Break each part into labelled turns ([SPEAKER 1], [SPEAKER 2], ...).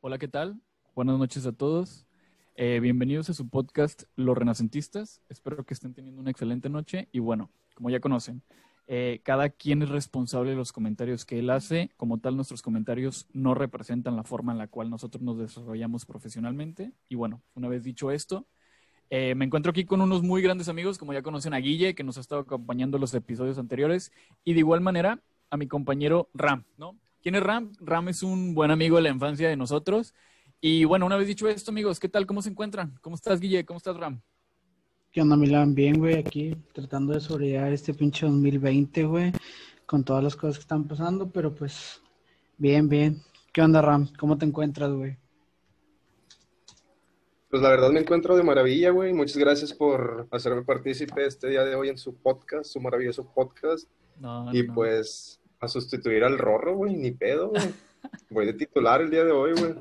[SPEAKER 1] Hola, ¿qué tal? Buenas noches a todos. Eh, bienvenidos a su podcast Los Renacentistas. Espero que estén teniendo una excelente noche. Y bueno, como ya conocen, eh, cada quien es responsable de los comentarios que él hace. Como tal, nuestros comentarios no representan la forma en la cual nosotros nos desarrollamos profesionalmente. Y bueno, una vez dicho esto, eh, me encuentro aquí con unos muy grandes amigos, como ya conocen a Guille, que nos ha estado acompañando en los episodios anteriores, y de igual manera a mi compañero Ram, ¿no? ¿Quién es Ram? Ram es un buen amigo de la infancia de nosotros. Y bueno, una vez dicho esto, amigos, ¿qué tal? ¿Cómo se encuentran? ¿Cómo estás, Guille? ¿Cómo estás, Ram?
[SPEAKER 2] ¿Qué onda, Milan? Bien, güey, aquí tratando de sobrellevar este pinche 2020, güey, con todas las cosas que están pasando, pero pues, bien, bien. ¿Qué onda, Ram? ¿Cómo te encuentras, güey?
[SPEAKER 3] Pues la verdad me encuentro de maravilla, güey. Muchas gracias por hacerme partícipe este día de hoy en su podcast, su maravilloso podcast.
[SPEAKER 1] No,
[SPEAKER 3] y
[SPEAKER 1] no.
[SPEAKER 3] pues a sustituir al Rorro, güey, ni pedo, güey. Voy de titular el día de hoy, güey.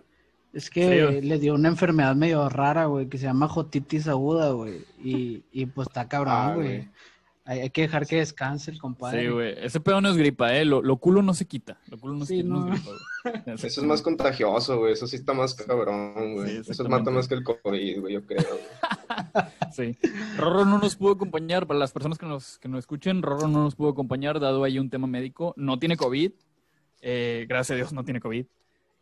[SPEAKER 2] Es que
[SPEAKER 1] Sí.
[SPEAKER 2] le dio una enfermedad medio rara, güey, que se llama jotitis aguda, güey, y, y pues está
[SPEAKER 3] Ah,
[SPEAKER 2] cabrón, güey.
[SPEAKER 3] güey.
[SPEAKER 2] Hay, hay que dejar que descanse el compadre.
[SPEAKER 1] Sí, güey. Ese pedo no es gripa, ¿eh? Lo, lo culo no se quita. Lo culo no se
[SPEAKER 2] Sí,
[SPEAKER 1] quita, no,
[SPEAKER 2] no.
[SPEAKER 1] es gripa.
[SPEAKER 3] Eso es más contagioso, güey. Eso sí está más cabrón, güey.
[SPEAKER 1] Sí,
[SPEAKER 3] Eso mata más que el COVID, güey, yo creo. güey.
[SPEAKER 1] Sí. Rorro no nos pudo acompañar. Para las personas que nos, que nos escuchen, Rorro no nos pudo acompañar dado ahí un tema médico. No tiene COVID. Eh, gracias a Dios no tiene COVID.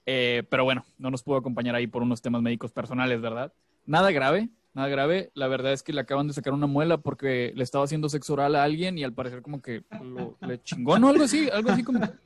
[SPEAKER 1] Eh, pero bueno, no nos pudo acompañar ahí por unos temas médicos personales, ¿verdad? Nada grave, nada grave. La verdad es que le acaban de sacar una muela porque le estaba haciendo sexo oral a alguien y al parecer como que lo- le chingó, ¿no? Algo así, algo así como...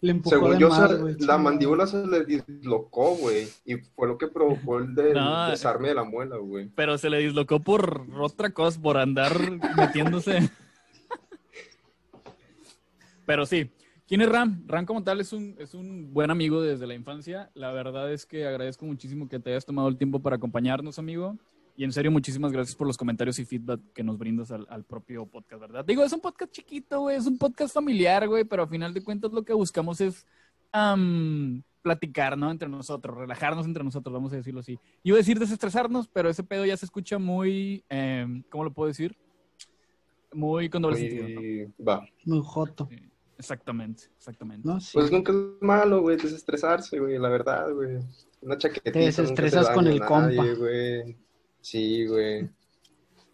[SPEAKER 2] Le empujó
[SPEAKER 3] Según
[SPEAKER 2] de
[SPEAKER 3] yo, se- la mandíbula se le dislocó, güey. Y fue lo que provocó el del
[SPEAKER 1] No.
[SPEAKER 3] desarme de la muela, güey.
[SPEAKER 1] Pero se le dislocó por otra cosa, por andar metiéndose. Pero sí. ¿Quién es Ram? Ram como tal es un, es un buen amigo desde la infancia. La verdad es que agradezco muchísimo que te hayas tomado el tiempo para acompañarnos, amigo. Y en serio, muchísimas gracias por los comentarios y feedback que nos brindas al, al propio podcast, ¿verdad? Digo, es un podcast chiquito, güey, es un podcast familiar, güey, pero a final de cuentas lo que buscamos es platicar, ¿no? Entre nosotros, relajarnos entre nosotros, vamos a decirlo así. Iba a decir desestresarnos, pero ese pedo ya se escucha muy, em, ¿cómo lo puedo decir? Muy con doble sentido, ¿no?
[SPEAKER 3] Y va.
[SPEAKER 2] Muy joto,
[SPEAKER 1] Sí, Exactamente, exactamente.
[SPEAKER 2] ¿no? Sí.
[SPEAKER 3] Pues nunca es malo, güey, desestresarse, güey, la verdad, güey. Una chaquetita.
[SPEAKER 2] Te desestresas con el
[SPEAKER 3] nadie,
[SPEAKER 2] compa.
[SPEAKER 3] güey. Sí, güey.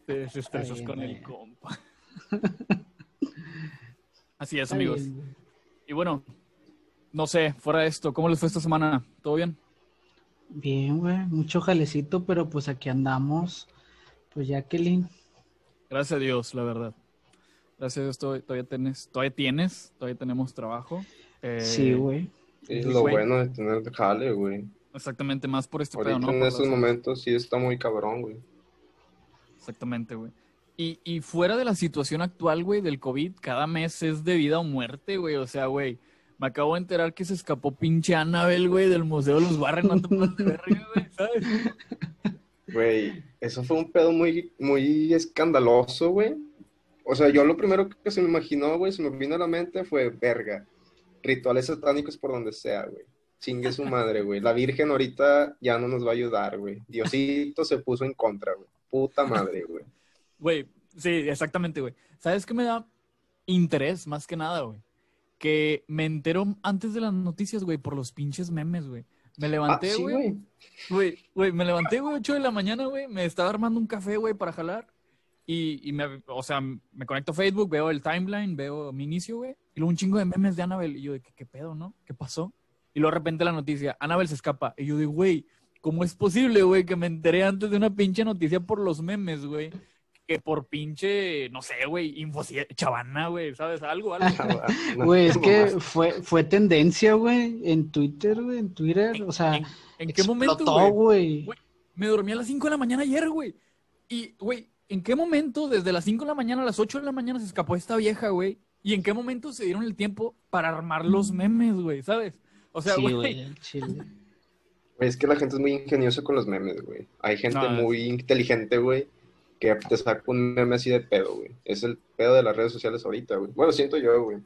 [SPEAKER 1] Te desestresas con
[SPEAKER 2] bien,
[SPEAKER 1] el compa. Así es,
[SPEAKER 2] Está
[SPEAKER 1] amigos.
[SPEAKER 2] bien.
[SPEAKER 1] Y bueno, no sé, fuera de esto, ¿cómo les fue esta semana? ¿Todo bien?
[SPEAKER 2] Bien, güey, mucho jalecito, pero pues aquí andamos. Pues Jacqueline,
[SPEAKER 1] Gracias a Dios, la verdad. Gracias a Dios to- todavía tienes, todavía tienes, todavía tenemos trabajo. Eh,
[SPEAKER 2] sí, güey.
[SPEAKER 3] Es lo
[SPEAKER 1] güey.
[SPEAKER 3] bueno de tener jale, güey.
[SPEAKER 1] Exactamente, más por este pedo, ¿no?
[SPEAKER 3] en
[SPEAKER 1] Por
[SPEAKER 3] estos
[SPEAKER 1] las-
[SPEAKER 3] momentos sí está muy cabrón, güey.
[SPEAKER 1] Exactamente, güey. Y, y fuera de la situación actual, güey, del COVID, cada mes es de vida o muerte, güey. O sea, güey, me acabo de enterar que se escapó pinche Annabel, güey, del Museo de los Barrios. No te de verga, güey, ¿sabes?
[SPEAKER 3] Güey, eso fue un pedo muy, muy escandaloso, güey. O sea, yo lo primero que se me imaginó, güey, se me vino a la mente fue, verga, rituales satánicos por donde sea, güey. Chingue su madre, güey. La Virgen ahorita ya no nos va a ayudar, güey. Diosito se puso en contra, güey. Puta madre, güey.
[SPEAKER 1] Güey, sí, exactamente, güey. ¿Sabes qué me da interés más que nada, güey? Que me entero antes de las noticias, güey, por los pinches memes, güey. Me
[SPEAKER 3] Ah,
[SPEAKER 1] levanté, güey.
[SPEAKER 3] güey.
[SPEAKER 1] Güey, güey, me levanté, güey, 8 de la mañana, güey. Me estaba armando un café, güey, para jalar. Y, y me, o sea, me conecto a Facebook, veo el timeline, veo mi inicio, güey. Y luego un chingo de memes de Annabelle. Y yo de, ¿qué, qué pedo, no? ¿Qué pasó? Y luego de repente la noticia, Annabelle se escapa. Y yo de, güey, ¿cómo es posible, güey, que me enteré antes de una pinche noticia por los memes, güey? Que por pinche, no sé, güey, info chavana, güey, ¿sabes? Algo, algo.
[SPEAKER 3] No,
[SPEAKER 2] Güey, es que fue, fue tendencia, güey, en Twitter, güey, en Twitter, o sea,
[SPEAKER 1] ¿En, en qué momento,
[SPEAKER 2] explotó,
[SPEAKER 1] güey? Me dormí a las 5 de la mañana ayer, güey. Y, güey, ¿en qué momento, desde las 5 de la mañana a las 8 de la mañana, se escapó esta vieja, güey? ¿Y en qué momento se dieron el tiempo para armar los memes, güey? ¿Sabes? O sea,
[SPEAKER 2] Sí,
[SPEAKER 1] güey.
[SPEAKER 2] güey, chile.
[SPEAKER 3] Es que la gente es muy ingeniosa con los memes, güey. Hay gente
[SPEAKER 1] No,
[SPEAKER 3] muy inteligente, güey, que te saca un meme así de pedo, güey. Es el pedo de las redes sociales ahorita, güey. Bueno, siento yo, güey.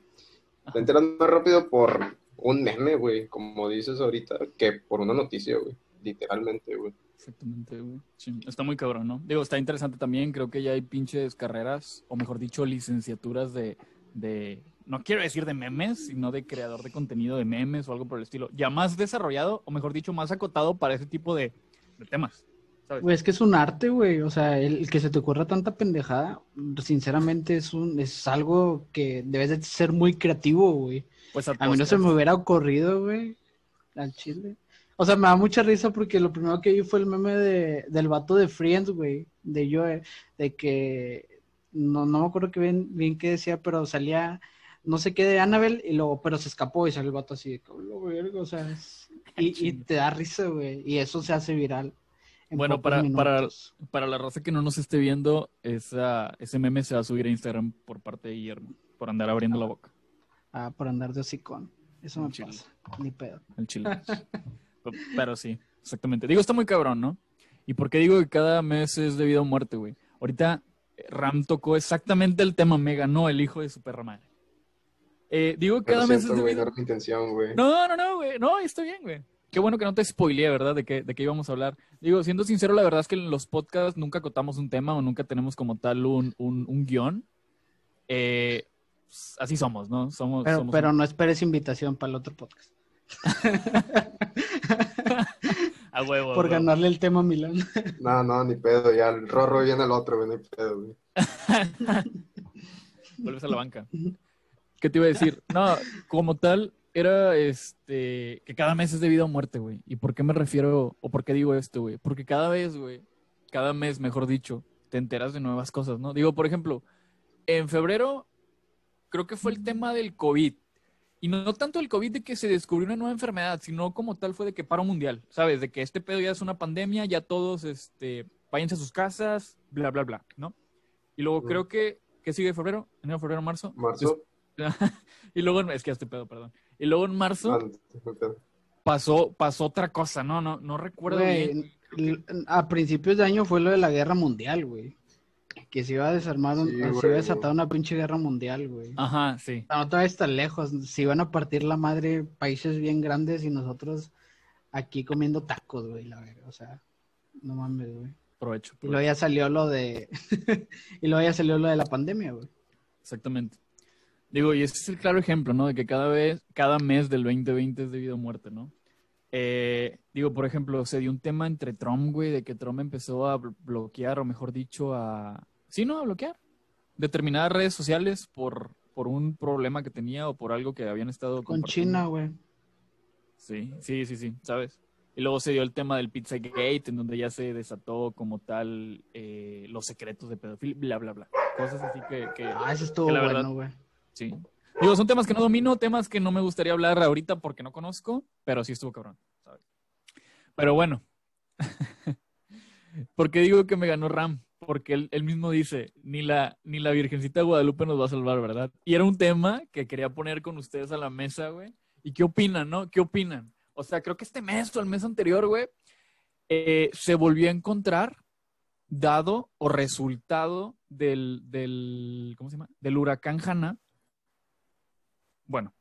[SPEAKER 3] Te enteras más rápido por un meme, güey, como dices ahorita, que por una noticia, güey. Literalmente, güey.
[SPEAKER 1] Exactamente, güey. Sí, está muy cabrón, ¿no? Digo, está interesante también. Creo que ya hay pinches carreras, o mejor dicho, licenciaturas de, de, no quiero decir de memes, sino de creador de contenido de memes o algo por el estilo, ya más desarrollado, o mejor dicho, más acotado para ese tipo de, de temas. ¿sabes?
[SPEAKER 2] Güey, es que es un arte, güey. O sea, el, el que se te ocurra tanta pendejada, sinceramente es un, es algo que debes de ser muy creativo, güey.
[SPEAKER 1] Pues
[SPEAKER 2] A mí no se me hubiera ocurrido, güey, al chile. O sea, me da mucha risa porque lo primero que vi fue el meme de, del vato de Friends, güey, de Joe, de que no, no me acuerdo que bien, bien qué decía, pero salía no sé qué de Annabelle y luego, pero se escapó y salió el vato así, "Hola, verga", o sea, es- y, y te da risa, güey, y eso se hace viral. en
[SPEAKER 1] Bueno, para- para-. Para la raza que no nos esté viendo, esa, ese meme se va a subir a Instagram por parte de Guillermo, por andar abriendo la boca,
[SPEAKER 2] Ah, por andar de hocicón. Eso me
[SPEAKER 1] Chile.
[SPEAKER 2] pasa, ni pedo.
[SPEAKER 1] el chile. Pero- Pero sí, exactamente. Digo, está muy cabrón, ¿no? ¿Y por qué digo que cada mes es de vida o muerte, güey? Ahorita eh, Ram tocó exactamente el tema, me ganó el hijo de su perra madre. Eh, digo que cada mes es
[SPEAKER 3] no intención, güey.
[SPEAKER 1] No, no, no, güey. No, está bien, güey. Qué bueno que no te spoileé, ¿verdad? De qué, de qué íbamos a hablar. Digo, siendo sincero, la verdad es que en los podcasts nunca acotamos un tema o nunca tenemos como tal un, un, un guion. Eh, pues, así somos, ¿no? Somos,
[SPEAKER 2] Pero,
[SPEAKER 1] somos
[SPEAKER 2] pero no esperes invitación para el otro podcast.
[SPEAKER 1] a huevo. a
[SPEAKER 2] Por
[SPEAKER 1] huevo.
[SPEAKER 2] ganarle el tema a Milán.
[SPEAKER 3] No, no, ni pedo, ya el rorro viene el otro, güey, pedo, güey.
[SPEAKER 1] Vuelves a la banca. ¿Qué te iba a decir? No, como tal, era este que cada mes es de vida o muerte, güey. ¿Y por qué me refiero o por qué digo esto, güey? Porque cada vez, güey, cada mes, mejor dicho, te enteras de nuevas cosas, ¿no? Digo, por ejemplo, en febrero creo que fue el tema del COVID. Y no, no tanto el COVID de que se descubrió una nueva enfermedad, sino como tal fue de que paro mundial, ¿sabes? De que este pedo ya es una pandemia, ya todos, este, váyanse a sus casas, bla, bla, bla, ¿no? Y luego creo que, ¿qué sigue febrero? Enero, febrero, marzo.
[SPEAKER 3] Marzo,
[SPEAKER 1] y luego, en- es que ya estoy pedo, perdón. Y luego en marzo pasó, pasó otra cosa, no, no, no recuerdo.
[SPEAKER 2] Güey, a principios de año fue lo de la guerra mundial, güey. Que se iba a desarmar, un-
[SPEAKER 3] Sí,
[SPEAKER 2] se iba a desatar una pinche guerra mundial, güey.
[SPEAKER 1] Ajá, sí.
[SPEAKER 2] No te vayas tan lejos. Se iban a partir la madre países bien grandes y nosotros aquí comiendo tacos, güey, la verdad. O sea, no mames, güey.
[SPEAKER 1] Provecho.
[SPEAKER 2] Y luego ya salió lo de. y luego ya salió lo de la pandemia, güey.
[SPEAKER 1] Exactamente. Digo, y ese es el claro ejemplo, ¿no? De que cada vez, cada mes del 2020 es de vida o muerte, ¿no? Eh, digo, por ejemplo, se dio un tema entre Trump, güey, de que Trump empezó a bl- bloquear, o mejor dicho, a... Sí, ¿no? A bloquear determinadas redes sociales por, por un problema que tenía o por algo que habían estado
[SPEAKER 2] Con. China, güey.
[SPEAKER 1] Sí, sí, sí, sí, ¿sabes? Y luego se dio el tema del Pizzagate, en donde ya se desató como tal eh, los secretos de pedofilia, bla, bla, bla. Cosas así que, que
[SPEAKER 2] Ah, eso estuvo
[SPEAKER 1] que la
[SPEAKER 2] bueno, güey.
[SPEAKER 1] Sí. Digo, son temas que no domino, temas que no me gustaría hablar ahorita porque no conozco, pero sí estuvo cabrón, ¿sabes? Pero bueno, ¿por qué digo que me ganó Ram? Porque él, él mismo dice, ni la, ni la Virgencita de Guadalupe nos va a salvar, ¿verdad? Y era un tema que quería poner con ustedes a la mesa, güey. ¿Y qué opinan, no? ¿Qué opinan? O sea, creo que este mes o el mes anterior, güey, eh, se volvió a encontrar dado o resultado del, del, ¿cómo se llama? Del huracán Hanna. Bueno,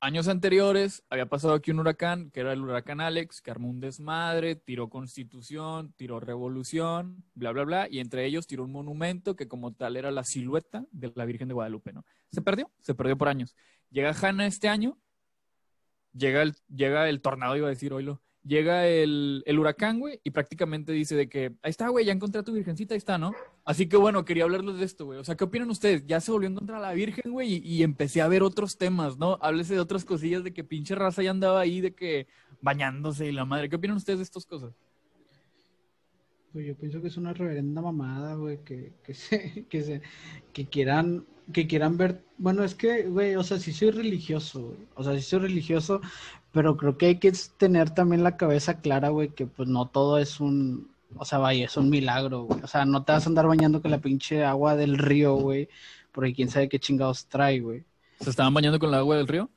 [SPEAKER 1] años anteriores había pasado aquí un huracán, que era el huracán Alex, que armó un desmadre, tiró constitución, tiró revolución, bla, bla, bla, y entre ellos tiró un monumento que como tal era la silueta de la Virgen de Guadalupe, ¿no? Se perdió, se perdió por años. Llega Hanna este año, llega el, llega el tornado, iba a decir, oílo, llega el, el huracán, güey, y prácticamente dice de que, ahí está, güey, ya encontré a tu virgencita, ahí está, ¿no? Así que bueno, quería hablarles de esto, güey. O sea, ¿qué opinan ustedes? Ya se volvió a encontrar a la virgen, güey, y, y empecé a ver otros temas, ¿no? Háblese de otras cosillas de que pinche raza ya andaba ahí, de que bañándose y la madre. ¿Qué opinan ustedes de estas cosas?
[SPEAKER 2] Pues yo pienso que es una reverenda mamada, güey, que, que se, que se, que quieran, que quieran ver, bueno, es que, güey, o sea, sí soy religioso, güey, o sea, sí soy religioso, pero creo que hay que tener también la cabeza clara, güey, que pues no todo es un, o sea, vaya, es un milagro, güey, o sea, no te vas a andar bañando con la pinche agua del río, güey, porque quién sabe qué chingados trae, güey.
[SPEAKER 1] ¿Se estaban bañando con el agua del río?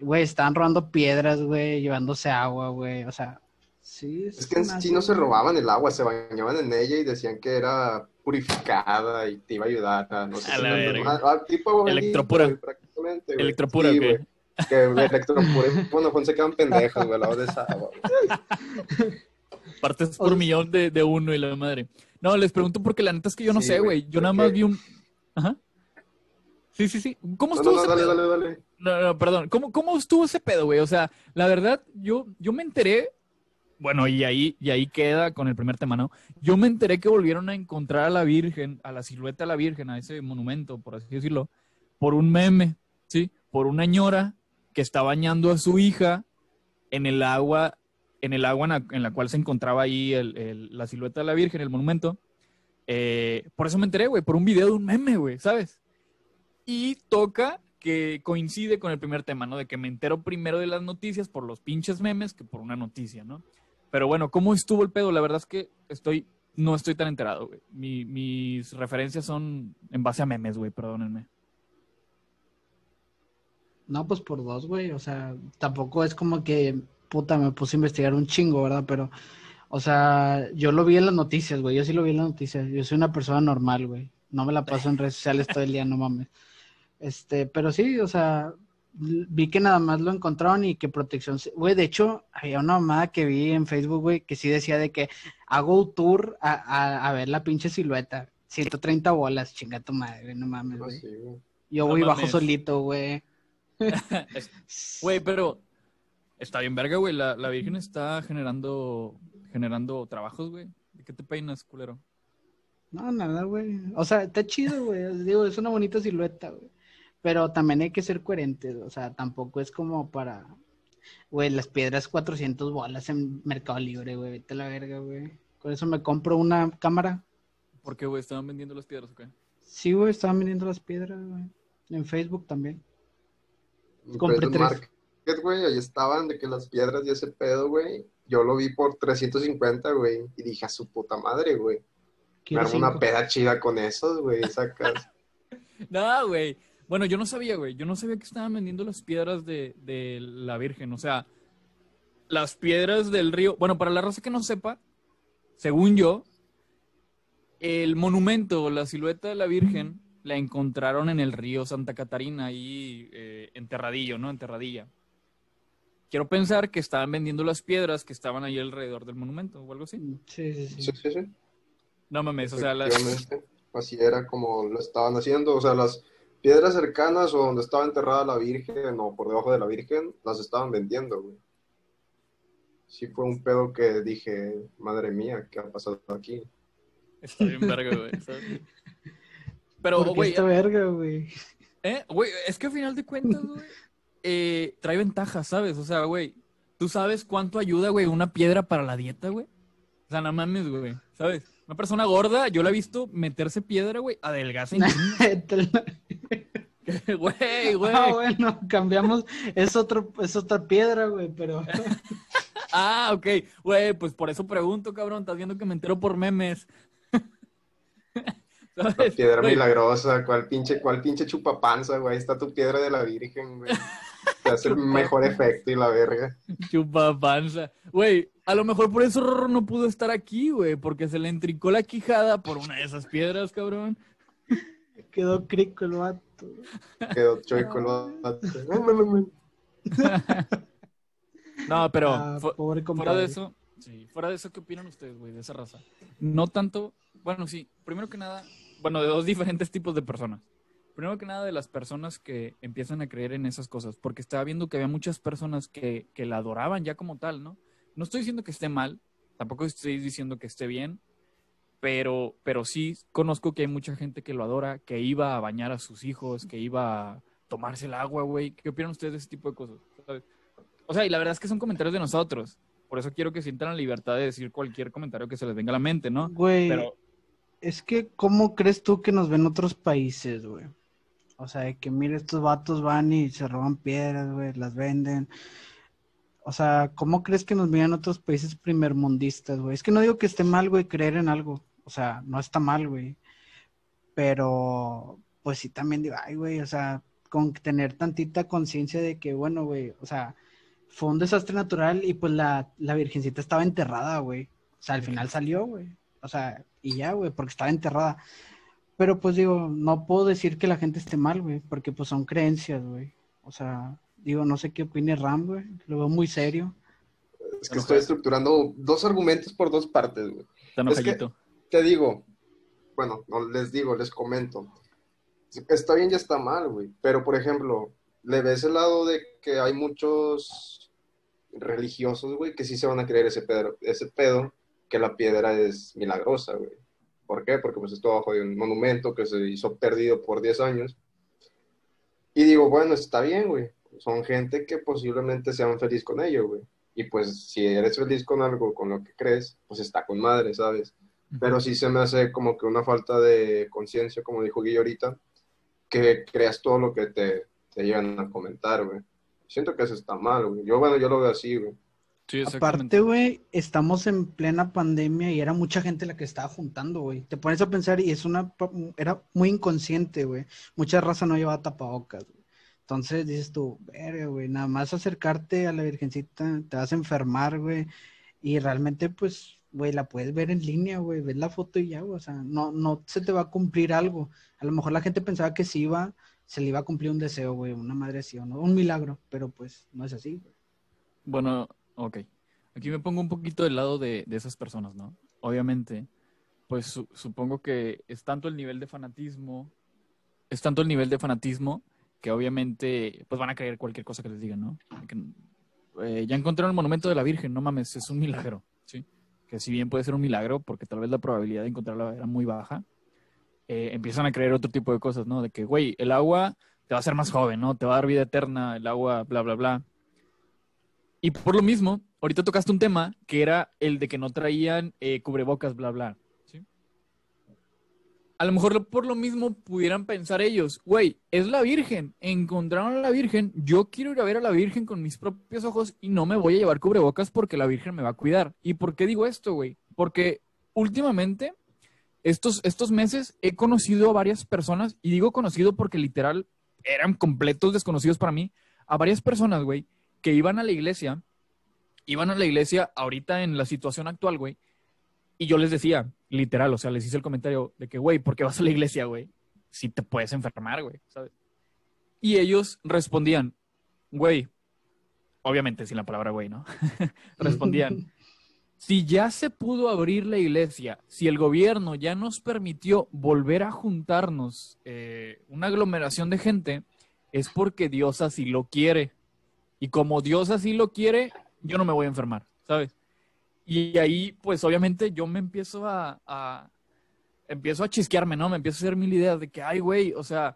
[SPEAKER 2] Güey, estaban robando piedras, güey, llevándose agua, güey, o sea, sí.
[SPEAKER 3] Es que en sí no se robaban el agua, se bañaban en ella y decían que era purificada y te iba a ayudar a no sé
[SPEAKER 1] A
[SPEAKER 3] si
[SPEAKER 1] la verga.
[SPEAKER 3] ah, tipo
[SPEAKER 1] Electropura.
[SPEAKER 3] güey, prácticamente, güey.
[SPEAKER 1] Electropura,
[SPEAKER 3] güey. Que electropura. Bueno, pues se quedan pendejos, güey, al lado de esa agua. güey.
[SPEAKER 1] Partes
[SPEAKER 2] O
[SPEAKER 1] por
[SPEAKER 2] sea,
[SPEAKER 1] millón de, de uno y la madre. No, les pregunto porque la neta es que yo no
[SPEAKER 3] Sí,
[SPEAKER 1] sé,
[SPEAKER 3] güey.
[SPEAKER 1] Yo nada más vi un... Ajá. Sí, sí, sí. ¿Cómo
[SPEAKER 3] No,
[SPEAKER 1] estuvo
[SPEAKER 3] no, no,
[SPEAKER 1] ese
[SPEAKER 3] dale,
[SPEAKER 1] pedo?
[SPEAKER 3] dale, dale.
[SPEAKER 1] No, no, perdón. ¿Cómo, ¿Cómo estuvo ese pedo, güey? O sea, la verdad, yo, yo me enteré, bueno, y ahí, y ahí queda con el primer tema, ¿no? Yo me enteré que volvieron a encontrar a la Virgen, a la silueta de la Virgen, a ese monumento, por así decirlo, por un meme, ¿sí? Por una ñora que está bañando a su hija en el agua, en el agua en la, en la cual se encontraba ahí la silueta de la Virgen, el monumento. Eh, por eso me enteré, güey, por un video de un meme, güey, ¿sabes? Y toca que coincide con el primer tema, ¿no? De que me entero primero de las noticias por los pinches memes que por una noticia, ¿no? Pero bueno, ¿cómo estuvo el pedo? La verdad es que estoy, no estoy tan enterado, güey. Mi- mis referencias son en base a memes, güey, perdónenme.
[SPEAKER 2] No, pues por dos, güey. O sea, tampoco es como que, puta, me puse a investigar un chingo, ¿verdad? Pero, o sea, yo lo vi en las noticias, güey. Yo sí lo vi en las noticias. Yo soy una persona normal, güey. No me la paso en redes sociales todo el día, no mames. Este, pero sí, o sea, vi que nada más lo encontraron y que protección, güey, de hecho, había una mamada que vi en Facebook, güey, que sí decía de que hago un tour a, a, a ver la pinche silueta. 130 bolas, chinga tu madre, güey, no mames,
[SPEAKER 3] No,
[SPEAKER 2] güey. Yo
[SPEAKER 1] No
[SPEAKER 2] voy bajo
[SPEAKER 1] mames.
[SPEAKER 2] solito, güey.
[SPEAKER 1] Güey, pero está bien verga, güey. La, la Virgen está generando, generando trabajos, güey. ¿De qué te peinas, culero?
[SPEAKER 2] No, nada, güey. O sea, está chido, güey. Digo, es una bonita silueta, güey. Pero también hay que ser coherentes. O sea, tampoco es como para. Güey, las piedras 400 bolas en Mercado Libre, güey. Vete a la verga, güey. Con eso me compro una cámara.
[SPEAKER 1] ¿Por qué, güey? ¿Estaban vendiendo las piedras o qué?
[SPEAKER 2] Sí, güey, estaban vendiendo las piedras, güey. En Facebook también. Compré tres.
[SPEAKER 3] Güey, ahí estaban de que las piedras y ese pedo, güey. Yo lo vi por 350, güey. Y dije, a su puta madre, güey. Me armo una peda chida con esos, güey. Sacas.
[SPEAKER 1] No, güey. Bueno, yo no sabía, güey. Yo no sabía que estaban vendiendo las piedras de, de la Virgen. O sea, las piedras del río. Bueno, para la raza que no sepa, según yo, el monumento, la silueta de la Virgen, la encontraron en el río Santa Catarina, ahí eh, enterradillo, ¿no? Enterradilla. Quiero pensar que estaban vendiendo las piedras que estaban ahí alrededor del monumento o algo así.
[SPEAKER 2] Sí, sí, sí.
[SPEAKER 3] Sí, sí, sí.
[SPEAKER 1] No mames, o sea, las...
[SPEAKER 3] Así era como lo estaban haciendo. O sea, las piedras cercanas o donde estaba enterrada la Virgen o por debajo de la Virgen, las estaban vendiendo, güey. Sí fue un pedo que dije, madre mía, ¿qué ha pasado aquí?
[SPEAKER 1] Está bien verga, güey. Pero,
[SPEAKER 2] ¿Por qué
[SPEAKER 1] güey,
[SPEAKER 2] esta verga, güey?
[SPEAKER 1] ¿Eh? Güey, es que al final de cuentas, güey, eh, trae ventajas, ¿sabes? O sea, güey, ¿tú sabes cuánto ayuda, güey, una piedra para la dieta, güey? O sea, no mames, güey, ¿sabes? Una persona gorda, yo la he visto meterse piedra, güey, adelgaza Güey, güey.
[SPEAKER 2] Ah, bueno, cambiamos. Es, otro, es otra piedra, güey, pero.
[SPEAKER 1] Ah, ok. Güey, pues por eso pregunto, cabrón. Estás viendo que me entero por memes.
[SPEAKER 3] Piedra milagrosa, ¿cuál pinche, cuál pinche chupapanza, güey? Está tu piedra de la Virgen, güey. Te hace el mejor efecto y la verga.
[SPEAKER 1] Chupa panza. Güey, a lo mejor por eso Rorro no pudo estar aquí, güey, porque se le entricó la quijada por una de esas piedras, cabrón.
[SPEAKER 2] Quedó crico el vato.
[SPEAKER 3] Quedó chueco el
[SPEAKER 1] No, pero
[SPEAKER 2] Ah,
[SPEAKER 1] fu-
[SPEAKER 2] pobre
[SPEAKER 1] fuera de eso, sí, fuera de eso, ¿qué opinan ustedes, güey, de esa raza? No tanto, bueno, sí, primero que nada, bueno, de dos diferentes tipos de personas. Primero que nada, de las personas que empiezan a creer en esas cosas, porque estaba viendo que había muchas personas que, que la adoraban ya como tal, ¿no? No estoy diciendo que esté mal, tampoco estoy diciendo que esté bien, pero, pero sí conozco que hay mucha gente que lo adora, que iba a bañar a sus hijos, que iba a tomarse el agua, güey. ¿Qué opinan ustedes de ese tipo de cosas? ¿Sabes? O sea, y la verdad es que son comentarios de nosotros. Por eso quiero que sientan la libertad de decir cualquier comentario que se les venga a la mente, ¿no?
[SPEAKER 2] Güey,
[SPEAKER 1] Pero,
[SPEAKER 2] es que, ¿cómo crees tú que nos ven otros países, güey? O sea, de que mira, estos vatos van y se roban piedras, güey, las venden. O sea, ¿cómo crees que nos vean otros países primermundistas, güey? Es que no digo que esté mal, güey, creer en algo. O sea, no está mal, güey. Pero, pues sí, también digo, ay, güey, o sea, con tener tantita conciencia de que, bueno, güey, o sea, fue un desastre natural y pues la, la virgencita estaba enterrada, güey. O sea, al final salió, güey. O sea, y ya, güey, porque estaba enterrada. Pero pues digo, no puedo decir que la gente esté mal, güey, porque pues son creencias, güey. O sea, digo, no sé qué opine Ram, güey. Lo veo muy serio.
[SPEAKER 3] Es que estoy estructurando dos argumentos por dos partes, güey. Es que-. Te digo, bueno, no les digo, les comento. está bien y está mal, güey. Pero, por ejemplo, le ves el lado de que hay muchos religiosos, güey, que sí se van a creer ese pedo, ese pedo que la piedra es milagrosa, güey. ¿Por qué? Porque pues esto abajo de un monumento que se hizo perdido por 10 años. Y digo, bueno, está bien, güey. Son gente que posiblemente sean feliz con ello, güey. Y pues si eres feliz con algo, con lo que crees, pues está con madre, ¿sabes? Pero sí se me hace como que una falta de conciencia, como dijo Guillo ahorita, que creas todo lo que te, te llegan a comentar, güey. Siento que eso está mal, güey. Yo, bueno, yo lo veo así, güey.
[SPEAKER 1] Sí.
[SPEAKER 2] Aparte, güey, estamos en plena pandemia y era mucha gente la que estaba juntando, güey. Te pones a pensar y es una, era muy inconsciente, güey. Mucha raza no llevaba tapabocas, güey. Entonces dices tú, verga, güey, nada más acercarte a la Virgencita, te vas a enfermar, güey. Y realmente, pues, güey, la puedes ver en línea, güey, ves la foto y ya, güey. O sea, no, no se te va a cumplir algo. A lo mejor la gente pensaba que sí iba, se le iba a cumplir un deseo, güey, una madre así o no, un milagro, pero pues no es así, güey.
[SPEAKER 1] Bueno, ok. Aquí me pongo un poquito del lado de, de esas personas, ¿no? Obviamente, pues su- supongo que es tanto el nivel de fanatismo, es tanto el nivel de fanatismo que obviamente pues van a creer cualquier cosa que les digan, ¿no? Eh, ya encontraron el monumento de la Virgen, no mames, es un milagro, ¿sí? Que si bien puede ser un milagro, porque tal vez la probabilidad de encontrarla era muy baja, eh, empiezan a creer otro tipo de cosas, ¿no? De que, güey, el agua te va a hacer más joven, ¿no? Te va a dar vida eterna, el agua, bla, bla, bla. Y por lo mismo, ahorita tocaste un tema que era el de que no traían eh, cubrebocas, bla, bla. ¿sí? A lo mejor por lo mismo pudieran pensar ellos, güey, es la Virgen, encontraron a la Virgen, yo quiero ir a ver a la Virgen con mis propios ojos y no me voy a llevar cubrebocas porque la Virgen me va a cuidar. ¿Y por qué digo esto, güey? Porque últimamente, estos, estos meses, he conocido a varias personas, y digo conocido porque literal eran completos desconocidos para mí, a varias personas, güey, que iban a la iglesia, iban a la iglesia ahorita en la situación actual, güey, y yo les decía, literal, o sea, les hice el comentario de que, güey, ¿por qué vas a la iglesia, güey? Si te puedes enfermar, güey, ¿sabes? Y ellos respondían, güey, obviamente sin la palabra güey, ¿no? respondían, si ya se pudo abrir la iglesia, si el gobierno ya nos permitió volver a juntarnos eh, una aglomeración de gente, es porque Dios así lo quiere. Y como Dios así lo quiere, yo no me voy a enfermar, ¿sabes? Y ahí, pues obviamente yo me empiezo a, a- empiezo a chisquearme, ¿no? Me empiezo a hacer mil ideas de que, ay, güey, o sea,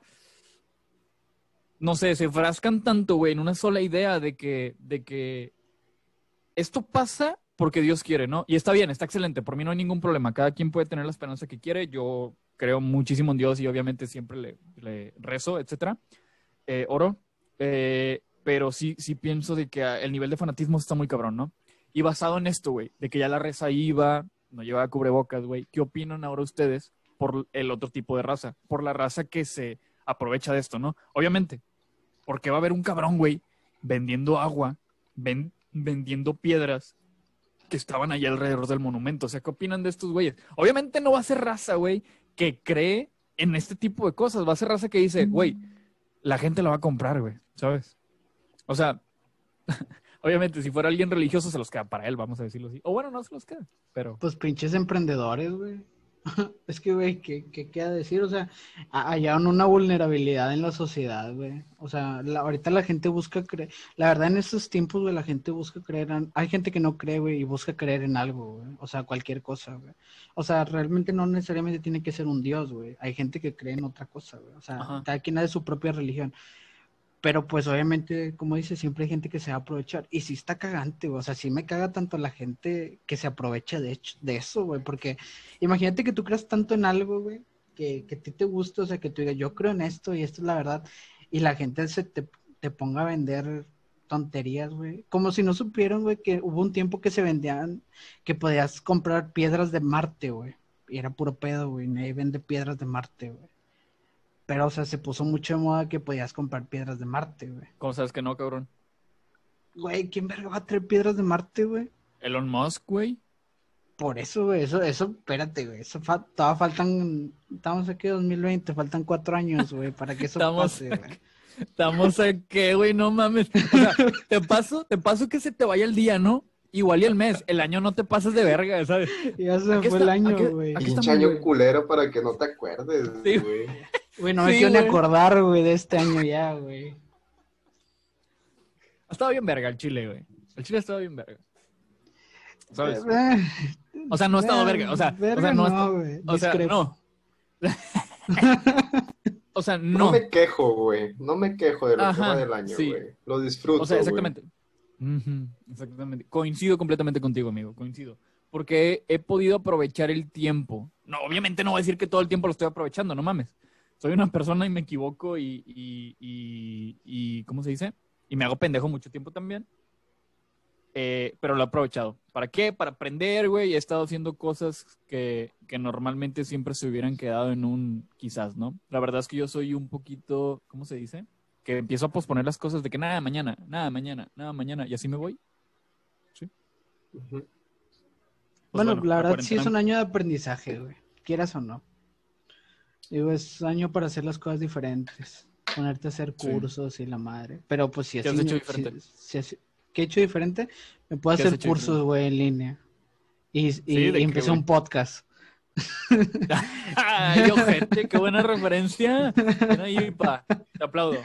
[SPEAKER 1] no sé, se frascan tanto, güey, en una sola idea de que, de que esto pasa porque Dios quiere, ¿no? Y está bien, está excelente, por mí no hay ningún problema, cada quien puede tener la esperanza que quiere, yo creo muchísimo en Dios y obviamente siempre le, le rezo, etcétera, eh, oro, eh, pero sí, sí pienso de que ah, el nivel de fanatismo está muy cabrón, ¿no? Y basado en esto, güey, de que ya la raza iba, no llevaba cubrebocas, güey, ¿qué opinan ahora ustedes por el otro tipo de raza? Por la raza que se aprovecha de esto, ¿no? Obviamente, porque va a haber un cabrón, güey, vendiendo agua, ven- vendiendo piedras que estaban allá alrededor del monumento. O sea, ¿qué opinan de estos güeyes? Obviamente no va a ser raza, güey, que cree en este tipo de cosas. Va a ser raza que dice, güey, la gente la va a comprar, güey, ¿sabes? O sea, obviamente si fuera alguien religioso se los queda para él, vamos a decirlo así. O bueno, no se los queda, pero...
[SPEAKER 2] Pues pinches emprendedores, güey. Es que, güey, ¿qué, qué queda decir? O sea, ha- hallaron una vulnerabilidad en la sociedad, güey. O sea, la- ahorita la gente busca creer. La verdad, en estos tiempos, güey, la gente busca creer. en- Hay gente que no cree, güey, y busca creer en algo, güey. O sea, cualquier cosa, güey. O sea, realmente no necesariamente tiene que ser un dios, güey. Hay gente que cree en otra cosa, güey. O sea,
[SPEAKER 1] Ajá.
[SPEAKER 2] cada quien hace su propia religión. Pero pues obviamente, como dice, siempre hay gente que se va a aprovechar. Y sí está cagante, güey. O sea, sí me caga tanto la gente que se aprovecha de, hecho, de eso, güey. Porque imagínate que tú creas tanto en algo, güey, que, que a ti te gusta, o sea, que tú digas, yo creo en esto y esto es la verdad. Y la gente se te, te ponga a vender tonterías, güey. Como si no supieran, güey, que hubo un tiempo que se vendían, que podías comprar piedras de Marte, güey. Y era puro pedo, güey. Nadie vende piedras de Marte, güey. Pero, o sea, se puso mucho de moda que podías comprar piedras de Marte, güey.
[SPEAKER 1] ¿Cómo sabes que no, cabrón?
[SPEAKER 2] Güey, ¿quién verga va a traer piedras de Marte, güey?
[SPEAKER 1] Elon Musk, güey.
[SPEAKER 2] Por eso, güey, eso, eso, espérate, güey, eso fa- todavía faltan, estamos aquí en 2020, faltan cuatro años, güey, para que eso
[SPEAKER 1] Estamos
[SPEAKER 2] pase, güey.
[SPEAKER 1] Estamos a qué, güey, no mames. O sea, te paso, te paso que se te vaya el día, ¿no? Igual y el mes, el año no te pases de verga, ¿sabes?
[SPEAKER 2] Ya se
[SPEAKER 1] Aquí
[SPEAKER 2] fue
[SPEAKER 1] está,
[SPEAKER 2] el año,
[SPEAKER 1] aquí-
[SPEAKER 2] güey.
[SPEAKER 1] aquí
[SPEAKER 3] Pinche año
[SPEAKER 1] güey.
[SPEAKER 3] culero para que no te acuerdes,
[SPEAKER 1] Sí.
[SPEAKER 3] Güey.
[SPEAKER 2] No me
[SPEAKER 1] Sí,
[SPEAKER 2] quiero ni acordar, güey, de este año ya, güey.
[SPEAKER 1] Estaba bien verga el chile, güey. El chile estaba bien verga. ¿Sabes?
[SPEAKER 2] Eh,
[SPEAKER 1] O sea, no ha estado verga. O sea, o
[SPEAKER 2] verga
[SPEAKER 1] sea, no,
[SPEAKER 2] güey.
[SPEAKER 1] O sea, no. o sea,
[SPEAKER 3] No,
[SPEAKER 1] no.
[SPEAKER 3] me quejo, güey. No me quejo de lo que
[SPEAKER 1] Ajá,
[SPEAKER 3] va del año,
[SPEAKER 1] sí.
[SPEAKER 3] güey. Lo disfruto,
[SPEAKER 1] O sea, exactamente. Ujú, exactamente. Coincido completamente contigo, amigo. Coincido. Porque he podido aprovechar el tiempo. No, obviamente no voy a decir que todo el tiempo lo estoy aprovechando, no mames. Soy una persona y me equivoco y, y, y, y- ¿cómo se dice? Y me hago pendejo mucho tiempo también. Eh, pero lo he aprovechado. ¿Para qué? Para aprender, güey. He estado haciendo cosas que, que normalmente siempre se hubieran quedado en un quizás, ¿no? La verdad es que yo soy un poquito, ¿cómo se dice? Que empiezo a posponer las cosas de que nada, mañana, nada, mañana, nada, mañana, y así me voy.
[SPEAKER 3] Ujú.
[SPEAKER 1] Pues
[SPEAKER 2] bueno, la verdad sí es un año de aprendizaje, güey. Quieras o no. Digo, es año para hacer las cosas diferentes. Ponerte a hacer
[SPEAKER 1] Sí.
[SPEAKER 2] cursos y la madre. Pero pues si
[SPEAKER 1] ¿Qué has hecho diferente?
[SPEAKER 2] si- si así- ¿Qué he hecho diferente? Me puedo
[SPEAKER 1] ¿Qué has
[SPEAKER 2] hacer cursos, güey, en línea. Y, y,
[SPEAKER 1] ¿de
[SPEAKER 2] y
[SPEAKER 1] qué,
[SPEAKER 2] empecé un podcast.
[SPEAKER 1] Ay, ojete, qué buena referencia. Ven ahí, pa. Te aplaudo.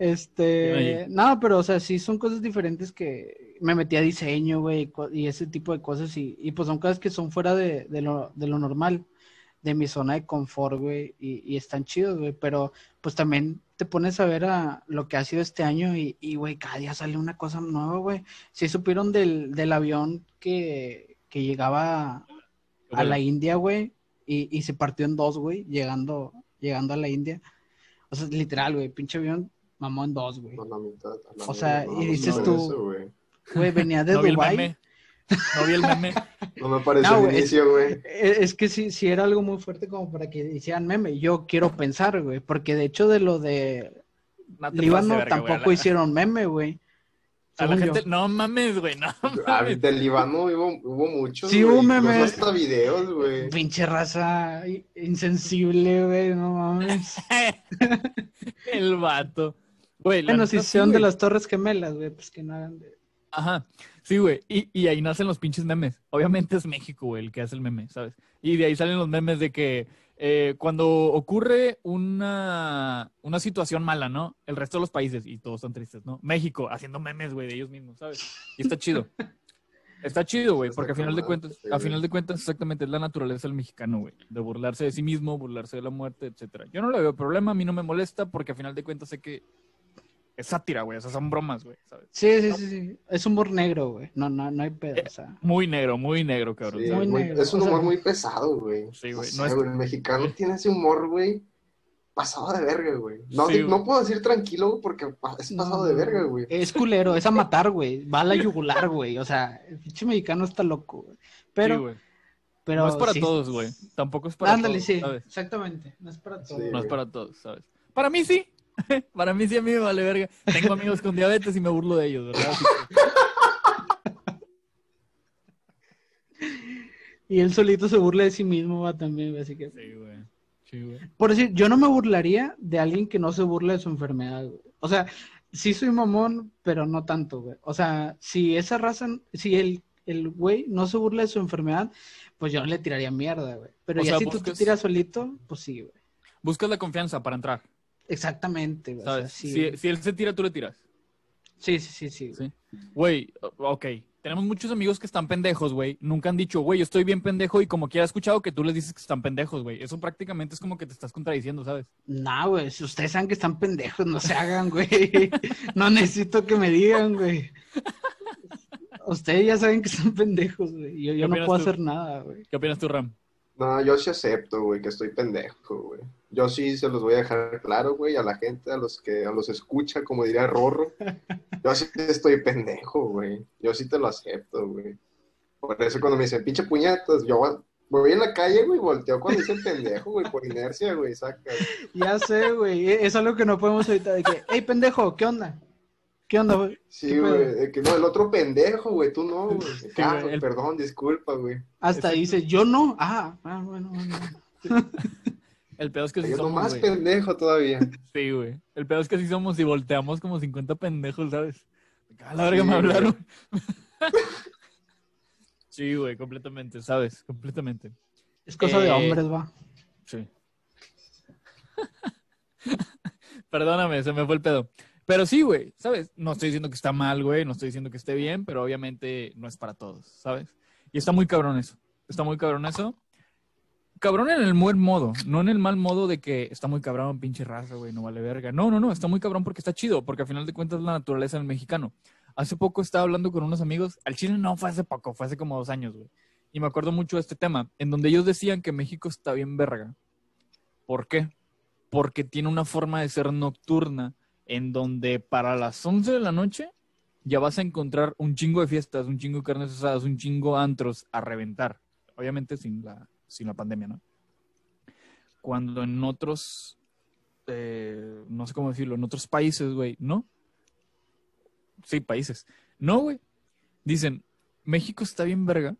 [SPEAKER 2] Este, no, pero o sea, sí son cosas diferentes que me metí a diseño, güey, y ese tipo de cosas, y, y pues son cosas que son fuera de, de lo, de lo normal, de mi zona de confort, güey, y, y están chidos, güey, pero pues también te pones a ver a lo que ha sido este año y, y, güey, cada día sale una cosa nueva, güey. Sí supieron del, del avión que, que llegaba a la India, güey, y, y se partió en dos, güey, llegando, llegando a la India. O sea, literal, güey, pinche avión mamó en dos, güey.
[SPEAKER 3] A la mitad, a la
[SPEAKER 2] O sea,
[SPEAKER 3] mitad.
[SPEAKER 2] y dices
[SPEAKER 3] no,
[SPEAKER 2] tú-
[SPEAKER 3] güey.
[SPEAKER 2] Venía de
[SPEAKER 1] No
[SPEAKER 2] Dubái.
[SPEAKER 1] No vi el meme.
[SPEAKER 3] No me pareció
[SPEAKER 2] No,
[SPEAKER 3] el
[SPEAKER 2] güey, es-
[SPEAKER 3] inicio, güey.
[SPEAKER 2] Es que sí, sí era algo muy fuerte como para que hicieran meme. Yo quiero pensar, güey, porque de hecho de lo de
[SPEAKER 1] No
[SPEAKER 2] Líbano
[SPEAKER 1] verga,
[SPEAKER 2] tampoco hicieron meme, güey.
[SPEAKER 1] A la
[SPEAKER 2] Según yo.
[SPEAKER 1] gente, no mames, güey, no
[SPEAKER 3] Ah,
[SPEAKER 1] mames.
[SPEAKER 3] del Líbano hubo, hubo muchos,
[SPEAKER 2] Sí, hubo memes.
[SPEAKER 3] hasta videos, güey.
[SPEAKER 2] Pinche raza insensible, güey, no mames.
[SPEAKER 1] El vato. Güey,
[SPEAKER 2] Bueno, si son de las Torres Gemelas, güey, pues que no hagan de...
[SPEAKER 1] Ajá. Sí, güey. Y, y ahí nacen los pinches memes. Obviamente es México, güey, el que hace el meme, ¿sabes? Y de ahí salen los memes de que eh, cuando ocurre una, una situación mala, ¿no? El resto de los países, y todos están tristes, ¿no? México haciendo memes, güey, de ellos mismos, ¿sabes? Y está chido. Está chido, güey,
[SPEAKER 3] Está
[SPEAKER 1] porque a final de cuentas,
[SPEAKER 3] madre,
[SPEAKER 1] a final de cuentas, exactamente, es la naturaleza del mexicano, güey. De burlarse de sí mismo, burlarse de la muerte, etcétera. Yo no le veo problema, a mí no me molesta, porque a final de cuentas sé que es sátira, güey. O sea, son bromas, güey, ¿sabes?
[SPEAKER 2] Sí, sí, sí, sí. Es humor negro, güey. No, no, no hay pedo,
[SPEAKER 1] Eh,
[SPEAKER 2] o sea.
[SPEAKER 1] Muy negro, muy negro, cabrón.
[SPEAKER 3] Sí, es un
[SPEAKER 2] o sea-
[SPEAKER 3] humor muy pesado, güey.
[SPEAKER 1] Sí, güey,
[SPEAKER 3] No sé,
[SPEAKER 1] es-
[SPEAKER 3] el mexicano tiene ese humor, güey, pasado de verga, güey. No,
[SPEAKER 1] Sí,
[SPEAKER 3] no puedo decir tranquilo, güey, porque es pasado de verga, güey.
[SPEAKER 2] Es culero, es a matar, güey. Va a la yugular, güey. O sea, el pinche mexicano está loco, güey. Pero,
[SPEAKER 1] Sí, güey.
[SPEAKER 2] pero.
[SPEAKER 1] no es para
[SPEAKER 2] sí-
[SPEAKER 1] todos, güey. Tampoco es para
[SPEAKER 2] Ándale,
[SPEAKER 1] todos,
[SPEAKER 2] sí.
[SPEAKER 1] ¿sabes?
[SPEAKER 2] Exactamente. No es para
[SPEAKER 3] Sí,
[SPEAKER 2] todos.
[SPEAKER 1] No es para todos, ¿sabes? Para mí sí. Para mí sí a mí me vale verga. Tengo amigos con diabetes y me burlo de ellos, ¿verdad?
[SPEAKER 2] Y él solito se burla de sí mismo, va también, güey, así que.
[SPEAKER 1] Sí, güey. Sí, güey.
[SPEAKER 2] Por decir, yo no me burlaría de alguien que no se burla de su enfermedad, güey. O sea, sí soy mamón, pero no tanto, güey. O sea, si esa raza, si el, el güey no se burla de su enfermedad, pues yo no le tiraría mierda, güey. Pero
[SPEAKER 1] O
[SPEAKER 2] ya
[SPEAKER 1] sea,
[SPEAKER 2] si tú te tiras solito, pues sí, güey.
[SPEAKER 1] Buscas la confianza para entrar,
[SPEAKER 2] Exactamente, güey. o sea,
[SPEAKER 1] si, si él se tira, tú le tiras.
[SPEAKER 2] sí, sí, sí, sí, güey.
[SPEAKER 1] Sí. Ok. Tenemos muchos amigos que están pendejos, güey. Nunca han dicho, güey, yo estoy bien pendejo y como quiera he escuchado que tú les dices que están pendejos, güey. Eso prácticamente es como que te estás contradiciendo, ¿sabes?
[SPEAKER 2] No, güey, si ustedes saben que están pendejos, no se hagan, güey. No necesito que me digan, güey. Ustedes ya saben que están pendejos, güey. Yo, yo
[SPEAKER 1] ¿Qué
[SPEAKER 2] no puedo
[SPEAKER 1] tú?
[SPEAKER 2] hacer nada, güey.
[SPEAKER 1] ¿Qué opinas tú, Ram?
[SPEAKER 3] No, yo sí acepto, güey, que estoy pendejo, güey. Yo sí se los voy a dejar claro, güey, a la gente, a los que a los escucha, como diría Rorro. Yo sí estoy pendejo, güey. Yo sí te lo acepto, güey. Por eso cuando me dicen pinche puñetas, yo voy- en la calle, güey, volteo cuando dicen pendejo, güey, por inercia, güey, saca.
[SPEAKER 2] Ya sé, güey. e- Es algo que no podemos evitar. De que, hey, pendejo, ¿qué onda? ¿Qué onda, güey?
[SPEAKER 3] Sí, güey, que no, el otro pendejo, güey, tú no, güey. Ah,
[SPEAKER 1] güey, el-
[SPEAKER 3] Perdón, disculpa, güey.
[SPEAKER 2] Hasta dice, yo no. Ah, ah, bueno, bueno.
[SPEAKER 1] El pedo es que sí somos, güey.
[SPEAKER 3] pendejo todavía.
[SPEAKER 1] Sí, güey. El pedo es que sí somos y volteamos como 50 pendejos, ¿sabes? A la verga
[SPEAKER 3] Sí,
[SPEAKER 1] me hablaron. sí, güey, completamente, ¿sabes? Completamente.
[SPEAKER 2] Es cosa de
[SPEAKER 1] Eh,
[SPEAKER 2] hombres, va.
[SPEAKER 1] Sí. Perdóname, se me fue el pedo. Pero sí, güey, ¿sabes? No estoy diciendo que está mal, güey, no estoy diciendo que esté bien, pero obviamente no es para todos, ¿sabes? Y está muy cabrón eso. Está muy cabrón eso. Cabrón en el buen modo, no en el mal modo de que está muy cabrón, pinche raza, güey, no vale verga. No, no, no, está muy cabrón porque está chido, porque al final de cuentas es la naturaleza del mexicano. Hace poco estaba hablando con unos amigos, al chile no fue hace poco, fue hace como dos años, güey. Y me acuerdo mucho de este tema, en donde ellos decían que México está bien verga. ¿Por qué? Porque tiene una forma de ser nocturna en donde para las 11 de la noche ya vas a encontrar un chingo de fiestas, un chingo de carnes asadas, un chingo de antros a reventar. Obviamente sin la, sin la pandemia, ¿no? Cuando en otros, eh, no sé cómo decirlo, en otros países, güey, ¿no? Sí, países. No, güey. Dicen, México está bien verga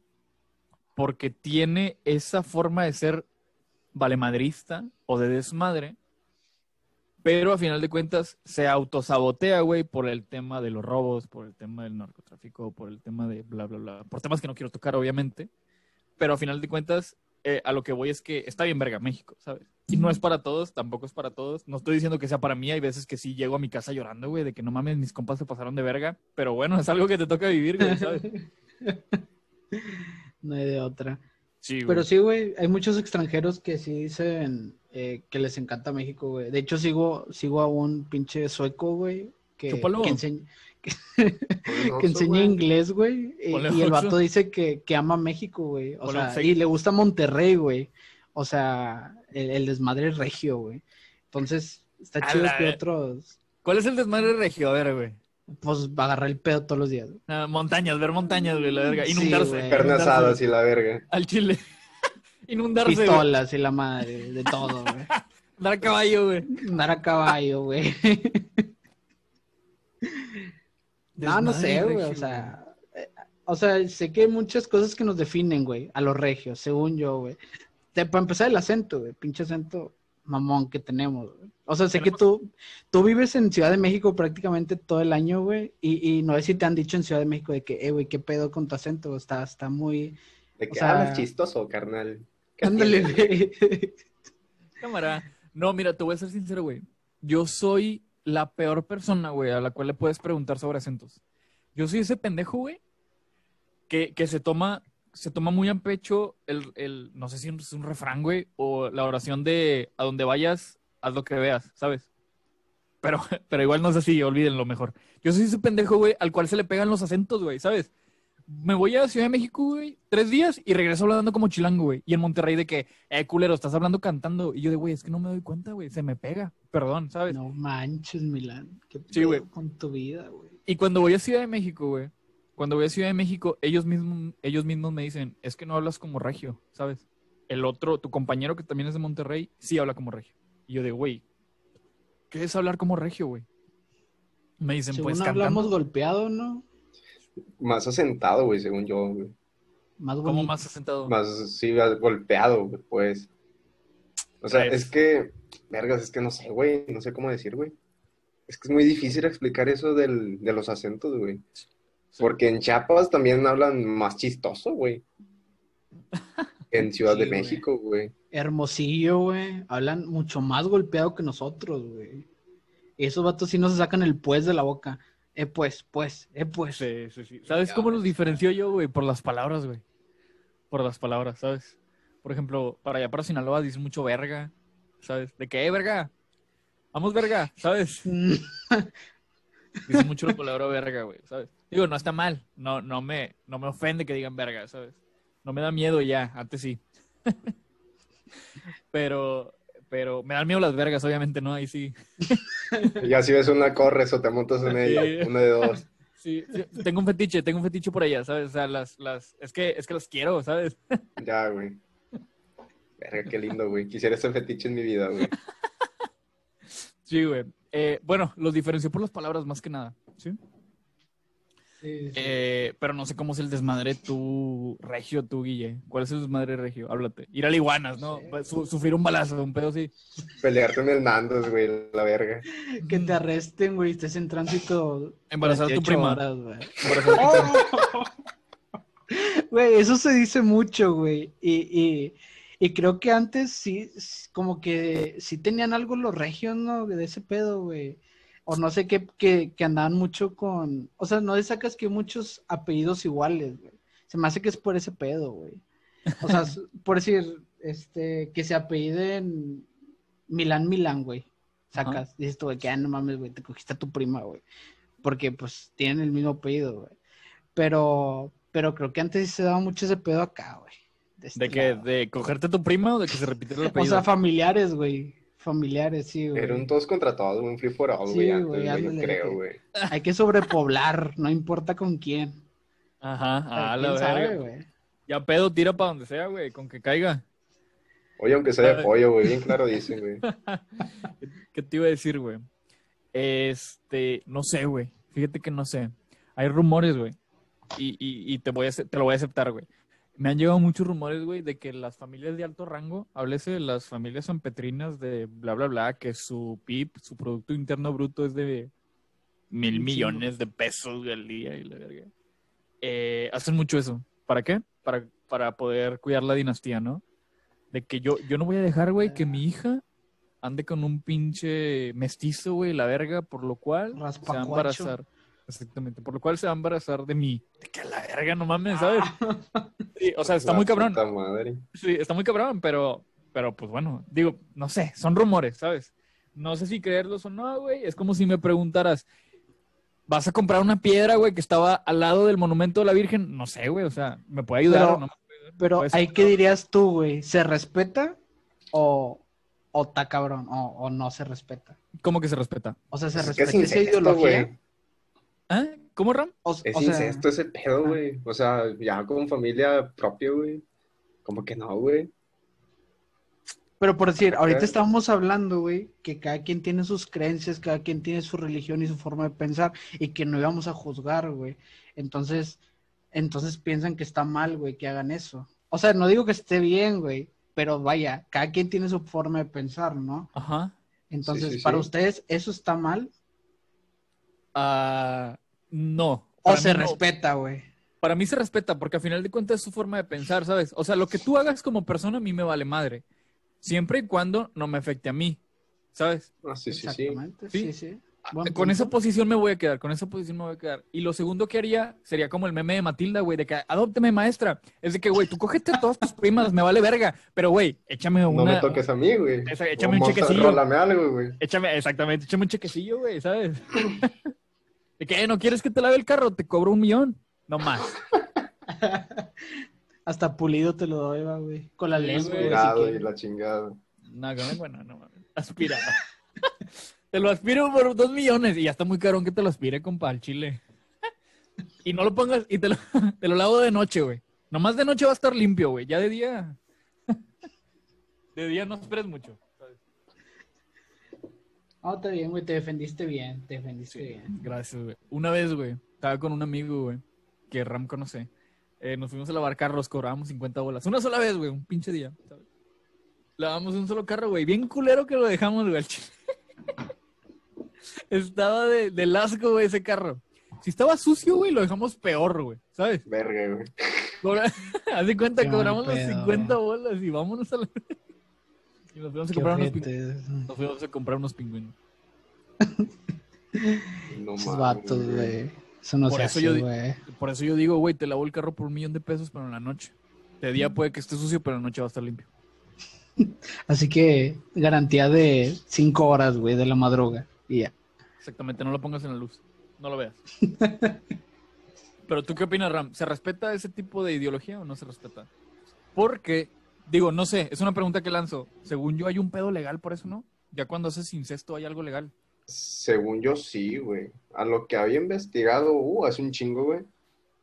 [SPEAKER 1] porque tiene esa forma de ser valemadrista o de desmadre pero a final de cuentas se autosabotea, güey, por el tema de los robos, por el tema del narcotráfico, por el tema de bla, bla, bla. Por temas que no quiero tocar, obviamente. Pero a final de cuentas, eh, a lo que voy es que está bien verga México, ¿sabes? Y no es para todos, tampoco es para todos. No estoy diciendo que sea para mí. Hay veces que sí llego a mi casa llorando, güey, de que no mames, mis compas se pasaron de verga. Pero bueno, es algo que te toca vivir, güey, ¿sabes?
[SPEAKER 2] no hay de otra.
[SPEAKER 1] Sí, güey.
[SPEAKER 2] Pero sí, güey, hay muchos extranjeros que sí dicen eh, que les encanta México, güey. De hecho, sigo, sigo a un pinche sueco, güey, que, que, enseña, que, enseña
[SPEAKER 3] güey.
[SPEAKER 2] inglés, güey. Y,
[SPEAKER 1] Ponle
[SPEAKER 2] y el vato dice que, que ama México, güey. O sea, y le gusta Monterrey, güey. O sea, el, el desmadre regio, güey. Entonces, está
[SPEAKER 1] A
[SPEAKER 2] chido
[SPEAKER 1] la
[SPEAKER 2] que otros,
[SPEAKER 1] ¿Cuál es el desmadre regio? A ver, güey.
[SPEAKER 2] pues, va a agarrar el pedo todos los días. güey.
[SPEAKER 1] Ah, montañas, ver montañas, güey, la verga.
[SPEAKER 2] Sí,
[SPEAKER 1] Inundarse.
[SPEAKER 2] güey.
[SPEAKER 3] Carne asada y la verga.
[SPEAKER 1] Al chile. Inundarse, güey.
[SPEAKER 2] Pistolas y la madre, de todo, güey.
[SPEAKER 1] Dar a caballo, güey.
[SPEAKER 2] Andar a caballo, güey. No, no sé, güey. O sea, eh, o sea, sé que hay muchas cosas que nos definen, güey, a los regios, según yo, güey. Te- Para empezar, el acento, güey, pinche acento mamón que tenemos, güey. O sea, sé que tú, tú vives en Ciudad de México prácticamente todo el año, güey, y, y no sé si te han dicho en Ciudad de México de que, eh, güey, qué pedo con tu acento, está, está muy...
[SPEAKER 3] De que
[SPEAKER 2] O sea-
[SPEAKER 3] hablas chistoso, carnal. ¿Qué
[SPEAKER 2] Ándale, güey.
[SPEAKER 1] Cámara. No, mira, te voy a ser sincero, güey. Yo soy la peor persona, güey, a la cual le puedes preguntar sobre acentos. Yo soy ese pendejo, güey, que, que se toma se toma muy a pecho el, el, no sé si es un refrán, güey, o la oración de a donde vayas, haz lo que veas, ¿sabes? Pero, pero igual no es así, olvídenlo mejor. Yo soy ese pendejo, güey, al cual se le pegan los acentos, güey, ¿sabes? Me voy a Ciudad de México, güey, tres días y regreso hablando como chilango, güey. Y en Monterrey de que, eh, culero, estás hablando cantando. Y yo de, güey, es que no me doy cuenta, güey, se me pega, perdón, ¿sabes?
[SPEAKER 2] No manches, Milán. ¿Qué
[SPEAKER 1] Sí, güey.
[SPEAKER 2] con tu vida, güey?
[SPEAKER 1] Y cuando voy a Ciudad de México, güey, cuando voy a Ciudad de México, ellos mismos, ellos mismos me dicen, es que no hablas como regio, ¿sabes? El otro, tu compañero que también es de Monterrey, sí habla como regio. Y yo de, güey, ¿qué es hablar como regio, güey? Me dicen,
[SPEAKER 2] Según
[SPEAKER 1] pues
[SPEAKER 2] hablamos
[SPEAKER 1] cantando.
[SPEAKER 2] golpeado, ¿no?
[SPEAKER 3] Más asentado, güey, según yo, güey.
[SPEAKER 2] Más
[SPEAKER 1] ¿Cómo más asentado?
[SPEAKER 3] Más, sí, golpeado, güey, pues. O sea, es que, vergas, es que no sé, güey, no sé cómo decir, güey. Es que es muy difícil explicar eso del, de los acentos, güey.
[SPEAKER 1] Sí.
[SPEAKER 3] Porque en Chiapas también hablan más chistoso, güey. En Ciudad
[SPEAKER 2] Sí,
[SPEAKER 3] de
[SPEAKER 2] güey.
[SPEAKER 3] México, güey.
[SPEAKER 2] Hermosillo, güey. Hablan mucho más golpeado que nosotros, güey. Esos vatos sí no se sacan el pues de la boca. Eh, pues, pues, eh, pues.
[SPEAKER 1] Sí, sí, sí. ¿Sabes cómo los diferencio yo, güey? Por las palabras, güey. Por las palabras, ¿sabes? Por ejemplo, para allá, para Sinaloa, dicen mucho verga, ¿sabes? ¿De qué, verga? Vamos, verga, ¿sabes? Dicen mucho la palabra verga, güey, ¿sabes? Digo, no está mal. No, no, me, no me ofende que digan verga, ¿sabes? No me da miedo ya, antes sí. pero, pero me dan miedo las vergas, obviamente, ¿no? Ahí sí.
[SPEAKER 3] Ya si ves una corres o te montas en ella,
[SPEAKER 1] Sí.
[SPEAKER 3] una de dos.
[SPEAKER 1] Sí, sí, tengo un fetiche, tengo un fetiche por allá, ¿sabes? O sea, las, las, es que, es que las quiero, ¿sabes?
[SPEAKER 3] Ya, güey. Verga, qué lindo, güey. Quisiera ese fetiche en mi vida, güey.
[SPEAKER 1] Sí, güey. Eh, bueno, los diferenció por las palabras más que nada, ¿sí?
[SPEAKER 2] Sí, sí.
[SPEAKER 1] Eh, pero no sé cómo es el desmadre tú, Regio, tú, Guille. ¿Cuál es el desmadre Regio? Háblate. Ir a iguanas, ¿no? Su- sufrir un balazo, un pedo así.
[SPEAKER 3] Pelearte en el Nandos, güey, la verga.
[SPEAKER 2] Que te arresten, güey, estés en tránsito.
[SPEAKER 1] Embarazar a tu
[SPEAKER 2] 48
[SPEAKER 1] prima.
[SPEAKER 2] horas, güey.
[SPEAKER 1] Prima.
[SPEAKER 2] Güey, eso se dice mucho, güey. Y, y, Y creo que antes sí, como que sí tenían algo los regios, ¿no? De ese pedo, güey. O no sé qué, que, que andaban mucho con. O sea, no le sacas que muchos apellidos iguales, güey. Se me hace que es por ese pedo, güey. O sea, por decir, este, que se apelliden Milán Milán, güey. Sacas, dices tú, güey, que ah, no mames, güey, te cogiste a tu prima, güey. Porque pues tienen el mismo apellido, güey. Pero, pero creo que antes sí se daba mucho ese pedo acá, güey. este
[SPEAKER 1] ¿De que. ¿De cogerte a tu prima o de que se repitiera el
[SPEAKER 2] O
[SPEAKER 1] apellido?
[SPEAKER 2] sea, familiares, güey. Familiares, sí, güey.
[SPEAKER 3] Era un todos contra todos, un free for all,
[SPEAKER 2] Sí,
[SPEAKER 3] güey, antes,
[SPEAKER 2] güey,
[SPEAKER 3] yo creo,
[SPEAKER 2] que-
[SPEAKER 3] güey.
[SPEAKER 2] Hay que sobrepoblar, no importa con quién.
[SPEAKER 1] Ajá, a
[SPEAKER 2] ¿Quién
[SPEAKER 1] la verga.
[SPEAKER 2] güey?
[SPEAKER 1] Ya pedo, tira para donde sea, güey, con que caiga.
[SPEAKER 3] Oye, aunque sea de pollo, güey, bien claro dicen, güey.
[SPEAKER 1] ¿Qué te iba a decir, güey? Este, no sé, güey. Fíjate que no sé. Hay rumores, güey. Y, y, y te, voy a, te lo voy a aceptar, güey. Me han llegado muchos rumores, güey, de que las familias de alto rango, háblese de las familias sanpetrinas de bla, bla, bla, que su PIB, su Producto Interno Bruto es de mil millones de pesos al día y la verga. Eh, hacen mucho eso. ¿Para qué? Para, para poder cuidar la dinastía, ¿no? De que yo, yo no voy a dejar, güey, que mi hija ande con un pinche mestizo, güey, la verga, por lo cual se va a embarazar. Exactamente, por lo cual se va a embarazar de mí. De que la verga, no mames, ¿sabes? Sí, o sea, está
[SPEAKER 3] La
[SPEAKER 1] muy cabrón.
[SPEAKER 3] puta madre.
[SPEAKER 1] Sí, está muy cabrón, pero, pero pues bueno, digo, no sé, son rumores, ¿sabes? No sé si creerlos o no, güey. Es como si me preguntaras, ¿vas a comprar una piedra, güey, que estaba al lado del monumento de la Virgen? No sé, güey, o sea, ¿me puede ayudar
[SPEAKER 2] Pero-
[SPEAKER 1] o no? me puede ayudar?
[SPEAKER 2] Pero ahí,
[SPEAKER 1] que
[SPEAKER 2] ¿qué dirías tú, güey? ¿Se respeta o, o está cabrón? O, o no se respeta?
[SPEAKER 1] ¿Cómo que se respeta?
[SPEAKER 2] O sea, ¿se
[SPEAKER 3] Es que
[SPEAKER 2] respeta
[SPEAKER 3] es
[SPEAKER 2] esa
[SPEAKER 3] incesto,
[SPEAKER 2] ideología?
[SPEAKER 1] ¿Ah? ¿Cómo, Ram?
[SPEAKER 2] O,
[SPEAKER 3] Es
[SPEAKER 2] o sea,
[SPEAKER 3] incesto ese pedo, güey. O sea, ya con familia propia, güey. Como que no, güey.
[SPEAKER 2] Pero por decir, ahorita estábamos hablando, güey, que cada quien tiene sus creencias, cada quien tiene su religión y su forma de pensar, y que no íbamos a juzgar, güey. Entonces, entonces piensan que está mal, güey, que hagan eso. O sea, no digo que esté bien, güey, pero vaya, cada quien tiene su forma de pensar, ¿no?
[SPEAKER 1] Ajá.
[SPEAKER 2] Entonces,
[SPEAKER 3] sí,
[SPEAKER 2] para
[SPEAKER 3] sí.
[SPEAKER 2] ustedes, ¿eso está mal?
[SPEAKER 1] Ah, no.
[SPEAKER 2] ¿O
[SPEAKER 1] Para
[SPEAKER 2] se
[SPEAKER 1] mí no.
[SPEAKER 2] respeta, güey?
[SPEAKER 1] Para mí se respeta, porque al final de cuentas es su forma de pensar, ¿sabes? O sea, lo que tú hagas como persona a mí me vale madre. Siempre y cuando no me afecte a mí, ¿sabes?
[SPEAKER 3] Ah, sí, sí, sí.
[SPEAKER 2] Exactamente,
[SPEAKER 1] Sí.
[SPEAKER 2] sí, sí. Buen
[SPEAKER 1] con
[SPEAKER 2] punto.
[SPEAKER 1] esa posición me voy a quedar, con esa posición me voy a quedar. Y lo segundo que haría sería como el meme de Matilda, güey, de que adópteme maestra. Es de que, güey, tú cógete a todas tus primas, me vale verga. Pero, güey, échame
[SPEAKER 3] No
[SPEAKER 1] una.
[SPEAKER 3] me toques a mí, güey.
[SPEAKER 1] Échame un chequecillo.
[SPEAKER 3] Rólame algo, güey.
[SPEAKER 1] Échame, exactamente, échame un chequecillo, güey, ¿sabes? de que, "Eh, ¿no quieres que te lave el carro? Te cobro un millón. No más.
[SPEAKER 2] Hasta pulido te lo doy, va, güey. Con la lengua, si
[SPEAKER 3] Cuidado y la chingada.
[SPEAKER 1] No, no, bueno, no mames. Aspira. te lo aspiro por dos millones y ya está muy caro que te lo aspire, compa, al chile. y no lo pongas, y te lo, te lo lavo de noche, güey. Nomás de noche va a estar limpio, güey. Ya de día. de día no esperes mucho.
[SPEAKER 2] No, está bien, güey, te defendiste bien, te defendiste bien.
[SPEAKER 1] Gracias, güey. Una vez, güey, estaba con un amigo, güey, que Ram conoce. Eh, nos fuimos a lavar carros, cobrábamos 50 bolas. Una sola vez, güey, un pinche día. ¿sabes? Lavamos un solo carro, güey. Bien culero que lo dejamos, güey. al chile. Estaba de, de asco, güey, ese carro. Si estaba sucio, güey, lo dejamos peor, güey. ¿Sabes?
[SPEAKER 3] Verga, güey.
[SPEAKER 1] Cobra- Haz de cuenta,
[SPEAKER 2] Qué
[SPEAKER 1] cobramos los
[SPEAKER 2] pedo.
[SPEAKER 1] 50 bolas y vámonos a la... Y nos fuimos a comprar unos, pingüinos. nos fuimos a comprar unos pingüinos.
[SPEAKER 3] No
[SPEAKER 2] Esos vatos, güey. Eso no
[SPEAKER 1] Por
[SPEAKER 2] se
[SPEAKER 1] eso
[SPEAKER 2] hace,
[SPEAKER 1] yo. Por eso yo digo, güey, te lavo el carro por un millón de pesos, pero en la noche. De día puede que esté sucio, pero en la noche va a estar limpio.
[SPEAKER 2] Así que garantía de cinco horas, güey, de la madruga. Y ya.
[SPEAKER 1] Exactamente, no lo pongas en la luz. No lo veas. Pero tú qué opinas, Ram? ¿Se respeta ese tipo de ideología o no se respeta? Porque, digo, no sé, es una pregunta que lanzo. Según yo, hay un pedo legal por eso, ¿no? Ya cuando haces incesto hay algo legal.
[SPEAKER 3] Según yo, sí, güey. A lo que había investigado, uh, hace un chingo, güey.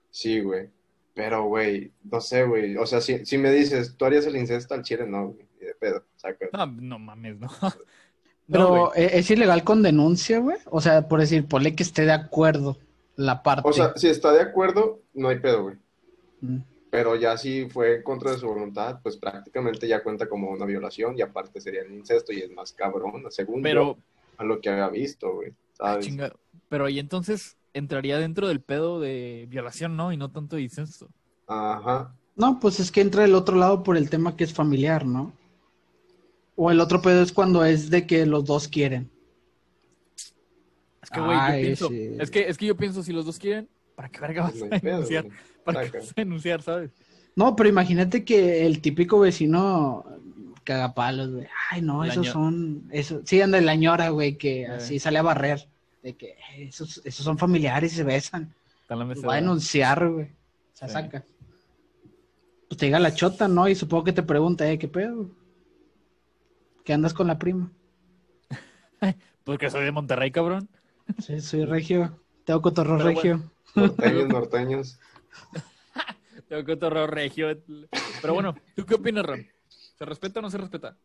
[SPEAKER 3] Sí, güey. Pero, güey, no sé, güey. O sea, si, si me dices, ¿tú harías el incesto al chile? No, güey. De pedo. Saca.
[SPEAKER 1] No, no mames, no.
[SPEAKER 2] Pero
[SPEAKER 1] No, güey.
[SPEAKER 2] ¿e- ¿es ilegal con denuncia, güey? O sea, por decir, ponle que esté de acuerdo la parte.
[SPEAKER 3] O sea, si está de acuerdo, no hay pedo, güey.
[SPEAKER 2] Mm.
[SPEAKER 3] Pero ya si fue en contra de su voluntad, pues prácticamente ya cuenta como una violación y aparte sería el incesto y es más cabrón, según
[SPEAKER 1] Pero,
[SPEAKER 3] yo, a lo que había visto, güey.
[SPEAKER 1] ah,
[SPEAKER 3] ¿sabes?
[SPEAKER 1] chinga, pero ahí entonces entraría dentro del pedo de violación, ¿no? Y no tanto de incesto.
[SPEAKER 3] Ajá.
[SPEAKER 2] No, pues es que entra el otro lado por el tema que es familiar, ¿no? O el otro pedo es cuando es de que los dos quieren.
[SPEAKER 1] Es que, güey, yo
[SPEAKER 2] Ay,
[SPEAKER 1] pienso,
[SPEAKER 2] sí.
[SPEAKER 1] es que, es que yo pienso, si los dos quieren, ¿para qué verga vas
[SPEAKER 3] No
[SPEAKER 1] a
[SPEAKER 3] pedo,
[SPEAKER 1] denunciar? ¿Para qué vas a denunciar, sabes?
[SPEAKER 2] No, pero imagínate que el típico vecino cagapalos, güey. Ay, no,
[SPEAKER 1] La
[SPEAKER 2] esos son, eso, sí, anda la ñora, güey, que
[SPEAKER 1] Eh.
[SPEAKER 2] así sale a barrer. De que eh, esos, esos son familiares y se besan. Va a denunciar, güey. Se
[SPEAKER 1] Sí.
[SPEAKER 2] saca. Pues te llega la chota, ¿no? Y supongo que te pregunta, eh, ¿qué pedo? ¿Qué andas con la prima?
[SPEAKER 1] Porque soy de Monterrey, cabrón.
[SPEAKER 2] Sí, soy regio. Tengo cotorro regio.
[SPEAKER 3] Norteños, norteños.
[SPEAKER 1] Tengo que torreo regio. Pero bueno, ¿tú qué opinas, Ron? ¿Se respeta o no se respeta?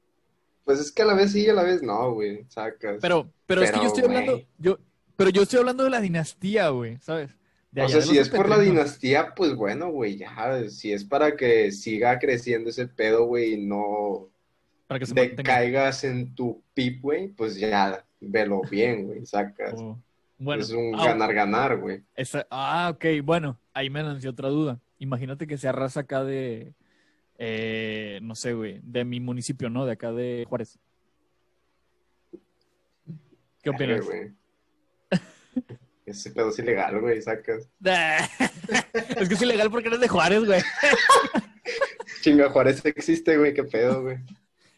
[SPEAKER 3] Pues es que a la vez sí y a la vez no, güey. Sacas.
[SPEAKER 1] Pero, pero, es que yo estoy hablando, yo, pero yo estoy hablando de la dinastía, güey, ¿sabes? De
[SPEAKER 3] o sea,
[SPEAKER 1] de
[SPEAKER 3] si es por la dinastía, pues bueno, güey, ya. Si es para que siga creciendo ese pedo, güey, y no
[SPEAKER 1] Para que se mantenga.
[SPEAKER 3] decaigas en tu pip, güey, pues ya, velo bien, güey, sacas.
[SPEAKER 1] Oh, Bueno,
[SPEAKER 3] es un
[SPEAKER 1] ah,
[SPEAKER 3] ganar-ganar, güey.
[SPEAKER 1] esa- ah, ok, bueno, ahí me nació otra duda. Imagínate que sea raza acá de, eh, no sé, güey, de mi municipio, ¿no? De acá de Juárez. ¿Qué opinas?
[SPEAKER 3] güey. Ese pedo es ilegal, güey, sacas.
[SPEAKER 1] es que es ilegal porque eres de Juárez, güey.
[SPEAKER 3] Chinga, Juárez existe, güey, qué pedo, güey.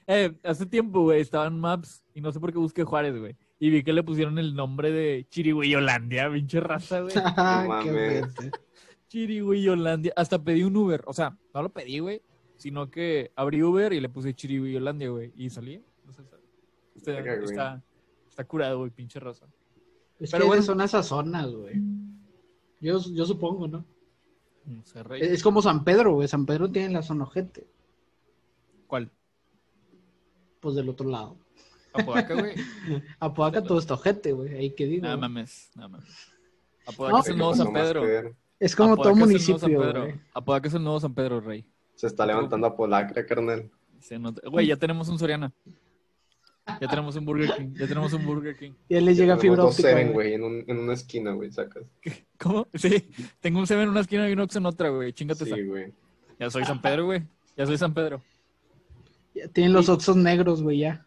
[SPEAKER 1] Eh, hace tiempo, güey, estaba en Maps y no sé por qué busqué Juárez, güey. Y vi que le pusieron el nombre de Chirigüeyolandia, pinche raza, güey. Chirigüeyolandia. Hasta pedí un Uber. O sea, no lo pedí, güey. Sino que abrí Uber y le puse Chirigüeyolandia, güey. Y salí. No sé, está, está, está curado, güey, pinche raza.
[SPEAKER 2] Es
[SPEAKER 1] Pero
[SPEAKER 2] que
[SPEAKER 1] bueno.
[SPEAKER 2] son esas zonas, güey. Yo, yo supongo, ¿no?
[SPEAKER 1] No sé, rey.
[SPEAKER 2] Es como San Pedro, güey. San Pedro tiene la zona ojete.
[SPEAKER 1] ¿Cuál?
[SPEAKER 2] Pues del otro lado.
[SPEAKER 1] Apodaca, güey.
[SPEAKER 2] Apodaca todo está ojete, güey. Ahí que digo.
[SPEAKER 1] Nada mames, nada mames. Apodaca
[SPEAKER 2] No,
[SPEAKER 1] es el
[SPEAKER 3] ¿Qué
[SPEAKER 1] nuevo
[SPEAKER 3] pasó
[SPEAKER 1] San Pedro.
[SPEAKER 2] Es como todo
[SPEAKER 1] Apodaca
[SPEAKER 2] municipio.
[SPEAKER 1] Apodaca es el nuevo San Pedro, rey.
[SPEAKER 3] Se está levantando a Polacra, carnal.
[SPEAKER 1] Se nota- Güey, ya tenemos un Soriana. Ya tenemos un Burger King. Ya tenemos un Burger King.
[SPEAKER 2] Ya les llega fibra
[SPEAKER 3] dos
[SPEAKER 2] óptica.
[SPEAKER 3] Seven,
[SPEAKER 2] güey.
[SPEAKER 3] en, un- en una esquina, güey, sacas.
[SPEAKER 1] ¿Cómo? Sí. Tengo un Seven en una esquina y un Ox en otra, güey. Chingate.
[SPEAKER 3] Sí, güey.
[SPEAKER 1] Ya soy San Pedro, güey. Ya soy San Pedro.
[SPEAKER 2] Ya Tienen los oxos negros, güey, ya.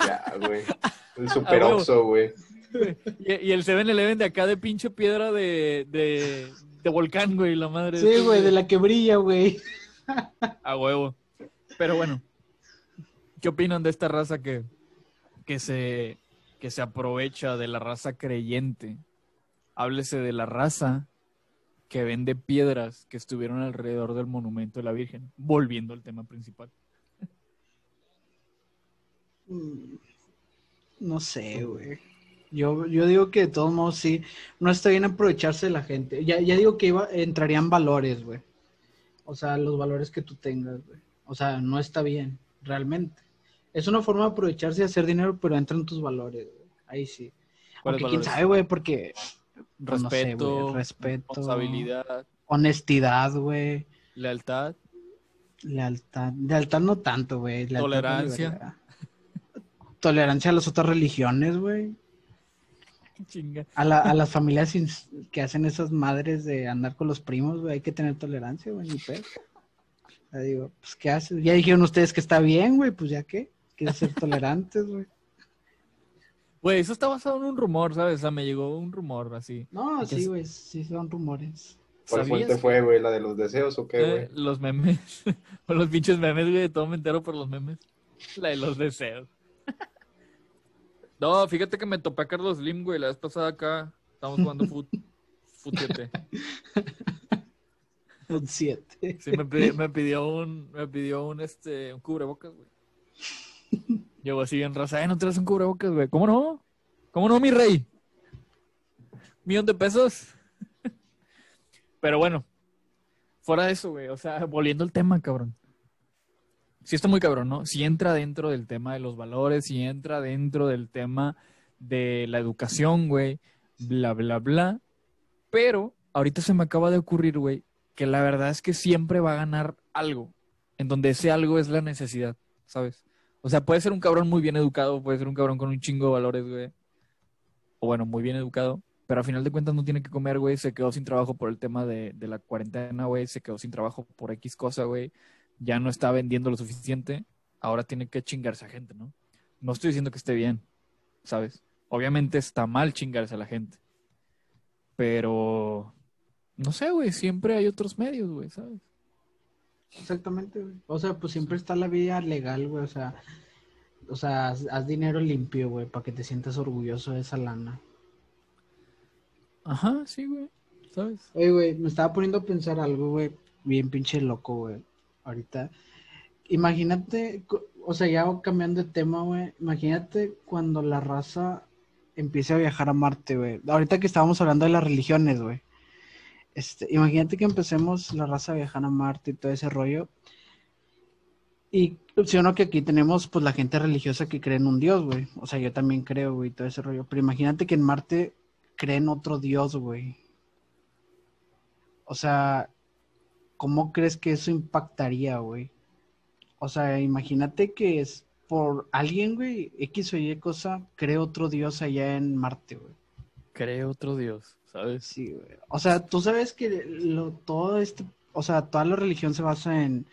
[SPEAKER 3] Ya, güey. El super
[SPEAKER 1] A huevo.
[SPEAKER 3] oxo, güey.
[SPEAKER 1] Y, y el 7-Eleven de acá de pinche piedra de, de, de volcán, güey, la madre.
[SPEAKER 2] Sí, güey, de la que brilla, güey.
[SPEAKER 1] A huevo. Pero bueno, ¿qué opinan de esta raza que, que, se, que se aprovecha de la raza creyente? Háblese de la raza que vende piedras que estuvieron alrededor del monumento de la Virgen, volviendo al tema principal.
[SPEAKER 2] Mm, No sé, güey. Yo, yo digo que de todos modos sí, no está bien aprovecharse de la gente. Ya, ya digo que iba, entrarían valores, güey. O sea, los valores que tú tengas, güey. O sea, no está bien, realmente. Es una forma de aprovecharse y hacer dinero, pero entran tus valores, güey. Ahí sí.
[SPEAKER 1] ¿Cuáles
[SPEAKER 2] Aunque quién sabe, güey, porque pues, no sé,
[SPEAKER 1] Respeto,
[SPEAKER 2] respeto,
[SPEAKER 1] responsabilidad,
[SPEAKER 2] honestidad, güey,
[SPEAKER 1] lealtad.
[SPEAKER 2] lealtad. Lealtad no tanto, güey.
[SPEAKER 1] Tolerancia.
[SPEAKER 2] Tolerancia a las otras religiones, güey.
[SPEAKER 1] Chinga.
[SPEAKER 2] A, la- a las familias que hacen esas madres de andar con los primos, güey, hay que tener tolerancia, güey, ni pedo. Ya digo, pues, ¿qué haces? Ya dijeron ustedes que está bien, güey, pues, ¿ya qué? Quieren ser tolerantes, güey.
[SPEAKER 1] Güey, eso está basado en un rumor, ¿sabes? O sea, me llegó un rumor así.
[SPEAKER 2] No,
[SPEAKER 1] ¿Y qué
[SPEAKER 2] sí,
[SPEAKER 1] es?
[SPEAKER 2] güey, sí son rumores.
[SPEAKER 3] ¿Cuál
[SPEAKER 1] ¿Sabías
[SPEAKER 3] fuente fue, güey? ¿La de los deseos o qué,
[SPEAKER 1] Eh,
[SPEAKER 3] güey?
[SPEAKER 1] los memes. o los pinches memes, güey. Todo me entero por los memes. La de los deseos. No, fíjate que me topé a Carlos Slim, güey. La vez pasada acá estábamos jugando fut, fut 7.
[SPEAKER 2] Un 7.
[SPEAKER 1] Sí, me pidió, me pidió un, me pidió un, este, un cubrebocas, güey. Llegó así en raza, "Eh, no traes un cubrebocas, güey. ¿Cómo no? ¿Cómo no, mi rey? Millón de pesos. Pero bueno, fuera de eso, güey. O sea, volviendo al tema, cabrón. Sí está muy cabrón, ¿no? Sí entra dentro del tema de los valores, sí entra dentro del tema de la educación, güey. Bla, bla, bla. Pero ahorita se me acaba de ocurrir, güey, que la verdad es que siempre va a ganar algo, en donde ese algo es la necesidad, ¿sabes? O sea, puede ser un cabrón muy bien educado, puede ser un cabrón con un chingo de valores, güey. O bueno, muy bien educado, pero a final de cuentas no tiene que comer, güey, se quedó sin trabajo por el tema de, de la cuarentena, güey, se quedó sin trabajo por X cosa, güey, ya no está vendiendo lo suficiente, ahora tiene que chingarse a gente, ¿no? No estoy diciendo que esté bien, ¿sabes? Obviamente está mal chingarse a la gente, pero no sé, güey, siempre hay otros medios, güey, ¿sabes?
[SPEAKER 2] Exactamente, güey. O sea, pues siempre está la vía legal, güey. O sea, o sea, haz, haz dinero limpio, güey, para que te sientas orgulloso de esa lana.
[SPEAKER 1] Ajá, sí, güey, ¿sabes?
[SPEAKER 2] Oye, güey, me estaba poniendo a pensar algo, güey, bien pinche loco, güey. Ahorita. Imagínate, o sea, ya cambiando de tema, güey. Imagínate cuando la raza empiece a viajar a Marte, güey. Ahorita que estábamos hablando de las religiones, güey. Este, imagínate que empecemos la raza a viajar a Marte y todo ese rollo. Y sí o no que aquí tenemos pues la gente religiosa que cree en un dios, güey. O sea, yo también creo, güey, todo ese rollo. Pero imagínate que en Marte creen otro dios, güey. O sea, ¿cómo crees que eso impactaría, güey? O sea, imagínate que es por alguien, güey, X o Y cosa, cree otro dios allá en Marte, güey.
[SPEAKER 1] Cree otro Dios, ¿sabes?
[SPEAKER 2] Sí, güey. O sea, tú sabes que lo, todo este, o sea, toda la religión se basa en,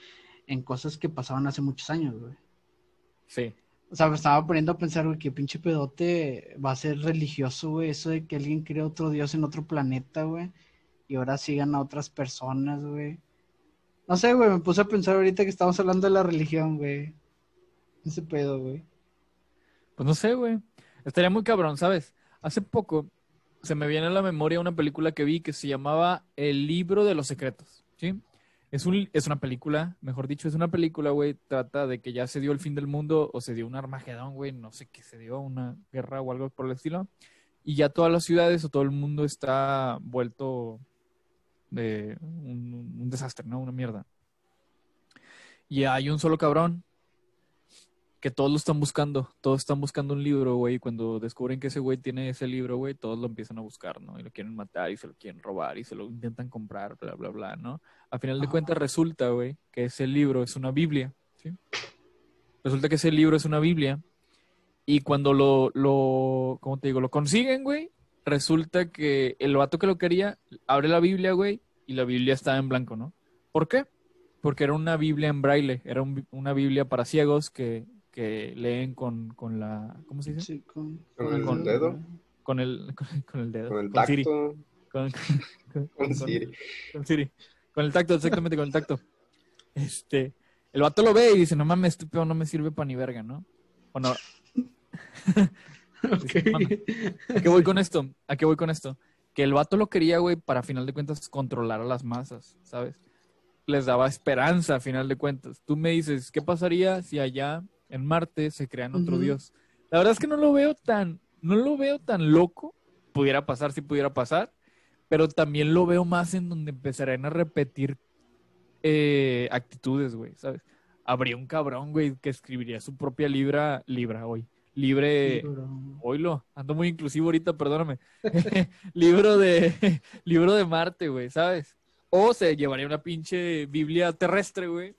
[SPEAKER 2] en cosas que pasaban hace muchos años, güey.
[SPEAKER 1] Sí.
[SPEAKER 2] O sea, me estaba poniendo a pensar, güey, que pinche pedote va a ser religioso, güey. Eso de que alguien cree otro dios en otro planeta, güey. Y ahora sigan a otras personas, güey. No sé, güey, me puse a pensar ahorita que estamos hablando de la religión, güey. Ese pedo, güey.
[SPEAKER 1] Pues no sé, güey. Estaría muy cabrón, ¿sabes? Hace poco se me viene a la memoria una película que vi que se llamaba El libro de los secretos, ¿sí? Es, un, es una película, mejor dicho, es una película, güey, trata de que ya se dio el fin del mundo o se dio un Armagedón, güey, no sé qué se dio, una guerra o algo por el estilo. Y ya todas las ciudades o todo el mundo está vuelto de un, un desastre, ¿no? Una mierda. Y hay un solo cabrón que todos lo están buscando, todos están buscando un libro, güey, cuando descubren que ese güey tiene ese libro, güey, todos lo empiezan a buscar, ¿no? Y lo quieren matar y se lo quieren robar y se lo intentan comprar, bla, bla, bla, ¿no? A final de
[SPEAKER 2] Ah.
[SPEAKER 1] cuentas resulta, güey, que ese libro es una Biblia, ¿sí? Resulta que ese libro es una Biblia y cuando lo, lo, ¿cómo te digo? Lo consiguen, güey, resulta que el vato que lo quería abre la Biblia, güey, y la Biblia estaba en blanco, ¿no? ¿Por qué? Porque era una Biblia en braille, era un- una Biblia para ciegos que, que leen con, con la, ¿cómo se dice?
[SPEAKER 2] Sí, con,
[SPEAKER 3] ¿Con el
[SPEAKER 2] con-
[SPEAKER 3] dedo?
[SPEAKER 1] Con el, con, con el dedo.
[SPEAKER 3] Con el
[SPEAKER 1] con Siri.
[SPEAKER 3] tacto,
[SPEAKER 1] Con, con-
[SPEAKER 3] con
[SPEAKER 1] con-
[SPEAKER 3] Siri.
[SPEAKER 1] con Siri. Con el tacto, exactamente, con el tacto. Este, el vato lo ve y dice, no mames, pedo no me sirve para ni verga, ¿no? O no, ¿A qué voy con esto? ¿A qué voy con esto? Que el vato lo quería, güey, para a final de cuentas controlar a las masas, ¿sabes? Les daba esperanza a final de cuentas. Tú me dices, ¿qué pasaría si allá en Marte se crean otro dios? La verdad es que no lo veo tan, no lo veo tan loco. Pudiera pasar si pudiera pasar, pero también lo veo más en donde empezarían a repetir eh, actitudes, güey, ¿sabes? Habría un cabrón, güey, que escribiría su propia libra, libra hoy, libre, Oilo, ando muy inclusivo ahorita, perdóname. libro de libro de Marte, güey, ¿sabes? O se llevaría una pinche Biblia terrestre, güey,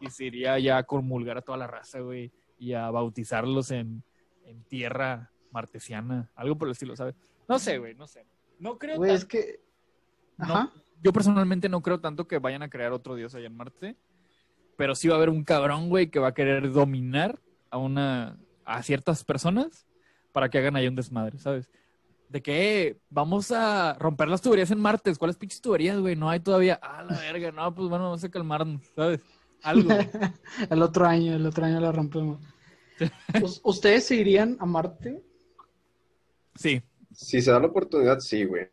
[SPEAKER 1] y se iría ya a comulgar a toda la raza, güey, y a bautizarlos en, en tierra martesiana, algo por el estilo, ¿sabes? No sé, güey, no sé. No creo
[SPEAKER 2] Güey,
[SPEAKER 1] tan-
[SPEAKER 2] es que.
[SPEAKER 1] no-
[SPEAKER 2] Ajá.
[SPEAKER 1] yo personalmente no creo tanto que vayan a crear otro dios allá en Marte, pero sí va a haber un cabrón, güey, que va a querer dominar a una a ciertas personas para que hagan ahí un desmadre, ¿sabes? De que eh, vamos a romper las tuberías en Marte, ¿cuáles pinches tuberías, güey? No hay todavía. Ah, la verga, no, pues bueno, vamos a calmarnos, ¿sabes? Algo.
[SPEAKER 2] El otro año, el otro año lo rompemos. ¿Us- ¿Ustedes se irían a Marte?
[SPEAKER 1] Sí.
[SPEAKER 3] Si se da la oportunidad, sí, güey.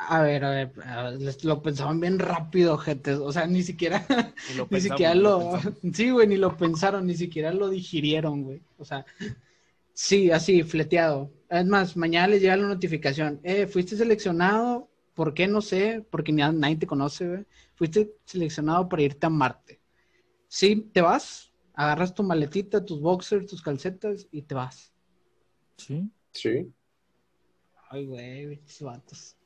[SPEAKER 2] A ver, a ver, a ver, lo pensaban bien rápido, gente. O sea, ni siquiera, ni
[SPEAKER 1] pensamos,
[SPEAKER 2] siquiera
[SPEAKER 1] lo
[SPEAKER 2] lo, sí, güey, ni lo pensaron, ni siquiera lo digirieron, güey. O sea, sí, así, fleteado. Es más, mañana les llega la notificación. Eh, fuiste seleccionado, ¿por qué? No sé, porque ni- nadie te conoce, güey. Fuiste seleccionado para irte a Marte. Sí, te vas, agarras tu maletita, tus boxers, tus calcetas y te vas.
[SPEAKER 1] Sí.
[SPEAKER 3] Sí.
[SPEAKER 2] Ay, güey, vatos.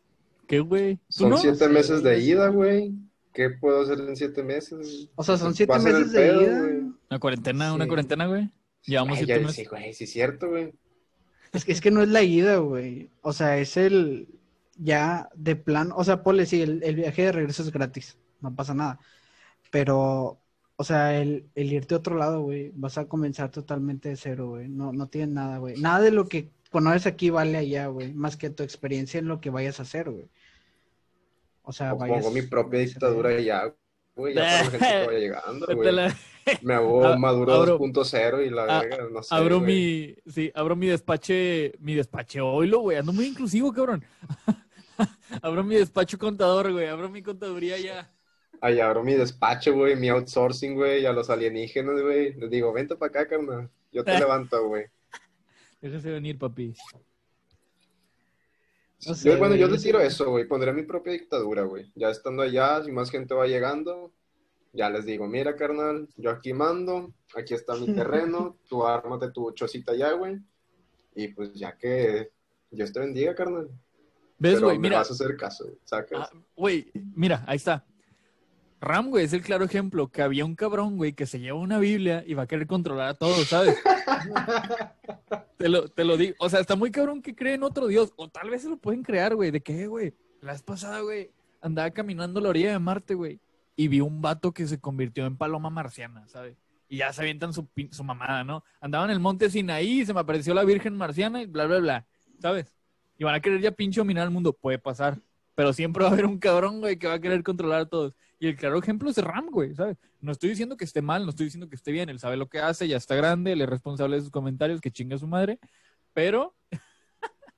[SPEAKER 1] ¿Qué, güey? ¿Tú
[SPEAKER 3] Son
[SPEAKER 1] no?
[SPEAKER 3] siete meses de ida, güey. ¿Qué puedo hacer en siete meses?
[SPEAKER 2] O sea, son siete meses de
[SPEAKER 3] pedo,
[SPEAKER 2] ida.
[SPEAKER 3] güey.
[SPEAKER 1] Una cuarentena, una cuarentena, güey. Llevamos
[SPEAKER 3] Ay,
[SPEAKER 1] siete
[SPEAKER 3] ya,
[SPEAKER 1] meses.
[SPEAKER 3] sí, güey, sí es cierto, güey.
[SPEAKER 2] Es que, es que no es la ida, güey. O sea, es el ya de plan. O sea, ponle, sí, el, el viaje de regreso es gratis. No pasa nada. Pero, o sea, el, el irte a otro lado, güey, vas a comenzar totalmente de cero, güey. No, no tienes nada, güey. Nada de lo que conoces aquí vale allá, güey. Más que tu experiencia en lo que vayas a hacer, güey. O sea,
[SPEAKER 3] O
[SPEAKER 2] vayas.
[SPEAKER 3] pongo mi propia dictadura ya, güey, ya para la gente que vaya llegando, güey.
[SPEAKER 1] la-
[SPEAKER 3] Me hago Maduro
[SPEAKER 1] abro-
[SPEAKER 3] 2.0 y la verga, no sé,
[SPEAKER 1] abro
[SPEAKER 3] güey.
[SPEAKER 1] mi, sí, abro mi despache, mi despache oilo, güey. Ando muy inclusivo, cabrón. abro mi despacho contador, güey. Abro mi contaduría ya.
[SPEAKER 3] Ahí abro mi despacho, güey, mi outsourcing, güey, a los alienígenas, güey. Les digo, vente para acá, carnal. Yo te levanto, güey.
[SPEAKER 1] Déjese venir, papi.
[SPEAKER 2] No sé,
[SPEAKER 3] Yo, bueno, yo
[SPEAKER 2] güey,
[SPEAKER 3] le tiro
[SPEAKER 2] sí.
[SPEAKER 3] eso, güey. Pondré mi propia dictadura, güey. Ya estando allá, si más gente va llegando, ya les digo, mira, carnal, yo aquí mando, aquí está mi terreno, tú ármate tu chocita allá, güey. Y pues ya que Dios te bendiga, carnal.
[SPEAKER 1] ¿Ves, güey?
[SPEAKER 3] me
[SPEAKER 1] Mira,
[SPEAKER 3] vas a hacer caso, güey,
[SPEAKER 1] ah, güey, mira, ahí está. Ram, güey, es el claro ejemplo que había un cabrón, güey, que se lleva una Biblia y va a querer controlar a todos, ¿sabes? te, lo, te lo digo. O sea, está muy cabrón que cree en otro Dios. O tal vez se lo pueden crear, güey. ¿De qué, güey? La vez pasada, güey, andaba caminando a la orilla de Marte, güey. Y vi un vato que se convirtió en paloma marciana, ¿sabes? Y ya se avientan su, su mamada, ¿no? Andaba en el monte Sinaí y se me apareció la Virgen Marciana y bla, bla, bla, ¿sabes? Y van a querer ya pinche dominar el mundo. Puede pasar. Pero siempre va a haber un cabrón, güey, que va a querer controlar a todos. Y el claro ejemplo es Ram, güey, ¿sabes? No estoy diciendo que esté mal, no estoy diciendo que esté bien. Él sabe lo que hace, ya está grande, él es responsable de sus comentarios, que chinga a su madre. Pero,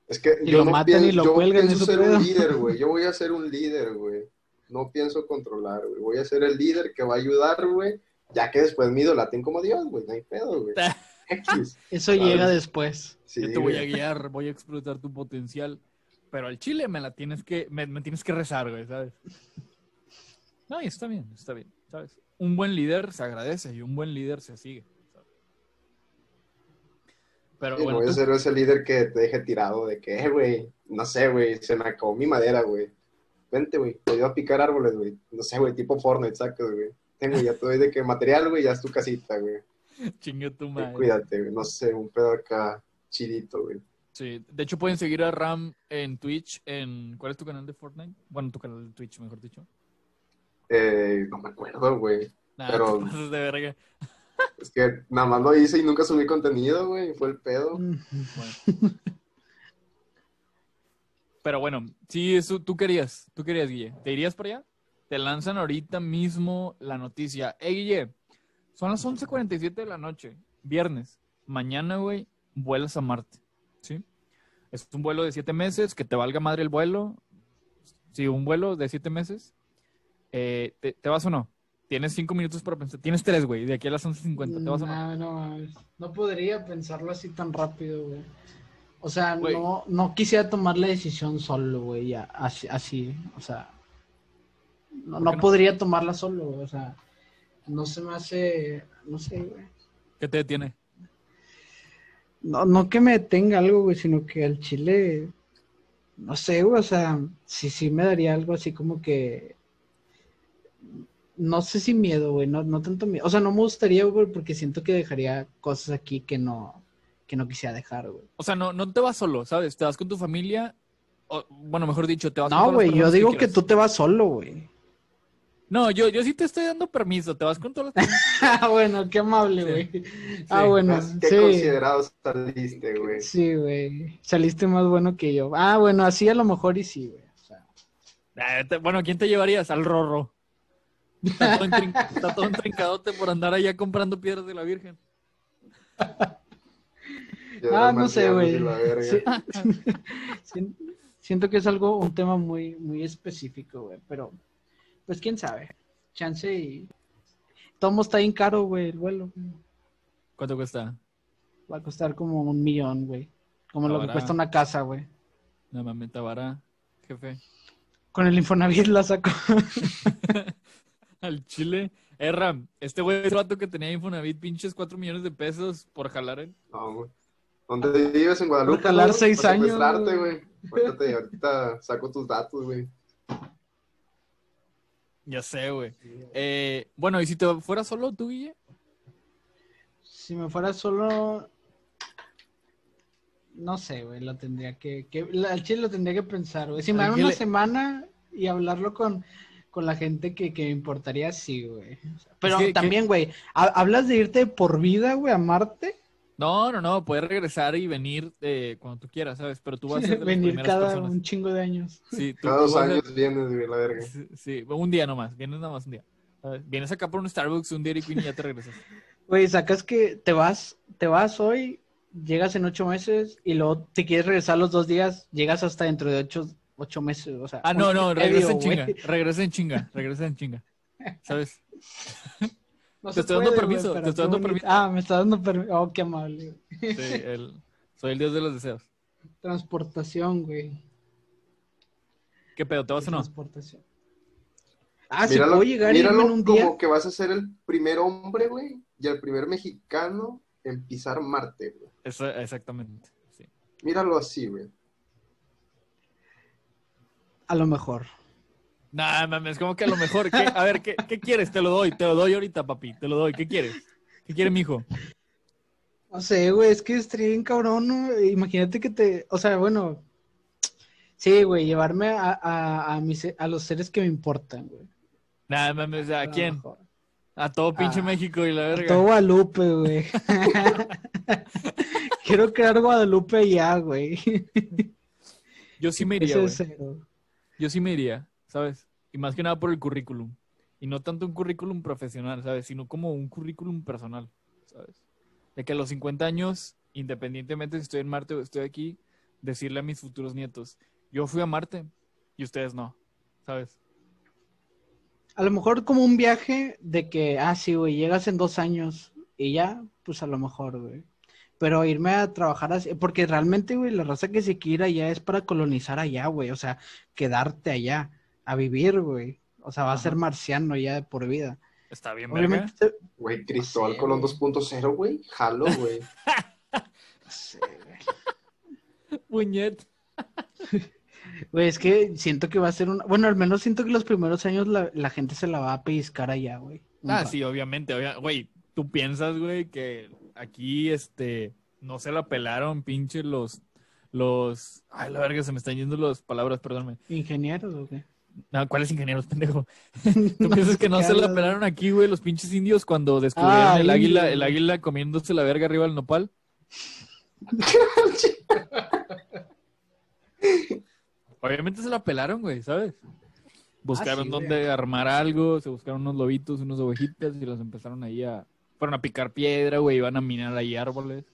[SPEAKER 3] Es que
[SPEAKER 2] Y
[SPEAKER 3] yo
[SPEAKER 2] lo
[SPEAKER 3] no
[SPEAKER 2] matan y
[SPEAKER 3] pienso,
[SPEAKER 2] lo
[SPEAKER 3] yo
[SPEAKER 2] cuelgan,
[SPEAKER 3] pienso ser
[SPEAKER 2] pedo.
[SPEAKER 3] un líder, güey. Yo voy a ser un líder, güey. No pienso controlar, güey. Voy a ser el líder que va a ayudar, güey. Ya que después me idolaten como Dios, güey. No hay pedo, güey. X.
[SPEAKER 2] Eso llega después.
[SPEAKER 3] Sí,
[SPEAKER 1] yo te voy a guiar, voy a explotar tu potencial. Pero al chile me la tienes que, me, me tienes que rezar, güey, ¿sabes? No, y está bien, está bien, ¿sabes? Un buen líder se agradece y un buen líder se sigue. ¿sabes? Pero
[SPEAKER 3] Sí,
[SPEAKER 1] bueno,
[SPEAKER 3] voy a ser ese líder que te deje tirado de que, eh, güey, no sé, güey, se me acabó mi madera, güey. Vente, güey, te ayudo a picar árboles, güey. No sé, güey, tipo Fortnite, sacas, güey. Tengo, ya te doy de que material, güey, ya es tu casita, güey.
[SPEAKER 1] chingue tu
[SPEAKER 3] Y
[SPEAKER 1] madre.
[SPEAKER 3] Cuídate, güey, no sé, un pedo acá chidito, güey.
[SPEAKER 1] Sí, de hecho pueden seguir a Ram en Twitch, en ¿cuál es tu canal de Fortnite? Bueno, tu canal de Twitch, mejor dicho.
[SPEAKER 3] Eh, no me acuerdo, güey.
[SPEAKER 1] Nah,
[SPEAKER 3] Pero-
[SPEAKER 1] de verga.
[SPEAKER 3] Es que nada más lo hice y nunca subí contenido, güey. Fue el pedo.
[SPEAKER 1] Bueno. Pero bueno, sí, eso tú querías, tú querías, Guille. ¿Te irías para allá? Te lanzan ahorita mismo la noticia. Hey, Guille, son las 11.47 de la noche, viernes. Mañana, güey, vuelas a Marte, ¿sí? Es un vuelo de siete meses, que te valga madre el vuelo. Sí, un vuelo de siete meses. Eh, ¿te, te vas o no? Tienes cinco minutos para pensar. Tienes tres, güey, de aquí a las 11.50. ¿Te vas o no?
[SPEAKER 2] No, no, no podría pensarlo así tan rápido, güey. O sea,
[SPEAKER 1] Güey.
[SPEAKER 2] no, no quisiera tomar la decisión solo, güey, ya, así, así, o sea, no,
[SPEAKER 1] ¿Por
[SPEAKER 2] no
[SPEAKER 1] no?
[SPEAKER 2] podría tomarla solo, güey, o sea, no se me hace, no sé, güey.
[SPEAKER 1] ¿Qué te detiene?
[SPEAKER 2] No, no que me detenga algo, güey, sino que al chile, no sé, güey, o sea, sí, sí me daría algo así como que, no sé si miedo, güey, no, no tanto miedo, o sea, no me gustaría, güey, porque siento que dejaría cosas aquí que no, que no quisiera dejar, güey.
[SPEAKER 1] O sea, no, no te vas solo, ¿sabes? Te vas con tu familia. o, bueno, mejor dicho, te vas con
[SPEAKER 2] No, güey, yo digo que, tú te vas solo, güey.
[SPEAKER 1] No, yo, yo sí te estoy dando permiso. Te vas con todas las.
[SPEAKER 2] Ah, bueno, qué amable,
[SPEAKER 1] Sí.
[SPEAKER 2] güey. Ah, bueno,
[SPEAKER 3] Qué
[SPEAKER 2] sí.
[SPEAKER 3] considerado saliste, güey.
[SPEAKER 2] Sí, güey. Saliste más bueno que yo. Ah, bueno, así a lo mejor y sí, güey. O sea,
[SPEAKER 1] Ah, bueno, ¿quién te llevarías? Al Rorro. Está todo, está todo entrincadote por andar allá comprando piedras de la Virgen.
[SPEAKER 2] Ah, no sé, güey. Sí. Siento que es algo, un tema muy, muy específico, güey. Pero, pues quién sabe. Chance y. Todo está bien caro, güey, el vuelo.
[SPEAKER 1] ¿Cuánto cuesta?
[SPEAKER 2] Va a costar como un millón, güey. Como lo que cuesta una casa, güey.
[SPEAKER 1] No mames, Tabara, jefe.
[SPEAKER 2] Con el Infonavit la saco.
[SPEAKER 1] Al Chile. Eh, Ram, este güey es el vato que tenía Infonavit pinches 4 millones de pesos por jalar en.
[SPEAKER 3] No, güey. ¿Dónde vives? ¿En Guadalupe?
[SPEAKER 2] Por jalar
[SPEAKER 3] güey?
[SPEAKER 2] seis
[SPEAKER 3] Para
[SPEAKER 2] años,
[SPEAKER 3] secuestrarte,
[SPEAKER 2] güey.
[SPEAKER 3] Ahorita, saco tus datos, güey.
[SPEAKER 1] Ya sé, güey. Eh, bueno, ¿y si te fueras solo tú, Guille?
[SPEAKER 2] Si me fuera solo. no sé, güey, lo tendría que, que la- al chile lo tendría que pensar, güey. Si me dan
[SPEAKER 1] ¿Alguien
[SPEAKER 2] una
[SPEAKER 1] le-
[SPEAKER 2] semana y hablarlo con, con la gente que, que me importaría, sí, güey. O sea, Pero
[SPEAKER 1] que-
[SPEAKER 2] también, güey, ha- hablas de irte por vida, güey, a Marte,
[SPEAKER 1] No, no, no, puedes regresar y venir eh, cuando tú quieras, ¿sabes? Pero tú vas a ser de las
[SPEAKER 2] venir
[SPEAKER 1] primeras
[SPEAKER 2] cada
[SPEAKER 1] personas.
[SPEAKER 2] un chingo de años.
[SPEAKER 1] Sí, tú,
[SPEAKER 3] Cada dos
[SPEAKER 1] vas a-
[SPEAKER 3] años vienes, güey, la verga.
[SPEAKER 1] Sí, sí, un día nomás, vienes nada más un día. ¿sabes? Vienes acá por un Starbucks, un Dairy Queen y ya te regresas.
[SPEAKER 2] Güey, sacas que te vas, te vas hoy, llegas en ocho meses y luego te quieres regresar los dos días, llegas hasta dentro de ocho, ocho meses, o sea.
[SPEAKER 1] Ah, no, no, regresa en chinga, regresa en chinga, regresa en chinga. ¿Sabes?
[SPEAKER 2] No
[SPEAKER 1] Te estoy dando
[SPEAKER 2] puede,
[SPEAKER 1] permiso, te estoy dando permiso.
[SPEAKER 2] Ah, me está dando permiso. Oh, qué amable.
[SPEAKER 1] Sí, el- soy el dios de los deseos.
[SPEAKER 2] Transportación, güey.
[SPEAKER 1] ¿Qué pedo? ¿Te vas o no?
[SPEAKER 2] Transportación. Ah, si
[SPEAKER 3] Míralo,
[SPEAKER 2] puedo llegar
[SPEAKER 3] míralo
[SPEAKER 2] en un día.
[SPEAKER 3] como que vas a ser el primer hombre, güey, y el primer mexicano en pisar Marte, güey.
[SPEAKER 1] Eso, exactamente. sí.
[SPEAKER 3] Míralo así, güey.
[SPEAKER 2] A lo mejor.
[SPEAKER 1] Nah, mames, como que a lo mejor. ¿qué? A ver, ¿qué, ¿qué quieres? Te lo doy, te lo doy ahorita, papi. Te lo doy. ¿Qué quieres? ¿Qué quiere mi hijo?
[SPEAKER 2] No sé, güey, es que estaría bien cabrón, ¿no? Imagínate que te, o sea, bueno, sí, güey, llevarme a, a, a, mis, a los seres que me importan, güey.
[SPEAKER 1] Nah, mames, ¿a quién?
[SPEAKER 2] mejor.
[SPEAKER 1] A todo pinche México y la
[SPEAKER 2] A
[SPEAKER 1] verga.
[SPEAKER 2] todo Guadalupe, güey. Quiero crear Guadalupe ya, güey.
[SPEAKER 1] Yo sí me iría,
[SPEAKER 2] Ese
[SPEAKER 1] güey.
[SPEAKER 2] es.
[SPEAKER 1] Yo sí me iría, ¿sabes? Y más que nada por el currículum. Y no tanto un currículum profesional, ¿sabes? Sino como un currículum personal, ¿sabes? De que a los 50 años, independientemente si estoy en Marte o estoy aquí, decirle a mis futuros nietos, yo fui a Marte y ustedes no, ¿sabes?
[SPEAKER 2] A lo mejor como un viaje de que, ah, sí, güey, llegas en dos años y ya, pues a lo mejor, güey. Pero irme a trabajar así, porque realmente, güey, la raza que se quiere ir allá es para colonizar allá, güey. O sea, quedarte allá, a vivir, güey. O sea, va a ser marciano ya de por vida.
[SPEAKER 1] Está bien.
[SPEAKER 2] Obviamente, te-
[SPEAKER 3] Güey, Cristóbal
[SPEAKER 2] sé,
[SPEAKER 3] Colón
[SPEAKER 2] güey.
[SPEAKER 3] 2.0, güey. Jalo, güey.
[SPEAKER 2] no sé, güey.
[SPEAKER 1] Puñet.
[SPEAKER 2] Güey, es que siento que va a ser un... Bueno, al menos siento que los primeros años la, la gente se la va a pellizcar allá, güey.
[SPEAKER 1] Ah, sí, obviamente, obvia- Güey, tú piensas, güey, que aquí, este, no se la pelaron, pinche, los, los... Ay, la verga, se me están yendo las palabras, perdónme.
[SPEAKER 2] ¿Ingenieros o qué?
[SPEAKER 1] No, ¿cuáles ingenieros, pendejo? ¿Tú piensas que no se la pelaron aquí, güey, los pinches indios cuando descubrieron
[SPEAKER 2] Ah,
[SPEAKER 1] el águila, el águila comiéndose la verga arriba del nopal? Obviamente se la pelaron, güey, ¿sabes? Buscaron
[SPEAKER 2] Ah, sí, güey.
[SPEAKER 1] dónde armar algo, se buscaron unos lobitos, unos ovejitas y los empezaron ahí a... Fueron a picar piedra, güey, iban a minar ahí árboles.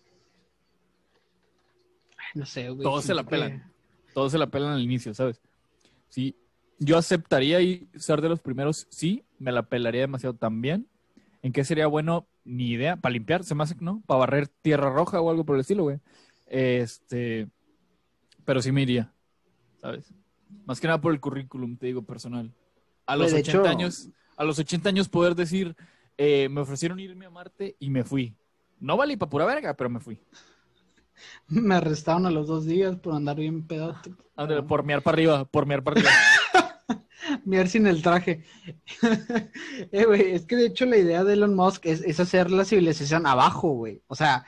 [SPEAKER 2] No sé, güey.
[SPEAKER 1] Todos se la pelan. Todos se la pelan al inicio, ¿sabes? Sí, yo aceptaría y ser de los primeros, sí, me la pelaría demasiado también. ¿En qué sería bueno? Ni idea. Para limpiar, se me hace, que ¿no? Para barrer tierra roja o algo por el estilo, güey. Este, pero sí me iría, ¿sabes? Más que nada por el currículum, te digo, personal. A los
[SPEAKER 2] de
[SPEAKER 1] 80
[SPEAKER 2] hecho-
[SPEAKER 1] años, a los 80 años poder decir, eh, me ofrecieron irme a Marte y me fui. No valí para pura verga, pero me fui.
[SPEAKER 2] Me arrestaron a los dos días por andar bien pedote.
[SPEAKER 1] Ándale, por mear para arriba, por mear para arriba.
[SPEAKER 2] Mirar sin el traje. eh, güey, es que de hecho la idea de Elon Musk es, es hacer la civilización abajo, güey. O sea,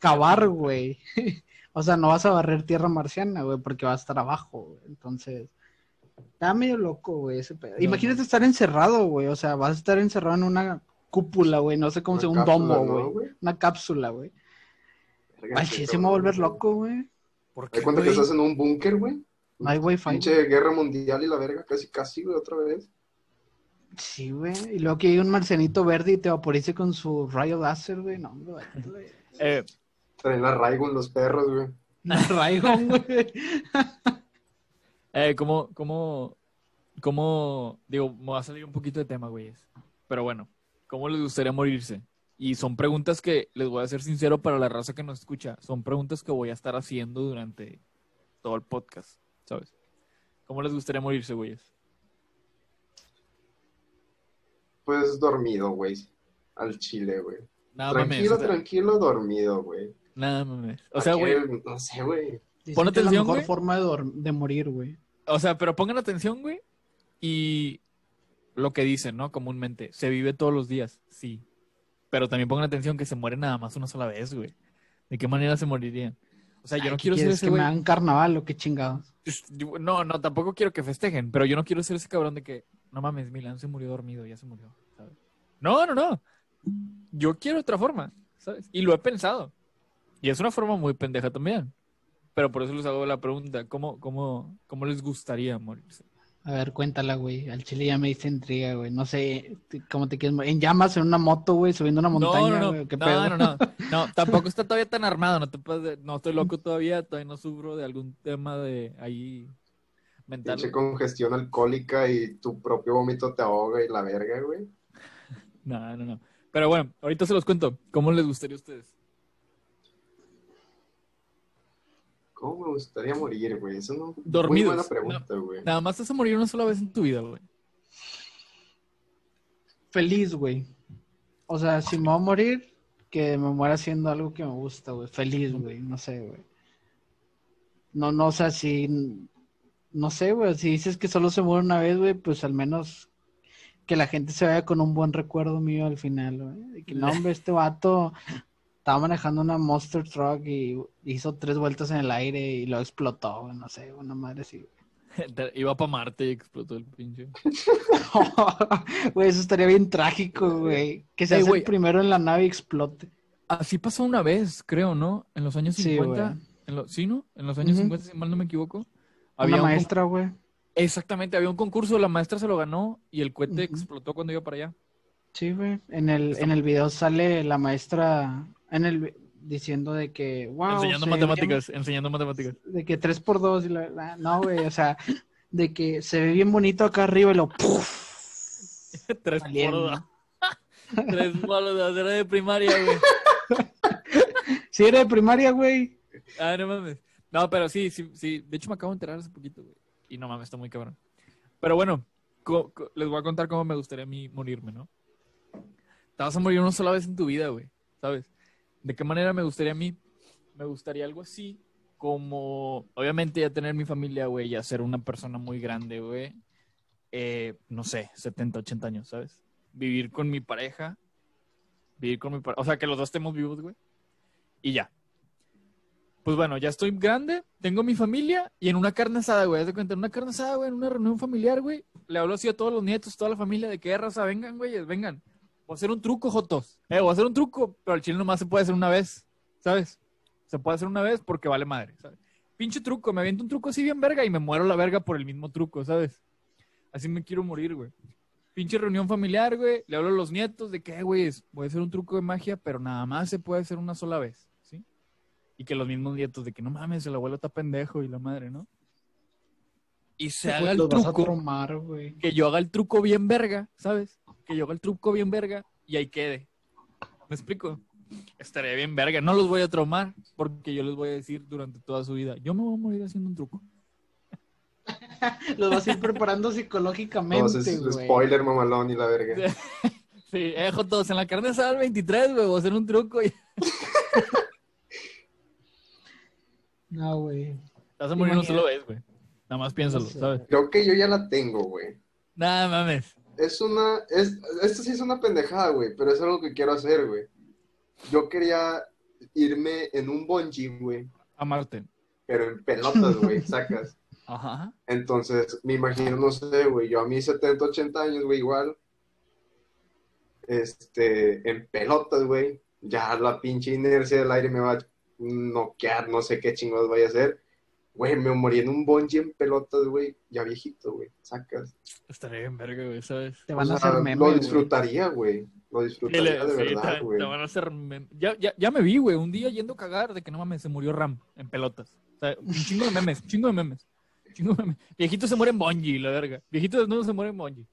[SPEAKER 2] cavar, güey. o sea, no vas a barrer tierra marciana, güey, porque va a estar abajo, güey. Entonces, está medio loco, güey, ese pedo.
[SPEAKER 1] No,
[SPEAKER 2] Imagínate
[SPEAKER 1] no.
[SPEAKER 2] estar encerrado, güey. O sea, vas a estar encerrado en una cúpula, güey. No sé cómo se un
[SPEAKER 3] cápsula,
[SPEAKER 2] domo,
[SPEAKER 3] ¿no,
[SPEAKER 2] güey. Una cápsula, güey. Ay, sí, se me va a volver loco, güey.
[SPEAKER 1] ¿Por
[SPEAKER 3] ¿Te
[SPEAKER 1] qué,
[SPEAKER 3] cuenta que estás en un búnker, güey?
[SPEAKER 2] No hay wifi.
[SPEAKER 3] Pinche guerra mundial y la verga, casi, casi, güey, otra vez.
[SPEAKER 2] Sí, güey. Y luego que hay un marcianito verde y te vaporice con su rayo láser, güey. No, güey.
[SPEAKER 1] Eh,
[SPEAKER 3] Traen la raigo en los perros, güey.
[SPEAKER 2] Raigón, güey.
[SPEAKER 1] eh, ¿cómo, cómo, cómo, digo, me va a salir un poquito de tema, güey. Pero bueno, ¿cómo les gustaría morirse? Y son preguntas que, les voy a ser sincero para la raza que nos escucha, son preguntas que voy a estar haciendo durante todo el podcast, ¿sabes? ¿Cómo les gustaría morirse, güeyes?
[SPEAKER 3] Pues dormido, güey. Al chile, güey.
[SPEAKER 1] Nada mames.
[SPEAKER 3] tranquilo,
[SPEAKER 1] o sea,
[SPEAKER 3] tranquilo, dormido, güey.
[SPEAKER 1] Nada mames. O sea, güey,
[SPEAKER 3] No sé, güey.
[SPEAKER 1] Pon
[SPEAKER 2] es la
[SPEAKER 1] atención,
[SPEAKER 2] mejor forma de morir, güey.
[SPEAKER 1] O sea, pero pongan atención, güey. Y lo que dicen, ¿no? Comúnmente, se vive todos los días, sí. Pero también pongan atención que se muere nada más una sola vez, güey. ¿De qué manera se morirían? O sea, yo no
[SPEAKER 2] ¿Qué
[SPEAKER 1] quiero ser ese
[SPEAKER 2] que me hagan carnaval o qué chingados.
[SPEAKER 1] Es- yo- No, no, tampoco quiero que festejen, pero yo no quiero ser ese cabrón de que, no mames, Milán se murió dormido, ya se murió, ¿sabes? No, no, no. Yo quiero otra forma, ¿sabes? Y lo he pensado. Y es una forma muy pendeja también. Pero por eso les hago la pregunta, ¿cómo, cómo, cómo les gustaría morirse?
[SPEAKER 2] A ver, cuéntala, güey. Al chile ya me diste intriga, güey. No sé cómo te quieres. En llamas, en una moto, güey, subiendo una montaña,
[SPEAKER 1] no, no,
[SPEAKER 2] güey. ¿Qué
[SPEAKER 1] no,
[SPEAKER 2] pedo?
[SPEAKER 1] no, no, no, tampoco está todavía tan armado, no te puedes de- no estoy loco todavía, todavía no sufro de algún tema de ahí mental.
[SPEAKER 3] Pinche congestión alcohólica y tu propio vómito te ahoga y la verga, güey.
[SPEAKER 1] No, no, no. Pero bueno, ahorita se los cuento. ¿Cómo les gustaría a ustedes?
[SPEAKER 3] ¿Cómo me gustaría morir, güey? Eso no. Muy
[SPEAKER 1] Dormidos.
[SPEAKER 3] buena pregunta, güey.
[SPEAKER 1] Nada más te vas a morir una sola vez en tu vida, güey.
[SPEAKER 2] Feliz, güey. O sea, si me voy a morir, que me muera haciendo algo que me gusta, güey. Feliz, güey. No sé, güey. No, no, o sea, si. No sé, güey. Si dices que solo se muere una vez, güey, pues al menos que la gente se vaya con un buen recuerdo mío al final, güey. De que no, hombre, este vato estaba manejando una Monster Truck y hizo tres vueltas en el aire y lo explotó. No sé, una madre güey.
[SPEAKER 1] Iba para Marte y explotó el pinche.
[SPEAKER 2] Güey, eso estaría bien trágico, güey. Que se
[SPEAKER 1] Ey,
[SPEAKER 2] hace
[SPEAKER 1] güey.
[SPEAKER 2] el primero en la nave y explote.
[SPEAKER 1] Así pasó una vez, creo, ¿no? En los años
[SPEAKER 2] Sí,
[SPEAKER 1] 50.
[SPEAKER 2] güey.
[SPEAKER 1] en lo- ¿Sí, no? En los años
[SPEAKER 2] Ujú.
[SPEAKER 1] 50, si mal no me equivoco.
[SPEAKER 2] Una
[SPEAKER 1] un
[SPEAKER 2] maestra, güey.
[SPEAKER 1] Exactamente, había un concurso, la maestra se lo ganó y el cohete explotó cuando iba para allá.
[SPEAKER 2] Sí, güey. En el, en el video sale la maestra en el diciendo de que, wow.
[SPEAKER 1] enseñando
[SPEAKER 2] se
[SPEAKER 1] matemáticas, enseñando matemáticas.
[SPEAKER 2] de que 3 por 2 y la, la- no, güey, o sea, de que se ve bien bonito acá arriba y lo ¡puf!
[SPEAKER 1] Tres
[SPEAKER 2] Valiendo.
[SPEAKER 1] por dos. Tres por dos, era de primaria, güey.
[SPEAKER 2] Sí, era de primaria, güey.
[SPEAKER 1] Ah, no mames. No, pero sí, sí, sí. De hecho, me acabo de enterar hace poquito, güey. Y no mames, está muy cabrón. Pero bueno, les voy a contar cómo me gustaría a mí morirme, ¿no? Te vas a morir una sola vez en tu vida, güey. ¿Sabes? ¿De qué manera me gustaría a mí? Me gustaría algo así, como, obviamente, ya tener mi familia, güey, ya ser una persona muy grande, güey. Eh, no sé, 70, 80 años, ¿sabes? Vivir con mi pareja. Vivir con mi pareja. O sea, que los dos estemos vivos, güey. Y ya. Pues bueno, ya estoy grande, tengo mi familia y en una carne asada, güey. De cuenta, en una carne asada, güey, en una reunión familiar, güey. Le hablo así a todos los nietos, toda la familia, de qué raza, vengan, güeyes, vengan. A hacer un truco, Jotos. Eh, a hacer un truco, pero el chile nomás se puede hacer una vez, ¿sabes? Se puede hacer una vez porque vale madre, ¿sabes? Pinche truco, me aviento un truco así bien verga y me muero la verga por el mismo truco, ¿sabes? Así me quiero morir, güey. Pinche reunión familiar, güey. Le hablo a los nietos de que, güey, voy a hacer un truco de magia, pero nada más se puede hacer una sola vez, ¿sí? Y que los mismos nietos de que no mames, el abuelo está pendejo y la madre, ¿no? Y se haga el truco,
[SPEAKER 2] tromar,
[SPEAKER 1] que yo haga el truco bien verga, ¿sabes? Que yo haga el truco bien verga y ahí quede. ¿Me explico? Estaría bien verga. No los voy a traumar porque yo les voy a decir durante toda su vida, yo me voy a morir haciendo un truco.
[SPEAKER 2] Los vas a ir preparando psicológicamente,
[SPEAKER 3] Entonces,
[SPEAKER 2] güey.
[SPEAKER 3] spoiler, mamalón y la verga.
[SPEAKER 1] Sí, eh, todos en la carne del 23, güey, voy a hacer un truco y
[SPEAKER 2] No, güey.
[SPEAKER 1] vas a morir no solo vez, güey. Nada más piénsalo,
[SPEAKER 2] No sé.
[SPEAKER 1] ¿sabes?
[SPEAKER 3] Creo que yo ya la tengo, güey.
[SPEAKER 1] Nada mames.
[SPEAKER 3] Es una. Es, esto sí es una pendejada, güey, pero es algo que quiero hacer, güey. Yo quería irme en un bungee, güey,
[SPEAKER 1] A Marte.
[SPEAKER 3] pero en pelotas, güey, sacas.
[SPEAKER 1] Ajá.
[SPEAKER 3] Entonces, me imagino, no sé, güey, yo a mis 70, 80 años, güey, igual, este, en pelotas, güey, ya la pinche inercia del aire me va a noquear, no sé qué chingados vaya a hacer. Güey, me morí en un bungee en pelotas, güey, ya viejito, güey, sacas.
[SPEAKER 1] Estaría bien verga, güey, ¿sabes?
[SPEAKER 2] Te
[SPEAKER 3] O
[SPEAKER 2] van a
[SPEAKER 3] sea,
[SPEAKER 2] hacer memes,
[SPEAKER 3] Lo disfrutaría, güey, lo disfrutaría de
[SPEAKER 1] Sí,
[SPEAKER 3] verdad,
[SPEAKER 1] te,
[SPEAKER 3] güey.
[SPEAKER 1] te van a hacer mem- ya, ya, ya me vi, güey, un día yendo a cagar de que no mames, se murió Ram en pelotas. O sea, un chingo de memes, un chingo de memes. un chingo de memes. Viejito se muere en bungee, la verga. Viejito desnudo se muere en bungee.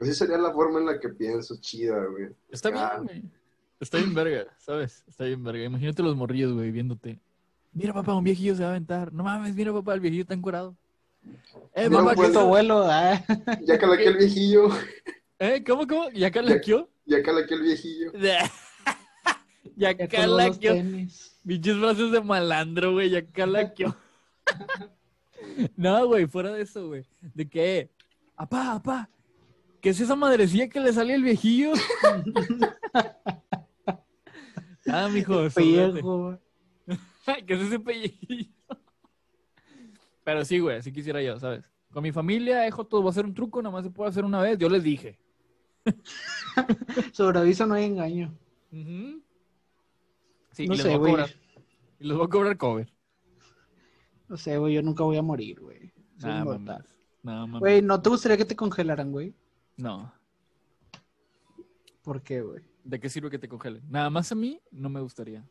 [SPEAKER 3] Así sería la forma en la que pienso, chida, güey.
[SPEAKER 1] Está
[SPEAKER 3] Ah.
[SPEAKER 1] bien, güey. Está bien verga, ¿sabes? Está bien verga. Imagínate los morrillos, güey, viéndote. Mira, papá, un viejillo se va a aventar. No mames, mira, papá, el viejillo está encuerado. Eh,
[SPEAKER 3] No
[SPEAKER 1] papá, ¿qué
[SPEAKER 3] puedo.
[SPEAKER 2] Tu abuelo, ah.
[SPEAKER 3] Ya calaqué el viejillo,
[SPEAKER 1] ¿Eh? ¿Cómo, cómo? ¿Ya calaqueó?
[SPEAKER 3] ya calaqué el viejillo.
[SPEAKER 1] ya
[SPEAKER 2] Ya
[SPEAKER 1] calaqueó. Pinches brazos de malandro, güey, ya calaqueó. no, güey, fuera de eso, güey. ¿De qué? Apá, apá. ¿Qué es esa madrecilla que le sale al viejillo? ah, mijo, sóbrate.
[SPEAKER 2] Viejo.
[SPEAKER 1] ¿Qué es ese pellejillo? Pero sí, güey, así quisiera yo, ¿sabes? Con mi familia, Ejo, todo va a ser un truco, nada más se puede hacer una vez. Yo les dije.
[SPEAKER 2] Sobre aviso no hay engaño.
[SPEAKER 1] Sí,
[SPEAKER 2] No
[SPEAKER 1] y les
[SPEAKER 2] sé,
[SPEAKER 1] voy a cobrar. Y les voy a cobrar cover.
[SPEAKER 2] No sé, güey, yo nunca voy a morir, güey.
[SPEAKER 1] Nada, mamá. Nada, mamá.
[SPEAKER 2] Güey, ¿no te gustaría que te congelaran, güey?
[SPEAKER 1] No.
[SPEAKER 2] ¿Por qué, güey?
[SPEAKER 1] ¿De qué sirve que te congelen? Nada más a mí no me gustaría.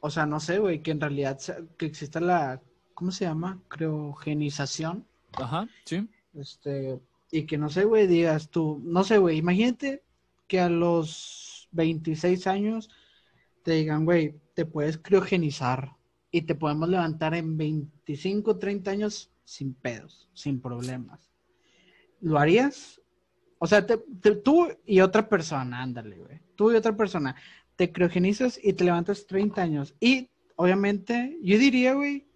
[SPEAKER 2] O sea, no sé, güey, que en realidad que exista la, ¿cómo se llama? Criogenización.
[SPEAKER 1] Ajá, sí.
[SPEAKER 2] Este, y que no sé, güey, digas tú, no sé, güey, imagínate que a los 26 años te digan, güey, te puedes criogenizar y te podemos levantar en 25, 30 años sin pedos, sin problemas. ¿Lo harías? O sea, te- te- tú y otra persona, ándale, güey. Tú y otra persona, te criogenizas y te levantas 30 años. Y obviamente, yo diría, güey,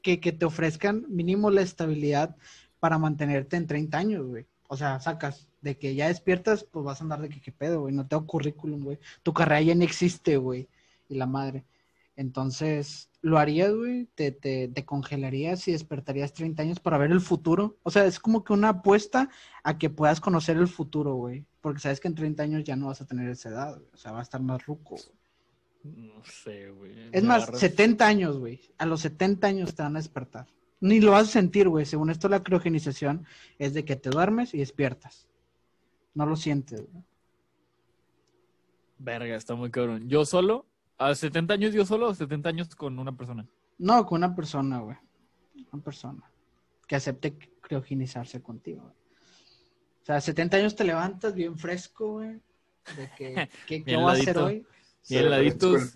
[SPEAKER 2] que, que te ofrezcan mínimo la estabilidad para mantenerte en 30 años, güey. O sea, sacas de que ya despiertas, pues vas a andar de que qué pedo, güey. No tengo currículum, güey. Tu carrera ya no existe, güey. Y la madre. Entonces, ¿lo harías, güey? ¿Te, te, te congelarías y despertarías 30 años para ver el futuro? O sea, es como que una apuesta a que puedas conocer el futuro, güey. Porque sabes que en 30 años ya no vas a tener esa edad, güey. O sea, va a estar más ruco, güey.
[SPEAKER 1] No sé, güey.
[SPEAKER 2] Es
[SPEAKER 1] Me
[SPEAKER 2] más,
[SPEAKER 1] agarras-
[SPEAKER 2] 70 años, güey. A los 70 años te van a despertar. Ni lo vas a sentir, güey. Según esto, la criogenización es de que te duermes y despiertas. No lo sientes, güey.
[SPEAKER 1] Verga, está muy cabrón. Yo solo, a 70 años yo solo, o 70 años con una persona.
[SPEAKER 2] No, con una persona, güey. Una persona que acepte criogenizarse contigo, güey. O sea, a 70 años te levantas bien fresco, güey. De que, ¿qué, qué voy a hacer hoy?
[SPEAKER 1] Bien laditos.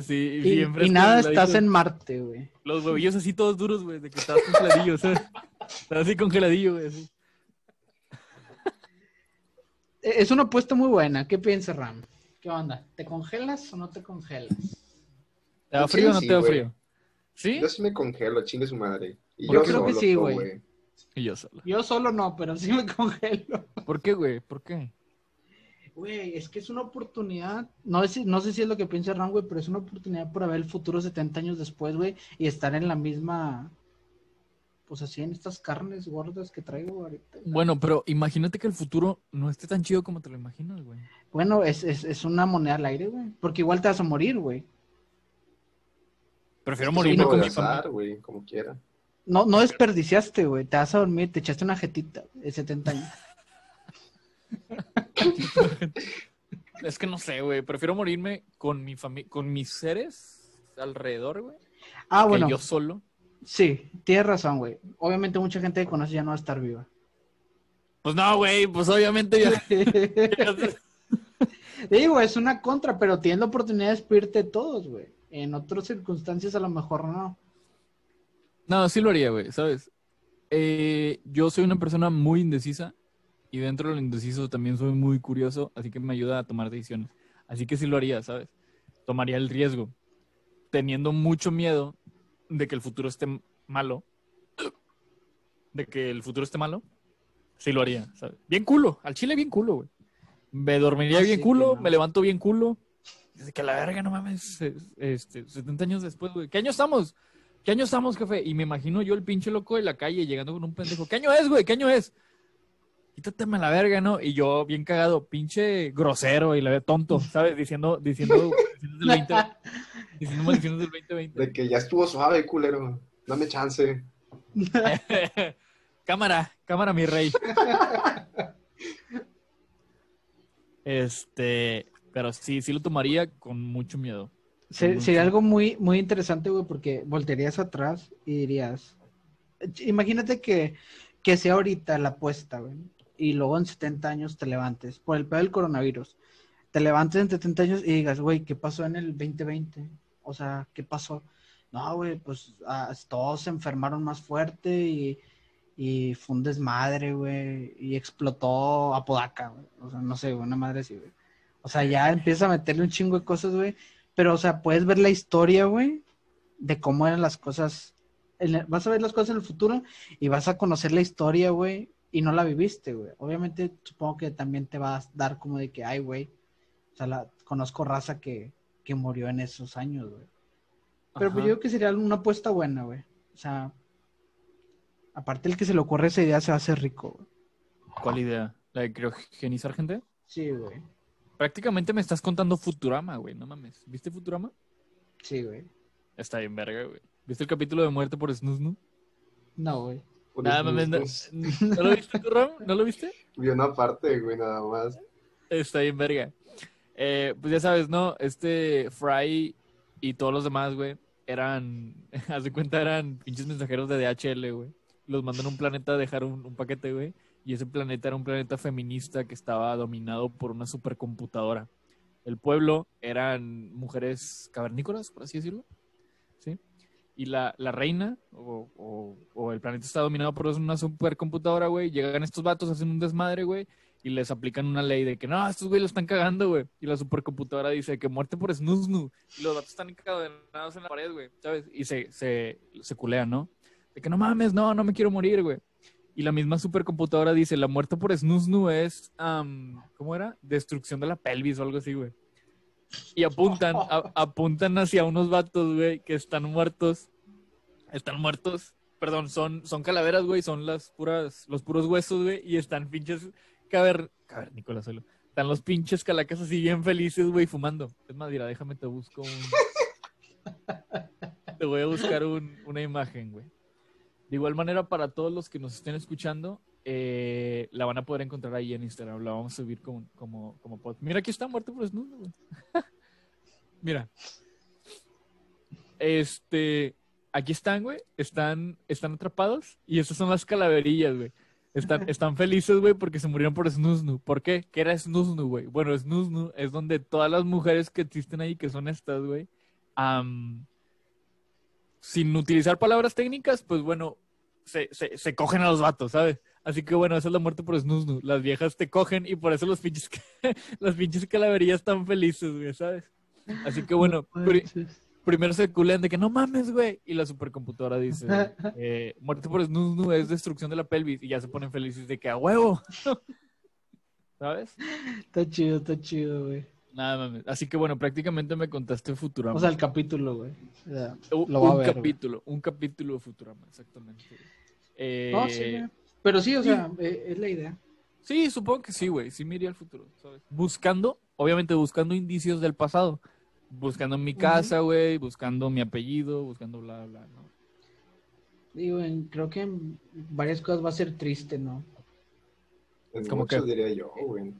[SPEAKER 1] Sí,
[SPEAKER 2] Y,
[SPEAKER 1] bien
[SPEAKER 2] y
[SPEAKER 1] fresco,
[SPEAKER 2] nada,
[SPEAKER 1] delgadito.
[SPEAKER 2] estás en Marte, güey.
[SPEAKER 1] Los huevillos así todos duros, güey, de que estás congeladillo, ¿sabes? Estás así congeladillo, güey, así.
[SPEAKER 2] Es una apuesta muy buena. ¿Qué piensas, Ram? ¿Qué onda? ¿Te congelas o no te congelas?
[SPEAKER 1] ¿Te da
[SPEAKER 3] Sí,
[SPEAKER 1] frío o no
[SPEAKER 3] sí,
[SPEAKER 1] te da
[SPEAKER 3] güey.
[SPEAKER 1] frío? ¿Sí?
[SPEAKER 3] Yo sí me congelo, chingue su madre. Y
[SPEAKER 1] Yo
[SPEAKER 3] yo
[SPEAKER 2] creo que sí, güey.
[SPEAKER 1] Y yo solo.
[SPEAKER 2] Yo solo no, pero sí me congelo.
[SPEAKER 1] ¿Por qué, güey? ¿Por qué?
[SPEAKER 2] Güey, es que es una oportunidad. No sé, si- no sé si es lo que piensa Ram, güey, pero es una oportunidad para ver el futuro 70 años después, güey, y estar en la misma. Pues así, en estas carnes gordas que traigo ahorita.
[SPEAKER 1] Bueno, pero imagínate que el futuro no esté tan chido como te lo imaginas, güey.
[SPEAKER 2] Bueno, es, es, es una moneda al aire, güey. Porque igual te vas a morir, güey.
[SPEAKER 1] Prefiero morirme
[SPEAKER 3] un
[SPEAKER 1] con mi familia.
[SPEAKER 3] güey, como quiera.
[SPEAKER 2] No, no desperdiciaste, güey. Te vas a dormir, te echaste una jetita de 70 años.
[SPEAKER 1] Es que no sé, güey. Prefiero morirme con mi familia, con mis seres alrededor, güey.
[SPEAKER 2] Ah,
[SPEAKER 1] que
[SPEAKER 2] bueno.
[SPEAKER 1] yo solo.
[SPEAKER 2] Sí, tienes razón, güey. Obviamente mucha gente que conoce ya no va a estar viva.
[SPEAKER 1] Pues no, güey, pues obviamente ya.
[SPEAKER 2] Digo, es una contra, pero tienes la oportunidad de despedirte de todos, güey. En otras circunstancias a lo mejor no.
[SPEAKER 1] No, sí lo haría, güey, ¿sabes? Eh, yo soy una persona muy indecisa y dentro de lo indeciso también soy muy curioso, así que me ayuda a tomar decisiones. Así que sí lo haría, ¿sabes? Tomaría el riesgo, teniendo mucho miedo de que el futuro esté malo, de que el futuro esté malo, sí lo haría, ¿sabes? Bien culo, al chile bien culo, güey. Me dormiría
[SPEAKER 2] Ah,
[SPEAKER 1] bien
[SPEAKER 2] sí,
[SPEAKER 1] culo,
[SPEAKER 2] no.
[SPEAKER 1] me levanto bien culo. Desde que la verga, no mames, es- este, 70 años después, güey. ¿Qué año estamos? ¿Qué año estamos, jefe? Y me imagino yo el pinche loco de la calle llegando con un pendejo. ¿Qué año es, güey? ¿Qué año es? Quítateme la verga, ¿no? Y yo bien cagado, pinche grosero y la ve tonto, ¿sabes? Diciendo, diciendo, diciendo del 20, diciendo maldiciones del 2020.
[SPEAKER 3] De que ya estuvo suave, culero. Dame chance.
[SPEAKER 1] cámara, cámara, mi rey. Este, pero sí, sí lo tomaría con mucho miedo.
[SPEAKER 2] Se- sería algo muy, muy interesante, güey, porque voltearías atrás y dirías, imagínate que, que sea ahorita la apuesta, güey, y luego en 70 años te levantes, por el pedo del coronavirus, te levantes en 70 años y digas, güey, ¿qué pasó en el 2020? O sea, ¿qué pasó? No, güey, pues ah, todos se enfermaron más fuerte y, y fue un desmadre, güey, y explotó Apodaca, güey. O sea, no sé, una madre así, güey. O sea, ya empieza a meterle un chingo de cosas, güey. Pero, o sea, puedes ver la historia, güey, de cómo eran las cosas. vas a ver las cosas en el futuro y vas a conocer la historia, güey, y no la viviste, güey. Obviamente, supongo que también te va a dar como de que, ay, güey, o sea, conozco raza que, que murió en esos años, güey. Pero pues yo creo que sería una apuesta buena, güey. O sea, aparte el que se le ocurre esa idea se va a hacer rico, güey.
[SPEAKER 1] ¿Cuál idea? ¿La de criogenizar gente?
[SPEAKER 2] Sí, güey.
[SPEAKER 1] Prácticamente me estás contando Futurama, güey, no mames. ¿Viste Futurama?
[SPEAKER 2] Sí, güey.
[SPEAKER 1] Está bien verga, güey. ¿Viste el capítulo de muerte por Snusnu?
[SPEAKER 2] No, güey.
[SPEAKER 1] Nada mames, no,
[SPEAKER 3] mismos.
[SPEAKER 1] ¿no lo viste tú, Ram? ¿No lo viste?
[SPEAKER 3] Vi una parte, güey, nada más.
[SPEAKER 1] Está bien verga. Eh, pues ya sabes, ¿no? Este Fry y todos los demás, güey, eran, haz de cuenta, eran pinches mensajeros de DHL, güey. Los mandan a un planeta a dejar un, paquete, güey. Y ese planeta era un planeta feminista que estaba dominado por una supercomputadora. El pueblo eran mujeres cavernícolas, por así decirlo. ¿Sí? Y la, la reina, o, o- o el planeta está dominado por una supercomputadora, güey. Llegan estos vatos, hacen un desmadre, güey y les aplican una ley de que no, estos güey lo están cagando, güey. Y la supercomputadora dice que muerte por snusnu. Y los datos están encadenados en la pared, güey, ¿sabes? Y se, se, se culean, ¿no? De que no mames, no, no me quiero morir, güey. Y la misma supercomputadora dice, la muerte por snusnu es, am, ¿cómo era? Destrucción de la pelvis o algo así, güey. Y apuntan, a- apuntan hacia unos vatos, güey, que están muertos. Están muertos. Perdón, son, son calaveras, güey, son las puras, los puros huesos, güey, y están pinches caver... cavernícolas solo. Están los pinches calacas así bien felices, güey, fumando. Es más, mira, déjame te busco un... te voy a buscar un- una imagen, güey. De igual manera, para todos los que nos estén escuchando, eh, la van a poder encontrar ahí en Instagram. La vamos a subir como, como, como pod. Mira, aquí está muerto por desnudo, güey. Mira. Este, aquí están, güey. Están, están atrapados y estas son las calaverillas, güey. Están, están felices, güey, porque se murieron por Snusnu. ¿Por qué? ¿Qué era Snusnu, güey? Bueno, Snusnu es donde todas las mujeres que existen ahí, que son estas, güey, am, sin utilizar palabras técnicas, pues bueno, se, se, se cogen a los vatos, ¿sabes? Así que bueno, esa es la muerte por Snusnu. Las viejas te cogen y por eso los pinches, las pinches calaverillas están felices, güey, ¿sabes? Así que bueno, primero se culean de que no mames, güey. Y la supercomputadora dice, eh, muerte por snusnu es destrucción de la pelvis. Y ya se ponen felices de que a huevo. ¿Sabes?
[SPEAKER 2] Está chido, está chido, güey.
[SPEAKER 1] Nada mames. Así que bueno, prácticamente me contaste Futurama.
[SPEAKER 2] O sea, el capítulo, güey.
[SPEAKER 1] Un-
[SPEAKER 2] ver,
[SPEAKER 1] capítulo, un capítulo de Futurama, exactamente. Eh,
[SPEAKER 2] No, sí. Pero sí, o sea, eh, es la idea.
[SPEAKER 1] sí, supongo que sí, güey. Sí me iría al futuro, ¿sabes? Buscando, obviamente buscando indicios del pasado. Buscando mi casa, güey. Buscando mi apellido, buscando bla, bla, ¿no?
[SPEAKER 2] Digo, en- creo que en varias cosas va a ser triste, ¿no?
[SPEAKER 3] En
[SPEAKER 1] ¿Cómo
[SPEAKER 3] muchas
[SPEAKER 1] qué?
[SPEAKER 3] diría yo, güey.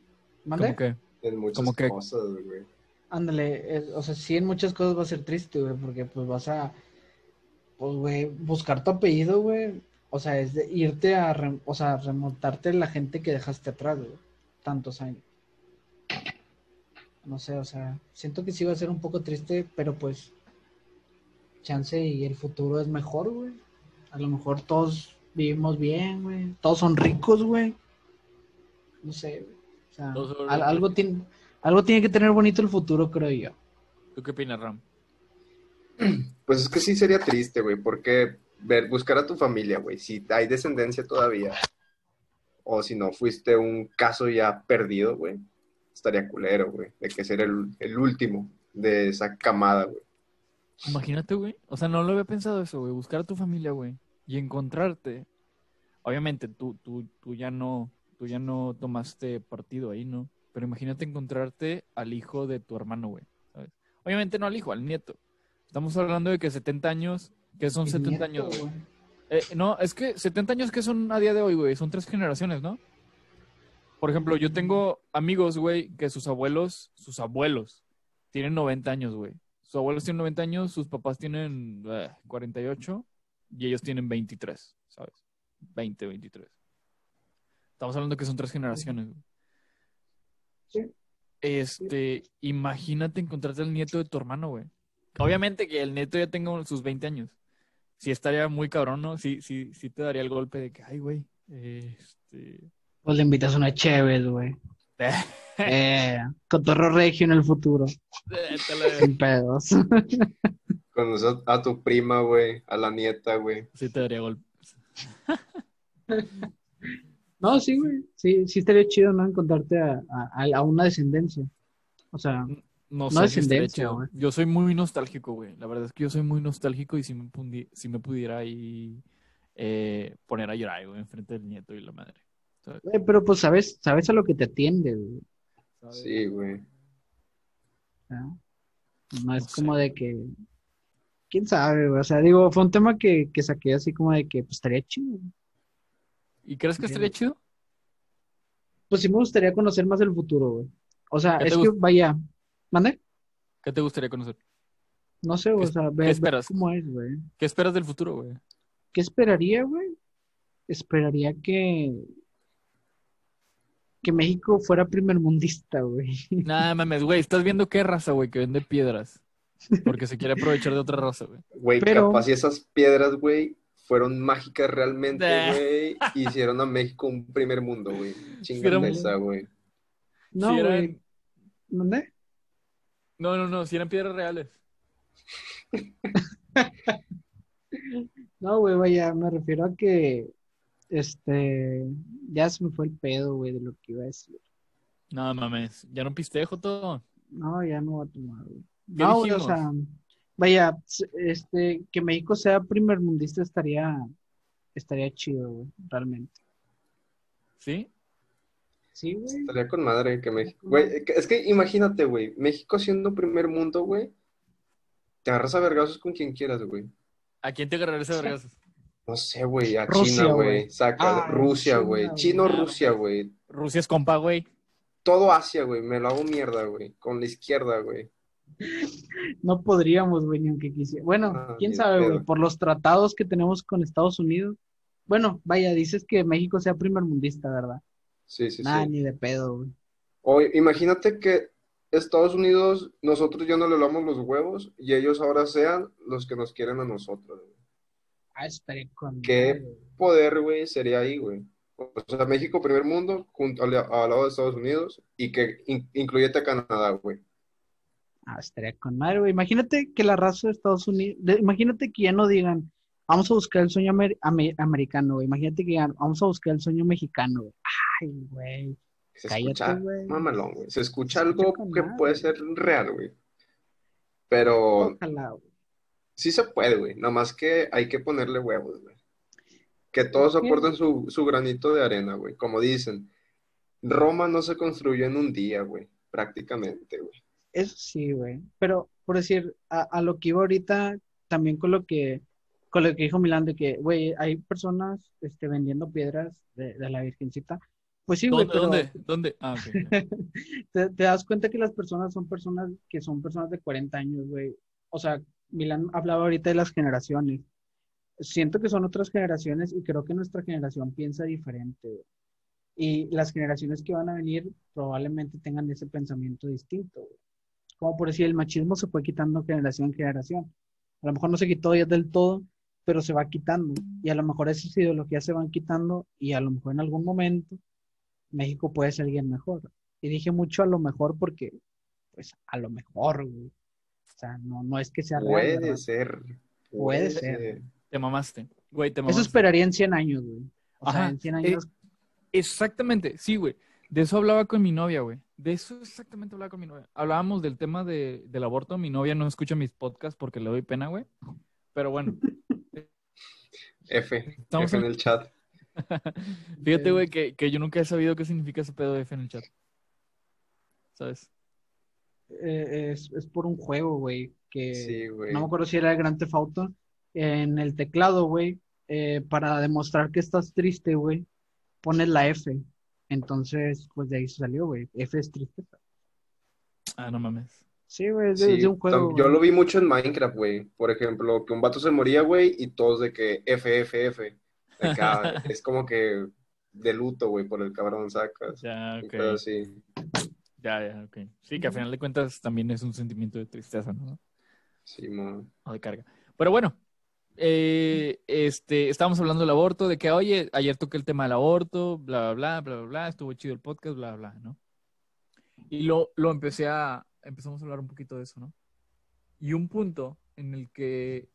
[SPEAKER 2] ¿Mande?
[SPEAKER 1] Como que,
[SPEAKER 3] En muchas
[SPEAKER 1] ¿Cómo
[SPEAKER 3] cosas, güey.
[SPEAKER 2] Ándale, eh, o sea, sí en muchas cosas va a ser triste, güey, porque pues vas a, pues, güey, buscar tu apellido, güey, o sea, es de irte a, rem- o sea, remontarte a la gente que dejaste atrás, güey, tantos años. No sé, o sea, siento que sí va a ser un poco triste, pero pues, chance y el futuro es mejor, güey. A lo mejor todos vivimos bien, güey, todos son ricos, güey. No sé, güey. O sea, al- algo tiene, algo tiene que tener bonito el futuro, creo yo.
[SPEAKER 1] ¿tú qué opinas, Ram?
[SPEAKER 3] Pues es que sí sería triste, güey, porque ver, buscar a tu familia, güey, si hay descendencia todavía, o si no fuiste un caso ya perdido, güey, estaría culero, güey, de que ser el, el último de esa camada, güey.
[SPEAKER 1] Imagínate, güey. O sea, no lo había pensado eso, güey. Buscar a tu familia, güey. Y encontrarte. Obviamente, tú, tú, tú ya no, tú ya no tomaste partido ahí, ¿no? Pero imagínate encontrarte al hijo de tu hermano, güey. ¿sabes? Obviamente no al hijo, al nieto. Estamos hablando de que 70 años, que son
[SPEAKER 2] El
[SPEAKER 1] 70
[SPEAKER 2] nieto,
[SPEAKER 1] años.
[SPEAKER 2] güey.
[SPEAKER 1] Eh, no, es que 70 años que son a día de hoy, güey. Son tres generaciones, ¿no? Por ejemplo, yo tengo amigos, güey, que sus abuelos, sus abuelos, tienen 90 años, güey. Sus abuelos tienen 90 años, sus papás tienen eh, 48 y ellos tienen 23, ¿sabes? 20, 23. Estamos hablando que son tres generaciones, güey.
[SPEAKER 2] Sí.
[SPEAKER 1] Este, imagínate encontrarte al nieto de tu hermano, güey. Obviamente que el nieto ya tenga sus 20 años. Sí estaría muy cabrón, ¿no? Sí, sí, sí te daría el golpe de que, ay, güey, este...
[SPEAKER 2] Pues le invitas una Cheves, güey. Eh, cotorro regio en el futuro. Sin pedos.
[SPEAKER 3] Conocer a tu prima, güey, a la nieta, güey.
[SPEAKER 1] Sí te daría golpe.
[SPEAKER 2] No, sí, güey. Sí, sí estaría chido, ¿no? Encontrarte a, a- a una descendencia. O sea,
[SPEAKER 1] No,
[SPEAKER 2] No
[SPEAKER 1] sé
[SPEAKER 2] descendencia, güey.
[SPEAKER 1] Yo soy muy nostálgico, güey. La verdad es que yo soy muy nostálgico y si me, pundi- si me pudiera ahí eh, poner a llorar, güey, enfrente del nieto y la madre.
[SPEAKER 2] Pero pues sabes, sabes a lo que te atiende, güey.
[SPEAKER 3] Sí, güey.
[SPEAKER 2] ¿no? No es
[SPEAKER 1] No
[SPEAKER 2] como
[SPEAKER 1] sé.
[SPEAKER 2] de que, quién sabe, güey. O sea, digo, fue un tema que, que saqué así como de que, pues estaría chido.
[SPEAKER 1] ¿Y crees que estaría chido?
[SPEAKER 2] Pues sí me gustaría conocer más el futuro, güey. O sea,
[SPEAKER 1] ¿Qué te
[SPEAKER 2] es que vaya, ¿mande?
[SPEAKER 1] ¿Qué te gustaría conocer?
[SPEAKER 2] No sé, güey,
[SPEAKER 1] ¿Qué-
[SPEAKER 2] o sea,
[SPEAKER 1] qué esperas?
[SPEAKER 2] cómo es, güey.
[SPEAKER 1] ¿Qué esperas del futuro, güey?
[SPEAKER 2] ¿Qué esperaría, güey? Esperaría que que México fuera primermundista, güey.
[SPEAKER 1] Nah, mames, güey, estás viendo qué raza, güey, que vende piedras. Porque se quiere aprovechar de otra raza, güey.
[SPEAKER 3] Güey,
[SPEAKER 2] Pero-
[SPEAKER 3] capaz y esas piedras, güey, fueron mágicas realmente, güey. y Hicieron a México un primer mundo, güey.
[SPEAKER 1] Fueron-
[SPEAKER 3] Chingada esa, güey.
[SPEAKER 2] No,
[SPEAKER 1] Si eran-
[SPEAKER 2] güey. ¿Dónde?
[SPEAKER 1] No, no, no, si eran piedras reales.
[SPEAKER 2] No, güey, vaya, me refiero a que este ya se me fue el pedo, güey, de lo que iba a decir.
[SPEAKER 1] No, mames, ya no pistejo todo.
[SPEAKER 2] No, ya no voy a tomar, güey.
[SPEAKER 1] ¿Qué
[SPEAKER 2] No, güey, o sea, vaya, este, que México sea primermundista estaría, estaría chido, güey, realmente.
[SPEAKER 1] ¿Sí?
[SPEAKER 2] Sí, güey.
[SPEAKER 3] Estaría con madre que México. Güey, es que imagínate, güey. México siendo primer mundo, güey. Te agarras a vergazos con quien quieras, güey.
[SPEAKER 1] ¿A quién te agarrarás a vergazos?
[SPEAKER 3] No sé, güey. A
[SPEAKER 2] Rusia,
[SPEAKER 3] China,
[SPEAKER 2] güey.
[SPEAKER 3] Saca.
[SPEAKER 2] Ah,
[SPEAKER 3] Rusia, güey. Chino, Rusia, güey.
[SPEAKER 1] Rusia es compa, güey.
[SPEAKER 3] Todo Asia, güey. Me lo hago mierda, güey. Con la izquierda, güey.
[SPEAKER 2] No podríamos, güey, ni aunque quisiera. Bueno,
[SPEAKER 3] Ah,
[SPEAKER 2] quién sabe, güey, por los tratados que tenemos con Estados Unidos. Bueno, vaya, dices que México sea primermundista, ¿verdad?
[SPEAKER 3] Sí, sí,
[SPEAKER 2] Nah,
[SPEAKER 3] sí.
[SPEAKER 2] ni de pedo, güey.
[SPEAKER 3] O imagínate que Estados Unidos, nosotros ya no le damos los huevos y ellos ahora sean los que nos quieren a nosotros, güey.
[SPEAKER 2] Ah, esperé con.
[SPEAKER 3] ¿Qué? Poder, güey, sería ahí, güey. O sea, México, primer mundo, junto al, al lado de Estados Unidos y que in- incluyete a Canadá, güey.
[SPEAKER 2] Ah, estaría con madre, güey. Imagínate que la raza de Estados Unidos, de- imagínate que ya no digan, vamos a buscar el sueño amer- ame- americano, güey. Imagínate que digan, vamos a buscar el sueño mexicano, güey. Ay, güey.
[SPEAKER 3] Se
[SPEAKER 2] Cállate,
[SPEAKER 3] escucha
[SPEAKER 2] güey.
[SPEAKER 3] mamalón, güey. Se escucha
[SPEAKER 2] Se escucha
[SPEAKER 3] algo que
[SPEAKER 2] madre.
[SPEAKER 3] puede ser real, güey. Pero
[SPEAKER 2] Ojalá, güey.
[SPEAKER 3] Sí se puede, güey. Nada más que hay que ponerle huevos, güey. Que todos aporten su, su granito de arena, güey. Como dicen, Roma no se construyó en un día, güey. Prácticamente, güey.
[SPEAKER 2] Eso sí, güey. Pero, por decir, a, a lo que iba ahorita, también con lo que, con lo que dijo Milán, de que, güey, hay personas este, vendiendo piedras de, de la Virgencita. Pues sí, güey,
[SPEAKER 1] ¿Dónde?
[SPEAKER 2] pero
[SPEAKER 1] ¿Dónde? ¿Dónde? Ah, ok. ya.
[SPEAKER 2] te, te das cuenta que las personas son personas que son personas de 40 años, güey. O sea, Milán hablaba ahorita de las generaciones. Siento que son otras generaciones y creo que nuestra generación piensa diferente. Y las generaciones que van a venir probablemente tengan ese pensamiento distinto. Como por decir, el machismo se fue quitando generación en generación. A lo mejor no se quitó ya del todo, pero se va quitando. Y a lo mejor esas ideologías se van quitando y a lo mejor en algún momento México puede ser alguien mejor. Y dije mucho a lo mejor porque, pues, a lo mejor, güey. O sea, no, no es que sea real,
[SPEAKER 3] Puede ser.
[SPEAKER 2] Puede ser.
[SPEAKER 1] Te mamaste. Güey, te
[SPEAKER 2] Eso
[SPEAKER 1] mamaste.
[SPEAKER 2] esperaría en 100 años, güey. O sea,
[SPEAKER 1] Ajá,
[SPEAKER 2] en 100
[SPEAKER 1] eh,
[SPEAKER 2] años.
[SPEAKER 1] Exactamente, sí, güey. De eso hablaba con mi novia, güey. De eso exactamente hablaba con mi novia. Hablábamos del tema de, del aborto. Mi novia no escucha mis podcasts porque le doy pena, güey. Pero bueno,
[SPEAKER 3] F.
[SPEAKER 1] Estamos
[SPEAKER 3] F
[SPEAKER 1] en-
[SPEAKER 3] en el chat.
[SPEAKER 1] fíjate, güey, que, que yo nunca he sabido qué significa ese pedo de F en el chat. ¿Sabes?
[SPEAKER 2] Eh, es, es por un juego, güey. Que
[SPEAKER 3] Sí, güey.
[SPEAKER 2] no me acuerdo si era el Gran Theft Auto. En el teclado, güey, eh, para demostrar que estás triste, güey, pones la F. Entonces, pues de ahí salió, güey. F es tristeza.
[SPEAKER 1] Ah, no mames.
[SPEAKER 2] Sí, güey, es de,
[SPEAKER 3] Sí,
[SPEAKER 2] de un juego.
[SPEAKER 3] yo lo vi mucho en Minecraft, güey. Por ejemplo, que un vato se moría, güey, y todos de que F, F, F. Acá, es como que de luto, güey, por el cabrón sacas.
[SPEAKER 1] Ya, ok.
[SPEAKER 3] cosas así.
[SPEAKER 1] Ya, ya, ok. Sí, que al final de cuentas también es un sentimiento de tristeza, ¿no?
[SPEAKER 3] Sí, mo.
[SPEAKER 1] O de carga. Pero bueno, eh, este, estábamos hablando del aborto, de que, oye, ayer toqué el tema del aborto, bla, bla, bla, bla, bla, bla, estuvo chido el podcast, bla, bla, ¿no? Y lo, lo empecé a, empezamos a hablar un poquito de eso, ¿no? Y un punto en el que,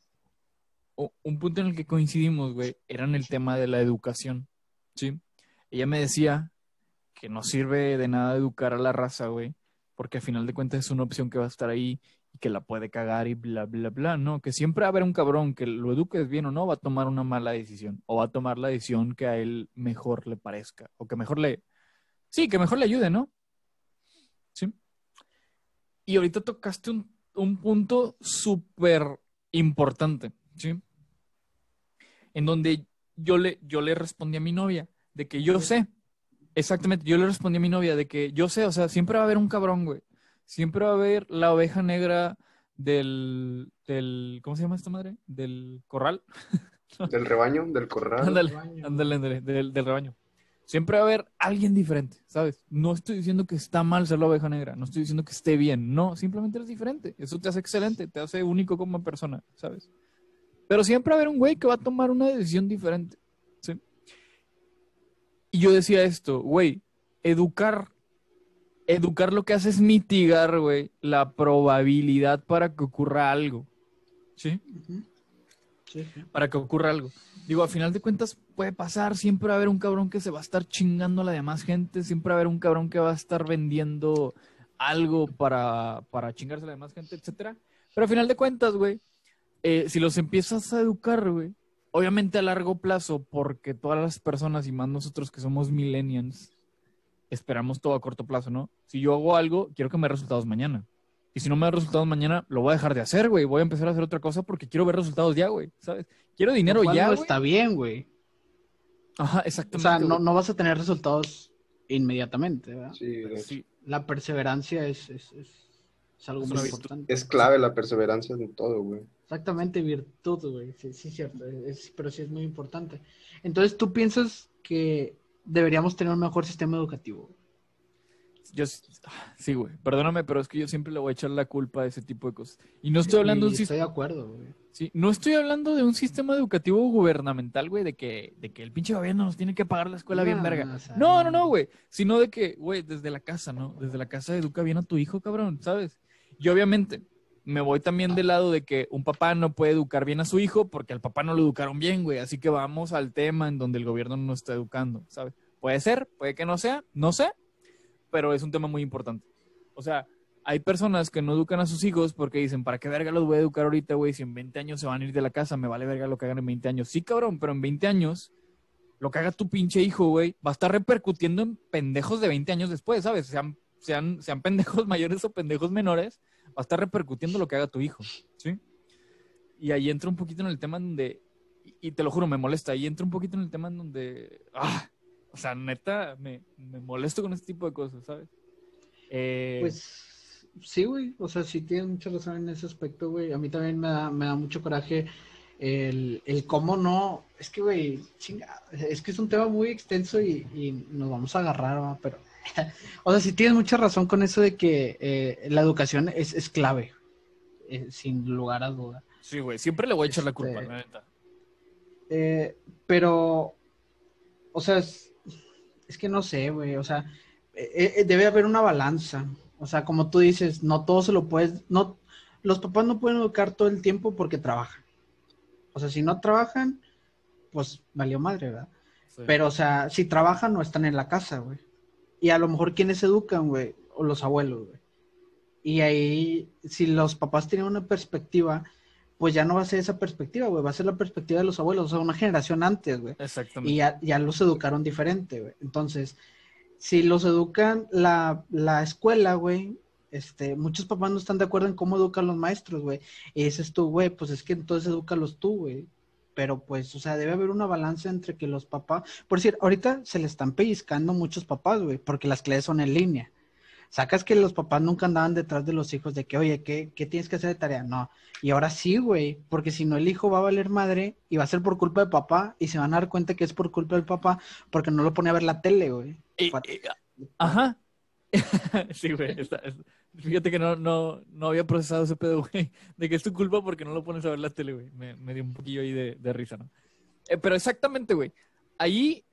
[SPEAKER 1] o- un punto en el que coincidimos, güey, era en el tema de la educación, ¿sí? Ella me decía que no sirve de nada educar a la raza, güey, porque al final de cuentas es una opción que va a estar ahí y que la puede cagar y bla, bla, bla, ¿no? Que siempre va a haber un cabrón que lo eduques bien o no, va a tomar una mala decisión o va a tomar la decisión que a él mejor le parezca o que mejor le... Sí, que mejor le ayude, ¿no? Sí. Y ahorita tocaste un, un punto súper importante, ¿sí? En donde yo le, yo le respondí a mi novia de que yo sé, exactamente, yo le respondí a mi novia de que yo sé, o sea, siempre va a haber un cabrón, güey. Siempre va a haber la oveja negra del, del ¿cómo se llama esta madre? Del corral.
[SPEAKER 3] Del rebaño, del corral.
[SPEAKER 1] Ándale, ándale, ándale, del, del rebaño. Siempre va a haber alguien diferente, ¿sabes? No estoy diciendo que está mal ser la oveja negra, no estoy diciendo que esté bien, no, simplemente eres diferente. Eso te hace excelente, te hace único como persona, ¿sabes? Pero siempre va a haber un güey que va a tomar una decisión diferente. Y yo decía esto, güey, educar, educar lo que hace es mitigar, güey, la probabilidad para que ocurra algo, ¿sí? Para que ocurra algo. Digo, a final de cuentas puede pasar, siempre va a haber un cabrón que se va a estar chingando a la demás gente, siempre va a haber un cabrón que va a estar vendiendo algo para, para chingarse a la demás gente, etcétera. Pero a final de cuentas, güey, eh, si los empiezas a educar, güey, obviamente a largo plazo, porque todas las personas y más nosotros que somos millennials, esperamos todo a corto plazo, ¿no? Si yo hago algo, quiero que me dé resultados mañana. Y si no me da resultados mañana, lo voy a dejar de hacer, güey. Voy a empezar a hacer otra cosa porque quiero ver resultados ya, güey. ¿Sabes? Quiero dinero ya, güey.
[SPEAKER 2] está bien, güey.
[SPEAKER 1] Ajá,
[SPEAKER 2] O
[SPEAKER 1] exactamente.
[SPEAKER 2] sea, no, no vas a tener resultados inmediatamente, ¿verdad?
[SPEAKER 3] Sí.
[SPEAKER 1] Sí,
[SPEAKER 2] La perseverancia es, es, es, es algo
[SPEAKER 1] Es
[SPEAKER 2] muy importante.
[SPEAKER 3] Es clave la perseverancia en todo, güey.
[SPEAKER 2] Exactamente, virtud, güey. Sí, sí, cierto. es- pero sí es muy importante. Entonces, ¿tú piensas que deberíamos tener un mejor sistema educativo?
[SPEAKER 1] yo sí, güey. Perdóname, pero es que yo siempre le voy a echar la culpa a ese tipo de cosas. Y no estoy hablando de un
[SPEAKER 2] Estoy de
[SPEAKER 1] sistema.
[SPEAKER 2] acuerdo, güey.
[SPEAKER 1] Sí, no estoy hablando de un sistema educativo gubernamental, güey, de que, de que el pinche gobierno nos tiene que pagar la escuela bien verga.
[SPEAKER 2] o sea,
[SPEAKER 1] No, no, no, güey. Sino de que, güey, desde la casa, ¿no? Desde la casa educa bien a tu hijo, cabrón, ¿sabes? Y obviamente, me voy también del lado de que un papá no puede educar bien a su hijo porque al papá no lo educaron bien, güey. Así que vamos al tema en donde el gobierno no está educando, ¿sabes? Puede ser, puede que no sea, no sé, pero es un tema muy importante. O sea, hay personas que no educan a sus hijos porque dicen, ¿para qué verga los voy a educar ahorita, güey? Si en 20 años se van a ir de la casa, me vale verga lo que hagan en 20 años. Sí, cabrón, pero en 20 años, lo que haga tu pinche hijo, güey, va a estar repercutiendo en pendejos de 20 años después, ¿sabes? Sean, sean, sean pendejos mayores o pendejos menores, va a estar repercutiendo lo que haga tu hijo, ¿sí? Y ahí entra un poquito en el tema donde, y te lo juro, me molesta, ahí entra un poquito en el tema donde, ah, o sea, neta, me, me molesto con este tipo de cosas, ¿sabes? Eh,
[SPEAKER 2] Pues sí, güey. O sea, sí tienes mucha razón en ese aspecto, güey. A mí también me da, me da mucho coraje el, el cómo no. Es que, güey, chinga. Es que es un tema muy extenso y, y nos vamos a agarrar, ¿va? pero. o sea, sí tienes mucha razón con eso de que eh, la educación es, es clave, eh, sin lugar a duda.
[SPEAKER 1] sí, güey, siempre le voy a echar la culpa,
[SPEAKER 2] este-
[SPEAKER 1] la neta.
[SPEAKER 2] Eh, pero, o sea, es, es que no sé, güey, o sea, debe haber una balanza. O sea, como tú dices, no todo se lo puedes, no, los papás no pueden educar todo el tiempo porque trabajan. O sea, si no trabajan, pues valió madre, ¿verdad?
[SPEAKER 1] Sí.
[SPEAKER 2] Pero, o sea, si trabajan no están en la casa, güey. Y a lo mejor quienes educan, güey, o los abuelos, güey. Y ahí, si los papás tienen una perspectiva, pues ya no va a ser esa perspectiva, güey, va a ser la perspectiva de los abuelos, o sea, una generación antes, güey.
[SPEAKER 1] Exactamente.
[SPEAKER 2] Y ya, ya los educaron diferente, güey. Entonces, si los educan la, la escuela, güey, este, muchos papás no están de acuerdo en cómo educan los maestros, güey. Y dices tú, güey, pues es que entonces edúcalos tú, güey. Pero pues, o sea, debe haber una balanza entre que los papás, por decir, ahorita se le están pellizcando muchos papás, güey, porque las clases son en línea. Sacas que los papás nunca andaban detrás de los hijos de que, oye, ¿qué, qué tienes que hacer de tarea? No. Y ahora sí, güey, porque si no el hijo va a valer madre y va a ser por culpa de papá y se van a dar cuenta que es por culpa del papá porque no lo pone a ver la tele, güey.
[SPEAKER 1] Ajá. sí, güey. está- es- fíjate que no, no, no había procesado ese pedo, güey. De que es tu culpa porque no lo pones a ver la tele, güey. Me, me dio un poquillo ahí de, de risa, ¿no? Eh, pero exactamente, güey. Ahí,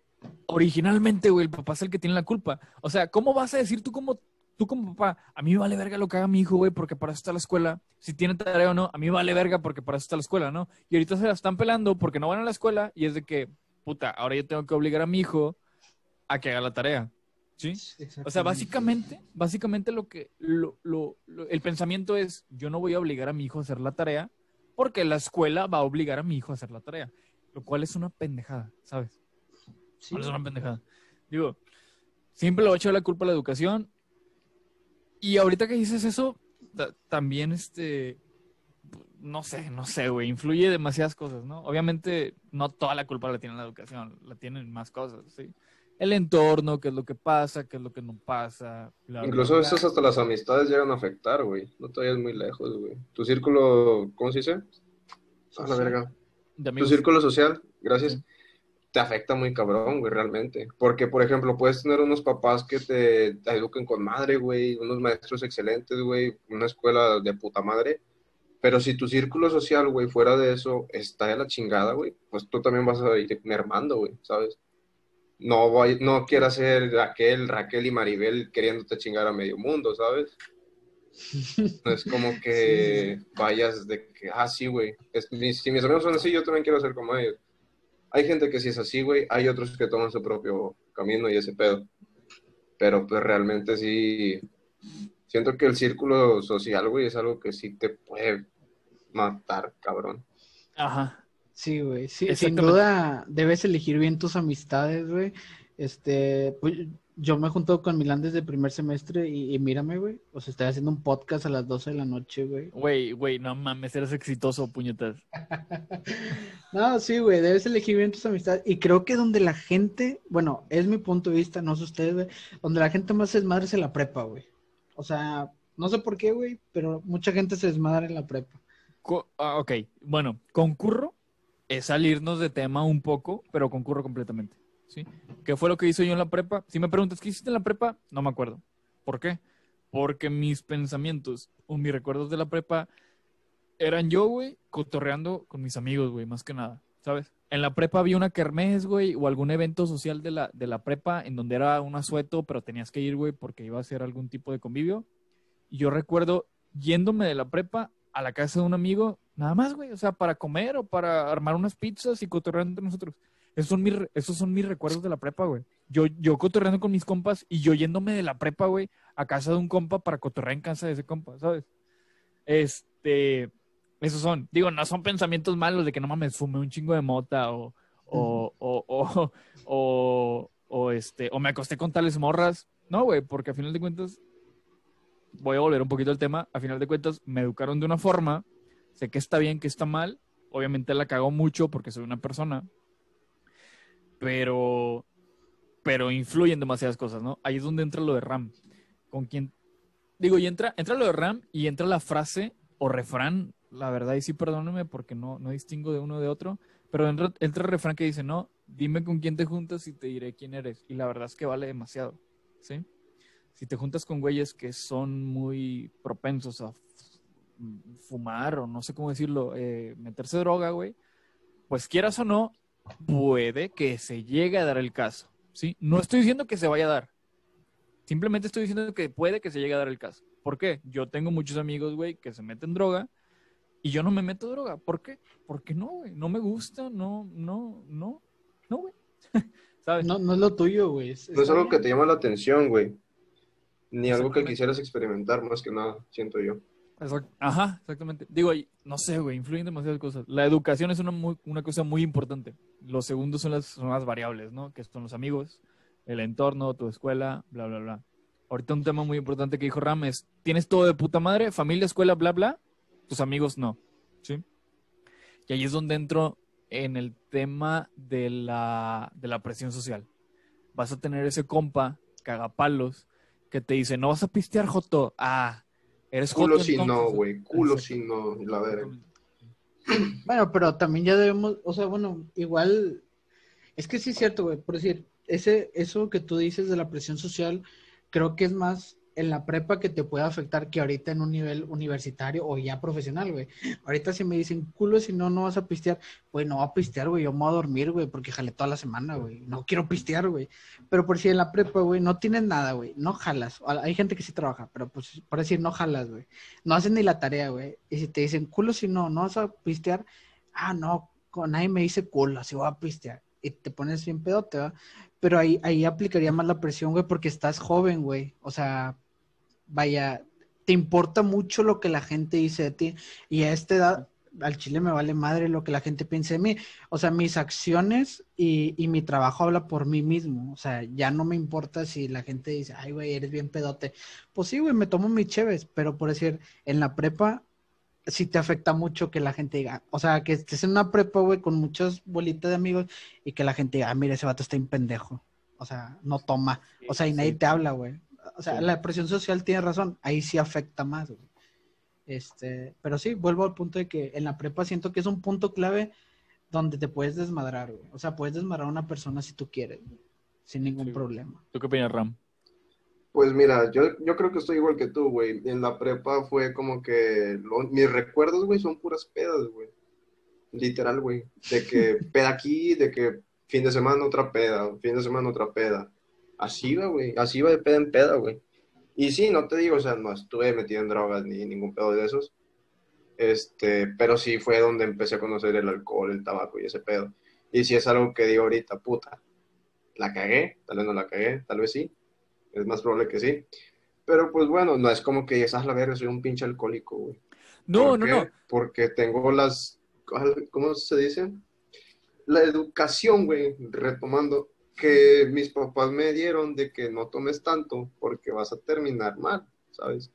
[SPEAKER 1] originalmente, güey, el papá es el que tiene la culpa. O sea, ¿cómo vas a decir tú como, tú como papá? A mí me vale verga lo que haga mi hijo, güey, porque para eso está la escuela. Si tiene tarea o no, a mí me vale verga porque para eso está la escuela, ¿no? Y ahorita se la están pelando porque no van a la escuela y es de que, puta, ahora yo tengo que obligar a mi hijo a que haga la tarea. ¿Sí? O sea, básicamente, básicamente lo que, lo, lo, el pensamiento es, yo no voy a obligar a mi hijo a hacer la tarea porque la escuela va a obligar a mi hijo a hacer la tarea, lo cual es una pendejada, ¿sabes? Sí. Es una pendejada. Digo, siempre le voy a echar la culpa a la educación y ahorita que dices eso, también este, no sé, no sé, güey, influye demasiadas cosas, ¿no? Obviamente no toda la culpa la tiene la educación, la tienen más cosas, ¿sí? El entorno, qué es lo que pasa, qué es lo que no pasa.
[SPEAKER 3] Incluso eso hasta las amistades llegan a afectar, güey. No te vayas muy lejos, güey. Tu círculo, ¿cómo se dice? A la verga. Tu círculo social, gracias. Te afecta muy cabrón, güey, realmente. Porque, por ejemplo, puedes tener unos papás que te, te eduquen con madre, güey, unos maestros excelentes, güey, una escuela de puta madre. Pero si tu círculo social, güey, fuera de eso, está de la chingada, güey, pues tú también vas a ir mermando, güey, ¿sabes? No, voy, no quiero ser Raquel, Raquel y Maribel queriéndote chingar a medio mundo, ¿sabes? No es como que vayas de que, ah, sí, güey. Si mis amigos son así, yo también quiero ser como ellos. Hay gente que sí es así, güey. Hay otros que toman su propio camino y ese pedo. Pero pues realmente sí. Siento que el círculo social, güey, es algo que sí te puede matar, cabrón.
[SPEAKER 1] Ajá.
[SPEAKER 2] Sí, güey. Sí, sin duda debes elegir bien tus amistades, güey. Este, pues yo me junto con Milán desde el primer semestre y, mírame, güey. O sea, estoy haciendo un podcast a las 12 de la noche, güey.
[SPEAKER 1] Güey, güey, no mames, eres exitoso, puñetas.
[SPEAKER 2] no, sí, güey, debes elegir bien tus amistades. Y creo que donde la gente, bueno, es mi punto de vista, no sé ustedes, güey, donde la gente más se desmadre es en la prepa, güey. O sea, no sé por qué, güey, pero mucha gente se desmadra en la prepa.
[SPEAKER 1] Ah, ok, bueno, concurro es salirnos de tema un poco, pero concurro completamente. ¿sí? ¿Qué fue lo que hice yo en la prepa? Si me preguntas, ¿qué hiciste en la prepa? No me acuerdo. ¿Por qué? Porque mis pensamientos o mis recuerdos de la prepa eran yo, güey, cotorreando con mis amigos, güey, más que nada, ¿sabes? En la prepa había una kermés, güey, o algún evento social de la, de la prepa en donde era un asueto, pero tenías que ir, güey, porque iba a ser algún tipo de convivio. Y yo recuerdo yéndome de la prepa a la casa de un amigo, nada más, güey, o sea, para comer o para armar unas pizzas y cotorrear entre nosotros. Esos son, mis, esos son mis recuerdos de la prepa, güey. Yo, yo cotorreando con mis compas y yo yéndome de la prepa, güey, a casa de un compa para cotorrear en casa de ese compa, ¿sabes? Este, esos son, digo, no son pensamientos malos de que no mames, fumé un chingo de mota o, o, o, o, o, o, este, o me acosté con tales morras. No, güey, porque a final de cuentas voy a volver un poquito al tema, a final de cuentas me educaron de una forma, sé que está bien, que está mal, obviamente la cago mucho porque soy una persona, pero, pero influyen demasiadas cosas, ¿no? Ahí es donde entra lo de RAM, con quien, digo, y entra, entra lo de RAM y entra la frase o refrán, la verdad, y sí, perdónenme porque no, no distingo de uno de otro, pero entra, entra el refrán que dice, no, dime con quién te juntas y te diré quién eres, y la verdad es que vale demasiado, ¿sí? Si te juntas con güeyes que son muy propensos a fumar o no sé cómo decirlo, eh, meterse droga, güey, pues quieras o no, puede que se llegue a dar el caso, ¿sí? No estoy diciendo que se vaya a dar, simplemente estoy diciendo que puede que se llegue a dar el caso. ¿Por qué? Yo tengo muchos amigos, güey, que se meten droga y yo no me meto droga. ¿Por qué? Porque no, güey, no me gusta, no, no, no, no, güey.
[SPEAKER 2] ¿Sabes? No, no es lo tuyo, güey.
[SPEAKER 3] No es algo que te llama la atención, güey. Ni algo que quisieras experimentar, más que nada, siento yo.
[SPEAKER 1] Ajá, exactamente. Digo, no sé, güey, influyen demasiadas cosas. La educación es una, una cosa muy importante. Los segundos son las, son las variables, ¿no? Que son los amigos, el entorno, tu escuela, bla, bla, bla. Ahorita un tema muy importante que dijo Ram es, tienes todo de puta madre, familia, escuela, bla, bla, tus amigos no, ¿sí? Y ahí es donde entro en el tema de la, de la presión social. Vas a tener ese compa cagapalos que te dice, no vas a pistear, Joto. Ah, eres
[SPEAKER 3] Joto. Culo si no, güey. Culo si no, la verga.
[SPEAKER 2] Bueno, pero también ya debemos, o sea, bueno, igual, es que sí es cierto, güey. Por decir, ese, eso que tú dices de la presión social, creo que es más en la prepa que te puede afectar que ahorita en un nivel universitario o ya profesional, güey. Ahorita si me dicen, culo, si no, no vas a pistear, güey, no va a pistear, güey, yo me voy a dormir, güey, porque jale toda la semana, güey. No quiero pistear, güey. Pero por si en la prepa, güey, no tienes nada, güey, no jalas. Hay gente que sí trabaja, pero pues por decir, no jalas, güey. No hacen ni la tarea, güey. Y si te dicen, culo, si no, no vas a pistear, ah, no, con nadie me dice culo, si voy a pistear. Y te pones bien pedote, ¿va? pero ahí, ahí aplicaría más la presión, güey, porque estás joven, güey. O sea, vaya, te importa mucho lo que la gente dice de ti. Y a esta edad, al chile me vale madre lo que la gente piense de mí. O sea, mis acciones y, y mi trabajo habla por mí mismo. O sea, ya no me importa si la gente dice, ay, güey, eres bien pedote. Pues sí, güey, me tomo mis cheves, pero por decir, en la prepa sí te afecta mucho que la gente diga, o sea, que estés en una prepa, güey, con muchas bolitas de amigos y que la gente diga, ah, mira, ese vato está en pendejo. O sea, no toma. O sea, y nadie te habla, güey. O sea,
[SPEAKER 3] Sí.
[SPEAKER 2] la presión social tiene razón. Ahí sí afecta más, güey. Este, pero sí, vuelvo al punto de que en la prepa siento que es un punto clave donde te puedes desmadrar, güey. O sea, puedes desmadrar a una persona si tú quieres, güey, sin ningún
[SPEAKER 1] Sí.
[SPEAKER 2] problema.
[SPEAKER 1] ¿Tú qué opinas, Ram?
[SPEAKER 3] Pues mira, yo, yo creo que estoy igual que tú, güey. En la prepa fue como que lo- mis recuerdos, güey, son puras pedas, güey. Literal, güey. De que peda aquí, de que fin de semana otra peda, fin de semana otra peda. Así va, güey. Así va de peda en peda, güey. Y sí, no te digo, o sea, no estuve metido en drogas ni ningún pedo de esos. Este, pero sí fue donde empecé a conocer el alcohol, el tabaco y ese pedo. Y si es algo que digo ahorita, puta, la cagué, tal vez no la cagué, tal vez sí, es más probable que sí. Pero pues bueno, no es como que digas, ah, la verga, soy un pinche alcohólico, güey.
[SPEAKER 1] No,
[SPEAKER 3] ¿Por
[SPEAKER 1] no,
[SPEAKER 3] qué?
[SPEAKER 1] no.
[SPEAKER 3] Porque tengo las, ¿cómo se dice? La educación, güey, retomando, que mis papás me dieron de que no tomes tanto porque vas a terminar mal, ¿sabes?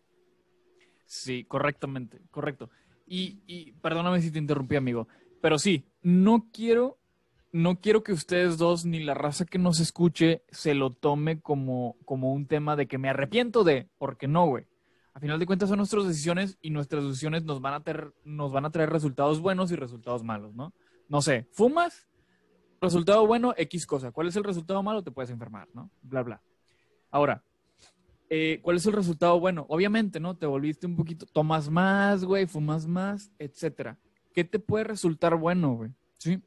[SPEAKER 1] Sí, correctamente, correcto. Y, y perdóname si te interrumpí, amigo, pero sí, no quiero, no quiero que ustedes dos ni la raza que nos escuche se lo tome como, como un tema de que me arrepiento de, porque no, güey. A final de cuentas son nuestras decisiones y nuestras decisiones nos van a traer, nos van a traer resultados buenos y resultados malos, ¿no? No sé, fumas, resultado bueno, X cosa. ¿Cuál es el resultado malo? Te puedes enfermar, ¿no? Bla, bla. Ahora, eh, ¿cuál es el resultado bueno? Obviamente, ¿no? Te volviste un poquito, tomas más, güey, fumas más, etcétera. ¿Qué te puede resultar bueno, güey? ¿Sí?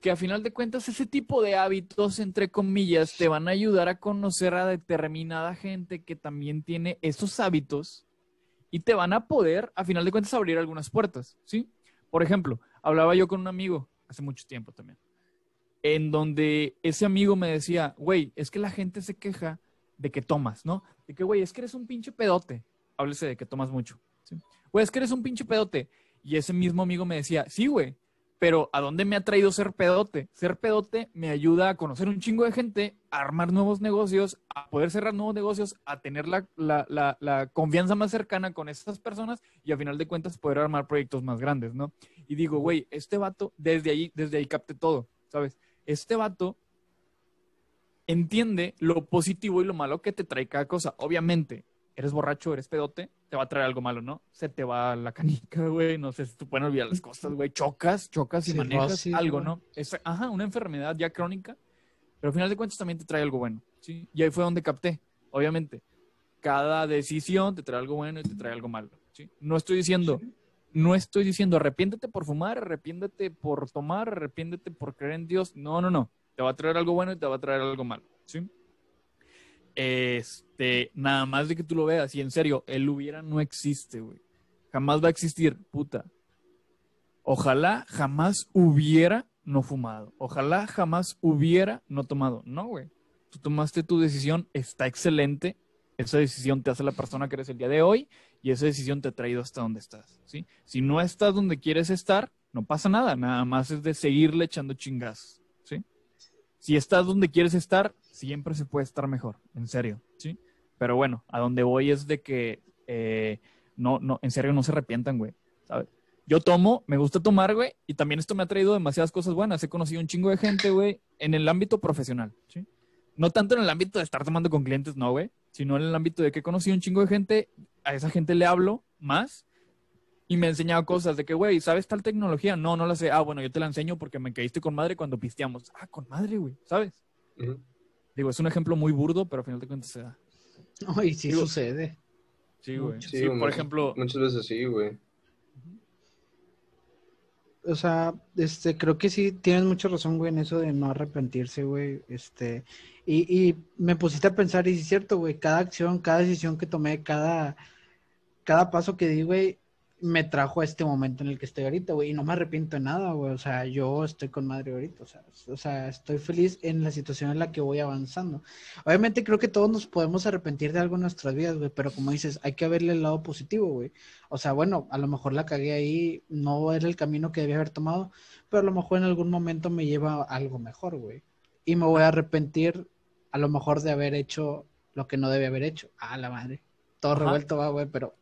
[SPEAKER 1] Que a final de cuentas ese tipo de hábitos, entre comillas, te van a ayudar a conocer a determinada gente que también tiene esos hábitos y te van a poder, a final de cuentas, abrir algunas puertas, ¿sí? Por ejemplo, hablaba yo con un amigo hace mucho tiempo también, en donde ese amigo me decía, güey, es que la gente se queja de que tomas, ¿no? De que, güey, es que eres un pinche pedote. Háblese de que tomas mucho. ¿sí? Güey, es que eres un pinche pedote. Y ese mismo amigo me decía, sí, güey, pero ¿a dónde me ha traído ser pedote? Ser pedote me ayuda a conocer un chingo de gente, a armar nuevos negocios, a poder cerrar nuevos negocios, a tener la, la, la, la confianza más cercana con estas personas y a final de cuentas poder armar proyectos más grandes, ¿no? Y digo, güey, este vato, desde ahí, desde ahí capté todo, ¿sabes? Este vato entiende lo positivo y lo malo que te trae cada cosa. Obviamente, eres borracho, eres pedote, te va a traer algo malo, ¿no? Se te va la canica, güey, no sé, se te pueden olvidar las cosas, güey, chocas, chocas y manejas algo. ¿no? Es, ajá, una enfermedad ya crónica, pero al final de cuentas también te trae algo bueno, ¿sí? Y ahí fue donde capté, obviamente, cada decisión te trae algo bueno y te trae algo malo, ¿sí? No estoy diciendo, no estoy diciendo arrepiéntete por fumar, arrepiéntete por tomar, arrepiéntete por creer en Dios, no, no, no, te va a traer algo bueno y te va a traer algo malo, ¿sí? Este, nada más de que tú lo veas, y en serio, el hubiera no existe, güey. Jamás va a existir, puta. Ojalá jamás hubiera no fumado. Ojalá jamás hubiera no tomado. No, güey. Tú tomaste tu decisión, está excelente. Esa decisión te hace la persona que eres el día de hoy y esa decisión te ha traído hasta donde estás, ¿sí? Si no estás donde quieres estar, no pasa nada. Nada más es de seguirle echando chingazos, ¿sí? Si estás donde quieres estar, siempre se puede estar mejor, en serio, ¿sí? Pero bueno, a donde voy es de que eh, no, no, en serio no se arrepientan, güey, ¿sabes? Yo tomo, me gusta tomar, güey, y también esto me ha traído demasiadas cosas buenas. He conocido un chingo de gente, güey, en el ámbito profesional, ¿sí? No tanto en el ámbito de estar tomando con clientes, no, güey, sino en el ámbito de que he conocido un chingo de gente, a esa gente le hablo más y me ha enseñado cosas de que, güey, ¿sabes tal tecnología? No, no la sé. Ah, bueno, yo te la enseño porque me caíste con madre cuando pisteamos. Ah, con madre, güey, ¿sabes? Digo, es un ejemplo muy burdo, pero al final de cuentas se da.
[SPEAKER 2] Ay, sí
[SPEAKER 1] Digo-
[SPEAKER 2] sucede.
[SPEAKER 1] Sí, güey.
[SPEAKER 2] Sí,
[SPEAKER 1] por
[SPEAKER 3] muchas-
[SPEAKER 1] ejemplo,
[SPEAKER 3] Muchas veces sí, güey.
[SPEAKER 2] O sea, este, creo que sí tienes mucha razón, güey, en eso de no arrepentirse, güey. Este, y, y me pusiste a pensar, y es cierto, güey, cada acción, cada decisión que tomé, cada, cada paso que di, güey, me trajo a este momento en el que estoy ahorita, güey, y no me arrepiento de nada, güey, o sea, yo estoy con madre ahorita, o sea, o sea, estoy feliz en la situación en la que voy avanzando. Obviamente creo que todos nos podemos arrepentir de algo en nuestras vidas, güey, pero como dices, hay que verle el lado positivo, güey. O sea, bueno, a lo mejor la cagué ahí, no era el camino que debía haber tomado, pero a lo mejor en algún momento me lleva a algo mejor, güey. Y me voy a arrepentir a lo mejor de haber hecho lo que no debía haber hecho. Ah, la madre. Todo
[SPEAKER 1] Ajá.
[SPEAKER 2] revuelto va, güey, pero,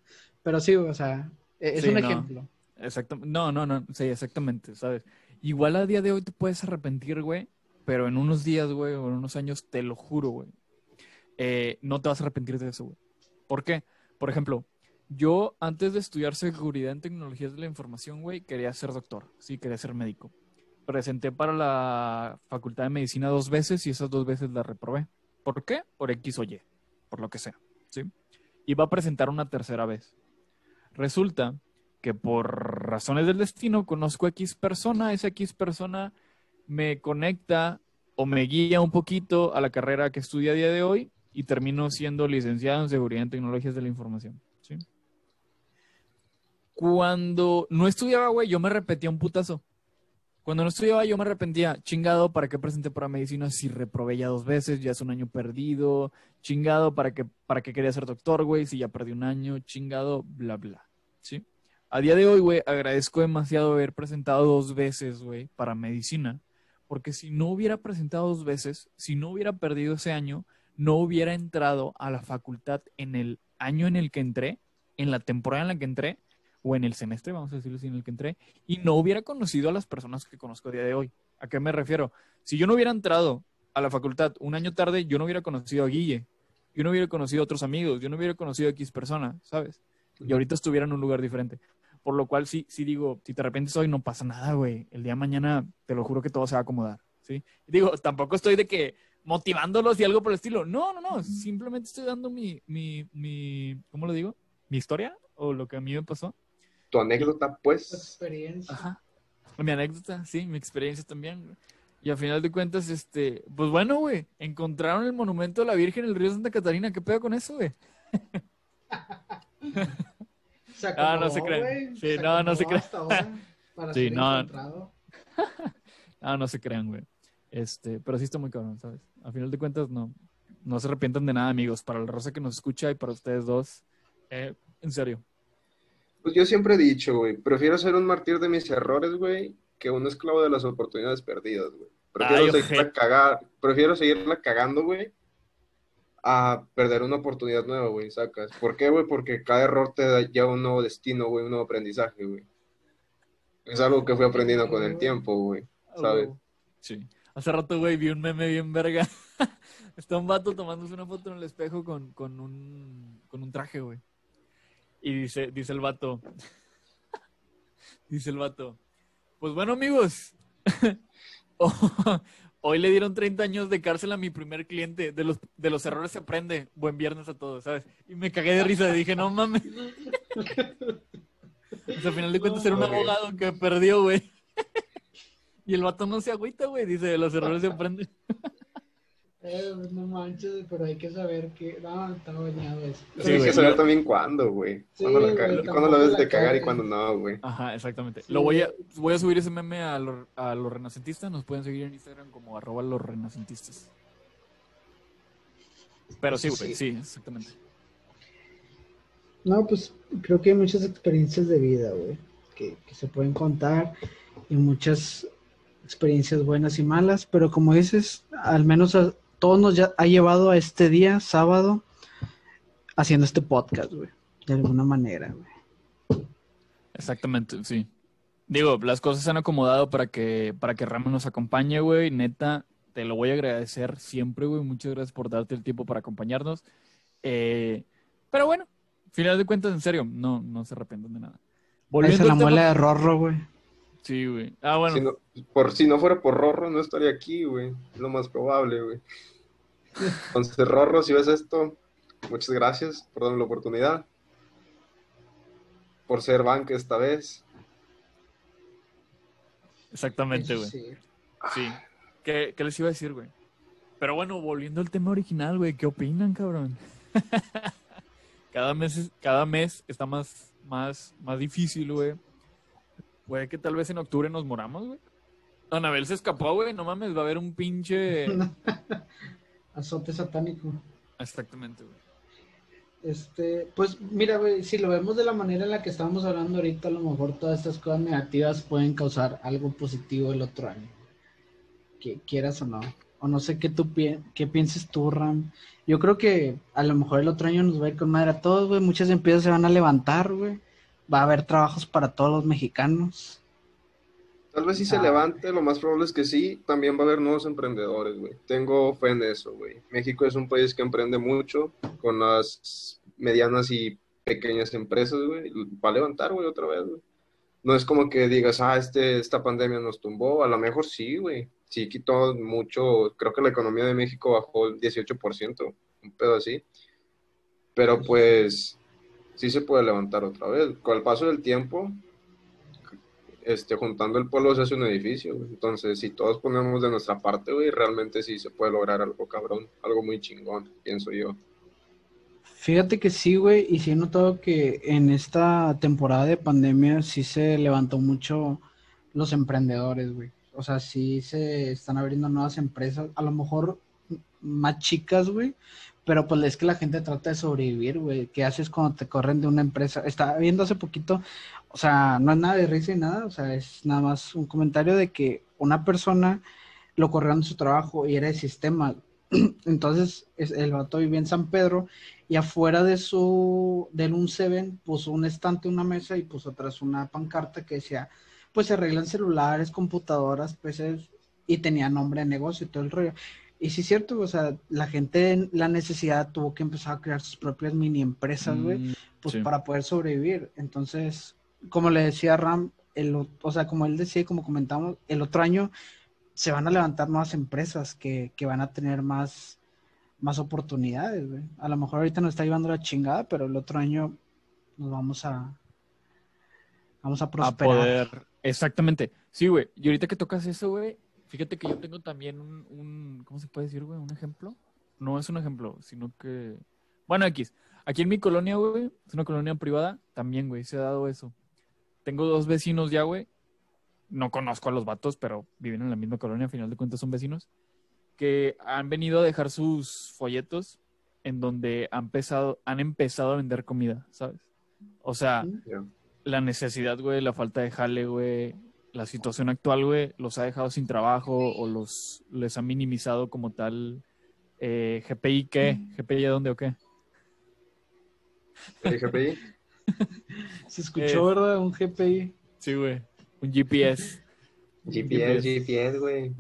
[SPEAKER 2] pero sí, o sea, es
[SPEAKER 1] Sí,
[SPEAKER 2] un
[SPEAKER 1] no.
[SPEAKER 2] ejemplo.
[SPEAKER 1] Exactamente. No, no, no. Sí, exactamente, ¿sabes? Igual a día de hoy te puedes arrepentir, güey, pero en unos días, güey, o en unos años, te lo juro, güey, eh, no te vas a arrepentir de eso, güey. ¿Por qué? Por ejemplo, yo antes de estudiar seguridad en tecnologías de la información, güey, quería ser doctor, sí, quería ser médico. Presenté para la facultad de medicina dos veces y esas dos veces la reprobé. ¿Por qué? Por X o Y, por lo que sea, ¿sí? Iba a presentar una tercera vez. Resulta que por razones del destino conozco a X persona, esa X persona me conecta o me guía un poquito a la carrera que estudio a día de hoy y termino siendo licenciado en Seguridad en Tecnologías de la Información. ¿sí? Cuando no estudiaba, güey, yo me repetía un putazo. Cuando no estudiaba, yo me arrepentía. Chingado, ¿para qué presenté para medicina si reprobé ya dos veces? Ya es un año perdido. Chingado, ¿para qué, para qué quería ser doctor, güey? Si ya perdí un año. Chingado, bla, bla. ¿Sí? A día de hoy, güey, agradezco demasiado haber presentado dos veces, güey, para medicina. Porque si no hubiera presentado dos veces, si no hubiera perdido ese año, no hubiera entrado a la facultad en el año en el que entré, en la temporada en la que entré, o en el semestre, vamos a decirlo así, en el que entré, y no hubiera conocido a las personas que conozco a día de hoy. ¿A qué me refiero? Si yo no hubiera entrado a la facultad un año tarde, yo no hubiera conocido a Guille, yo no hubiera conocido a otros amigos, yo no hubiera conocido a X persona, ¿sabes? Y ahorita estuviera en un lugar diferente. Por lo cual, sí, sí digo, si te arrepientes hoy, no pasa nada, güey. El día de mañana, te lo juro que todo se va a acomodar, ¿sí? Digo, tampoco estoy de que motivándolos y algo por el estilo. No, no, no. Simplemente estoy dando mi, mi, mi, ¿cómo lo digo? Mi historia o lo que a mí me pasó.
[SPEAKER 3] Tu anécdota,
[SPEAKER 2] Tu
[SPEAKER 3] pues.
[SPEAKER 2] experiencia.
[SPEAKER 1] Ajá. Mi anécdota, sí, mi experiencia también. güey. Y a final de cuentas, este, pues bueno, güey, encontraron el monumento de la Virgen en el río Santa Catarina. ¿Qué pedo con eso, güey?
[SPEAKER 2] Se
[SPEAKER 1] Ah, no se
[SPEAKER 2] acomodó,
[SPEAKER 1] crean. Sí, no, no se crean.
[SPEAKER 2] hasta ahora para
[SPEAKER 1] Sí,
[SPEAKER 2] ser
[SPEAKER 1] no.
[SPEAKER 2] encontrado.
[SPEAKER 1] Ah, no se crean, güey. Este, pero sí está muy cabrón, ¿sabes? A final de cuentas, no, no se arrepientan de nada, amigos. Para la rosa que nos escucha y para ustedes dos, eh, en serio.
[SPEAKER 3] Pues yo siempre he dicho, güey, prefiero ser un martir de mis errores, güey, que un esclavo de las oportunidades perdidas, güey. Prefiero,
[SPEAKER 1] Ay,
[SPEAKER 3] seguirla cagar, prefiero seguirla cagando, güey, a perder una oportunidad nueva, güey, sacas. ¿Por qué, güey? Porque cada error te da- lleva un nuevo destino, güey, un nuevo aprendizaje, güey. Es algo que fui aprendiendo con el tiempo, güey, ¿sabes?
[SPEAKER 1] Sí. Hace rato, güey, vi un meme bien verga. Está un vato tomándose una foto en el espejo con, con un, con un traje, güey. Y dice, dice el vato, dice el vato, pues bueno, amigos, ho- hoy le dieron 30 años de cárcel a mi primer cliente. De los, de los errores se aprende. Buen viernes a todos, ¿sabes? Y me cagué de risa. Dije, no mames. O sea, al final de cuentas era un abogado que perdió, güey. Y el vato no se agüita, güey. Dice, de los errores se aprende.
[SPEAKER 2] Eh, no manches, pero hay que saber que. No, está bañado eso.
[SPEAKER 3] Sí,
[SPEAKER 1] Sí,
[SPEAKER 3] hay que saber también cuándo, güey.
[SPEAKER 2] Sí,
[SPEAKER 3] Cuándo, la
[SPEAKER 2] güey,
[SPEAKER 3] cuándo lo debes de cagar y cuándo no, güey.
[SPEAKER 1] Ajá, exactamente.
[SPEAKER 2] Sí.
[SPEAKER 1] Lo voy a, voy a subir ese meme a, los- a los renacentistas. Nos pueden seguir en Instagram como arroba los renacentistas. Pero sí, güey, sí, exactamente.
[SPEAKER 2] No, pues creo que hay muchas experiencias de vida, güey, que, que se pueden contar y muchas experiencias buenas y malas, pero como dices, al menos a todos nos ya ha llevado a este día, sábado, haciendo este podcast, güey, de alguna manera, güey.
[SPEAKER 1] Exactamente, sí. Digo, las cosas se han acomodado para que, para que Ramos nos acompañe, güey. Neta, te lo voy a agradecer siempre, güey. Muchas gracias por darte el tiempo para acompañarnos. Eh, pero bueno, final de cuentas, en serio, no, no se arrepientan de nada.
[SPEAKER 2] Esa es la
[SPEAKER 1] tema-
[SPEAKER 2] muela de Rorro, güey.
[SPEAKER 1] Sí, güey. Ah, bueno.
[SPEAKER 3] Si no, por, si no fuera por Rorro, no estaría aquí, güey. Es lo más probable, güey. Entonces, Rorro, si ves esto, muchas gracias por darme la oportunidad. Por ser banca esta vez.
[SPEAKER 1] Exactamente, güey.
[SPEAKER 2] sí.
[SPEAKER 1] Sí. ¿Qué, qué les iba a decir, güey? Pero bueno, volviendo al tema original, güey, ¿qué opinan, cabrón? cada mes, es- cada mes está más, más, más difícil, güey, puede que tal vez en octubre nos moramos, güey. Anabel se escapó, güey, no mames, va a haber un pinche...
[SPEAKER 2] Azote satánico.
[SPEAKER 1] Exactamente, güey.
[SPEAKER 2] Este, pues mira, güey, si lo vemos de la manera en la que estamos hablando ahorita, a lo mejor todas estas cosas negativas pueden causar algo positivo el otro año. Que quieras o no. O no sé qué tú pi- qué pienses tú, Ram. Yo creo que a lo mejor el otro año nos va a ir con madre a todos, güey. Muchas empresas se van a levantar, güey. Va a haber trabajos para todos los mexicanos.
[SPEAKER 3] Tal vez si se
[SPEAKER 2] Ah.
[SPEAKER 3] levante, lo más probable es que sí, también va a haber nuevos emprendedores, güey. Tengo fe en eso, güey. México es un país que emprende mucho con las medianas y pequeñas empresas, güey. Va a levantar, güey, otra vez, güey. No es como que digas, ah, este, esta pandemia nos tumbó. A lo mejor sí, güey. Sí quitó mucho. Creo que la economía de México bajó el 18%, un pedo así. Pero pues sí se puede levantar otra vez. Con el paso del tiempo, este, juntando el pueblo se hace un edificio. Entonces, si todos ponemos de nuestra parte, güey, realmente sí se puede lograr algo cabrón, algo muy chingón, pienso yo.
[SPEAKER 2] Fíjate que sí, güey, y sí he notado que en esta temporada de pandemia sí se levantó mucho los emprendedores, güey. O sea, sí se están abriendo nuevas empresas, a lo mejor más chicas, güey, pero pues es que la gente trata de sobrevivir, güey. ¿Qué haces cuando te corren de una empresa? Estaba viendo hace poquito, o sea, no es nada de risa ni nada, o sea, es nada más un comentario de que una persona lo corrieron de su trabajo y era de sistema. Entonces, es- el vato vivía en San Pedro y afuera de su, del un Seven puso un estante, una mesa y puso atrás una pancarta que decía, pues se arreglan celulares, computadoras, PCs y tenía nombre de negocio y todo el rollo. Y sí es cierto, o sea, la gente, la necesidad tuvo que empezar a crear sus propias mini empresas, güey,
[SPEAKER 1] Mm,
[SPEAKER 2] pues
[SPEAKER 1] sí.
[SPEAKER 2] para poder sobrevivir. Entonces, como le decía Ram, el, o sea, como él decía y como comentamos, el otro año se van a levantar nuevas empresas que, que van a tener más, más oportunidades, güey. A lo mejor ahorita nos está llevando la chingada, pero el otro año nos vamos a vamos a
[SPEAKER 1] a
[SPEAKER 2] prosperar.
[SPEAKER 1] poder. Exactamente. Sí, güey. Y ahorita que tocas eso, güey, fíjate que yo tengo también un, un- ¿cómo se puede decir, güey? Un ejemplo. No es un ejemplo, sino que. Bueno, X. Aquí en mi colonia, güey, es una colonia privada, también, güey, se ha dado eso. Tengo dos vecinos ya, güey. No conozco a los vatos, pero viven en la misma colonia, a final de cuentas son vecinos. Que han venido a dejar sus folletos en donde han empezado, han empezado a vender comida, ¿sabes? O sea, la necesidad, güey, la falta de jale, güey, la situación actual, güey, los ha dejado sin trabajo o los les ha minimizado como tal. Eh, ¿GPI qué? ¿GPI a dónde o qué?
[SPEAKER 3] ¿El GPI?
[SPEAKER 2] Se escuchó,
[SPEAKER 1] Eh.
[SPEAKER 2] ¿verdad? Un GPI.
[SPEAKER 1] Sí, güey. Un GPS.
[SPEAKER 3] GPS, GPS, güey.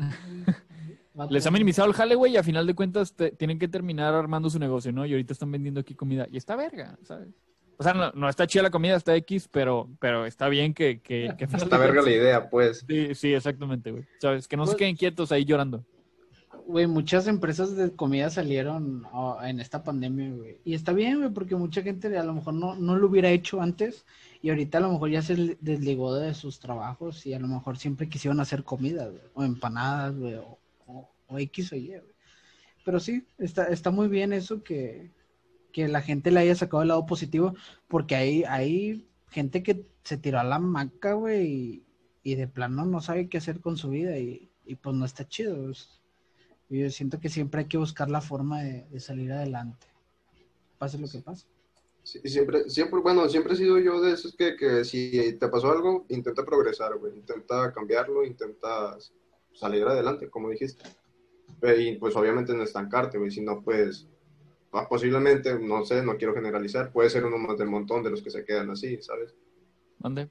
[SPEAKER 1] Les ha minimizado el jale, güey, y a final de cuentas te- tienen que terminar armando su negocio, ¿no? Y ahorita están vendiendo aquí comida. Y está verga, ¿sabes? O sea, no, no está chida la comida, está X, pero, pero está bien que... que, que
[SPEAKER 3] Está verga la idea, pues.
[SPEAKER 1] Sí, sí, exactamente, güey. ¿Sabes? Que no se
[SPEAKER 2] Pues-
[SPEAKER 1] queden quietos ahí llorando.
[SPEAKER 2] Güey, muchas empresas de comida salieron oh, en esta pandemia, güey. Y está bien, güey, porque mucha gente a lo mejor no, no lo hubiera hecho antes y ahorita a lo mejor ya se desligó de sus trabajos y a lo mejor siempre quisieron hacer comida, güey, o empanadas, güey, o, o- X o Y, güey. Pero sí, está, está muy bien eso que, que la gente le haya sacado el lado positivo, porque hay, hay gente que se tiró a la maca, güey, y, de plano no sabe qué hacer con su vida y, y pues no está chido. Y Yo siento que siempre hay que buscar la forma de, de salir adelante, pase lo que pase.
[SPEAKER 3] Sí, siempre, siempre, bueno, siempre he sido yo de esos que, que si te pasó algo, intenta progresar, güey. Intenta cambiarlo, intenta salir adelante, como dijiste. Y pues obviamente no estancarte, güey. Si no, pues ah, posiblemente, no sé, no quiero generalizar, puede ser uno más del montón de los que se quedan así, ¿sabes?
[SPEAKER 1] ¿Dónde?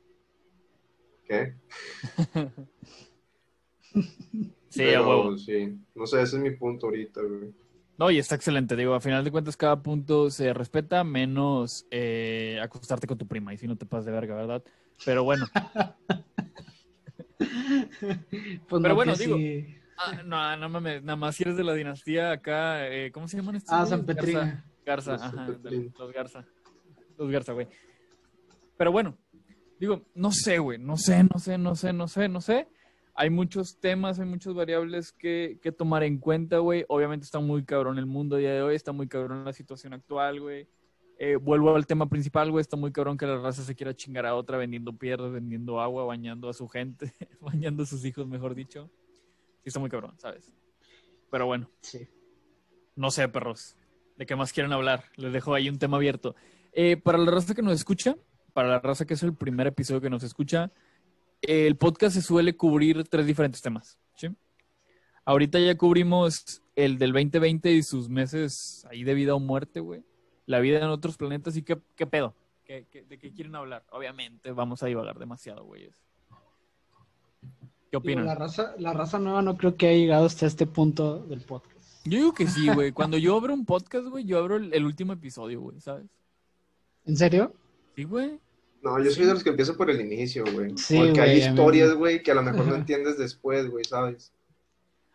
[SPEAKER 3] ¿Qué?
[SPEAKER 1] Sí, a
[SPEAKER 3] Pero,
[SPEAKER 1] huevo.
[SPEAKER 3] Sí, no sé, ese es mi punto ahorita, güey.
[SPEAKER 1] No, y está excelente. Digo, a final de cuentas, cada punto se respeta, menos eh, acostarte con tu prima. Y si no te pasas de verga, ¿verdad? Pero bueno.
[SPEAKER 2] Pues
[SPEAKER 1] Pero
[SPEAKER 2] no,
[SPEAKER 1] bueno,
[SPEAKER 2] que
[SPEAKER 1] digo,
[SPEAKER 2] sí.
[SPEAKER 1] Ah, no, no mames. Nada más si eres de la dinastía acá. eh, ¿Cómo se llaman estos?
[SPEAKER 2] Ah? San Petrina.
[SPEAKER 1] Garza,
[SPEAKER 3] Los
[SPEAKER 1] ajá.
[SPEAKER 3] Petrín.
[SPEAKER 1] Los Garza. Los Garza, güey. Pero bueno, digo, no sé, güey. No sé, no sé, no sé, no sé, no sé. Hay muchos temas, hay muchas variables que, que tomar en cuenta, güey. Obviamente está muy cabrón el mundo a día de hoy, está muy cabrón la situación actual, güey. eh, vuelvo al tema principal, güey. Está muy cabrón que la raza se quiera chingar a otra vendiendo piedras, vendiendo agua, bañando a su gente, bañando a sus hijos, mejor dicho. Sí, está muy cabrón, ¿sabes? Pero bueno,
[SPEAKER 2] Sí.
[SPEAKER 1] no sé, perros. ¿De qué más quieren hablar? Les dejo ahí un tema abierto. Eh, para la raza que nos escucha, para la raza que es el primer episodio que nos escucha, el podcast se suele cubrir tres diferentes temas. ¿sí? Ahorita ya cubrimos el del 2020 y sus meses ahí de vida o muerte, güey. La vida en otros planetas y qué, qué pedo. ¿Qué, qué- de qué quieren hablar? Obviamente vamos a divagar demasiado, güey. ¿Qué opinan?
[SPEAKER 2] la, raza, la raza nueva no creo que haya llegado hasta este punto del podcast.
[SPEAKER 1] Yo digo que sí, güey. Cuando yo abro un podcast, güey, yo abro el, el último episodio, güey, ¿sabes?
[SPEAKER 2] ¿En serio?
[SPEAKER 1] Sí, güey.
[SPEAKER 3] No, yo soy de los que empieza por el inicio, güey.
[SPEAKER 2] Sí,
[SPEAKER 3] Porque hay
[SPEAKER 2] güey,
[SPEAKER 3] historias, güey, que a lo mejor no entiendes después, güey, ¿sabes?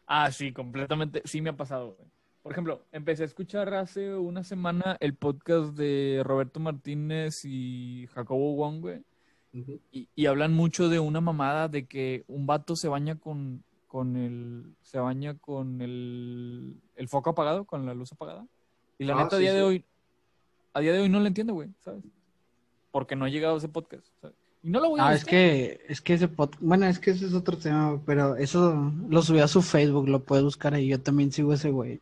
[SPEAKER 1] Ah, sí, completamente. Sí me ha pasado, güey. Por ejemplo, empecé a escuchar hace una semana el podcast de Roberto Martínez y Jacobo Wong, güey. Y, y hablan mucho de una mamada de que un vato se baña con, con el... Se baña con el, el foco apagado, con la luz apagada. Y la
[SPEAKER 3] Ah,
[SPEAKER 1] neta, a
[SPEAKER 3] sí,
[SPEAKER 1] día de hoy... A día de hoy no lo entiendo, güey, ¿sabes? Porque no ha llegado a ese podcast, ¿sabes? Y no lo voy a
[SPEAKER 2] Ah, es que, es que ese podcast, bueno, es que ese es otro tema, pero eso lo subí a su Facebook, lo puedes buscar ahí, yo también sigo ese güey.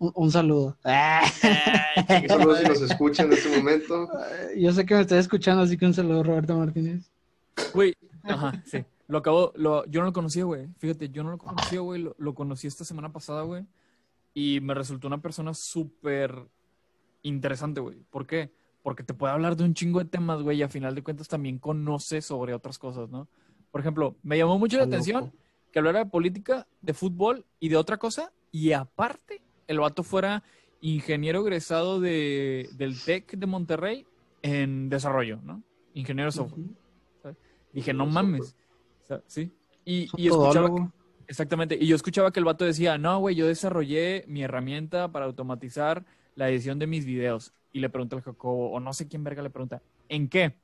[SPEAKER 2] Un, un saludo.
[SPEAKER 1] Ay,
[SPEAKER 3] Y saludos si nos escuchan en este momento.
[SPEAKER 2] Yo sé que me estás escuchando, así que un saludo, Roberto Martínez.
[SPEAKER 1] Güey, ajá, sí. Lo acabo, lo, yo no lo conocía, güey. Fíjate, yo no lo conocía, güey. Lo, lo conocí esta semana pasada, güey. Y me resultó una persona súper interesante, güey. ¿Por qué? Porque te puede hablar de un chingo de temas, güey, y a final de cuentas también conoce sobre otras cosas, ¿no? Por ejemplo, me llamó mucho la
[SPEAKER 3] Está
[SPEAKER 1] atención
[SPEAKER 3] loco.
[SPEAKER 1] que hablara de política, de fútbol y de otra cosa, y aparte, el vato fuera ingeniero egresado de, del TEC de Monterrey en desarrollo, ¿no? Ingeniero software. Dije, no mames. Sí. Y, y escuchaba,
[SPEAKER 2] Todólogo.
[SPEAKER 1] exactamente, y yo escuchaba que el vato decía, no, güey, yo desarrollé mi herramienta para automatizar la edición de mis videos. Y le pregunta al Jacobo, o no sé quién verga le pregunta, ¿en qué?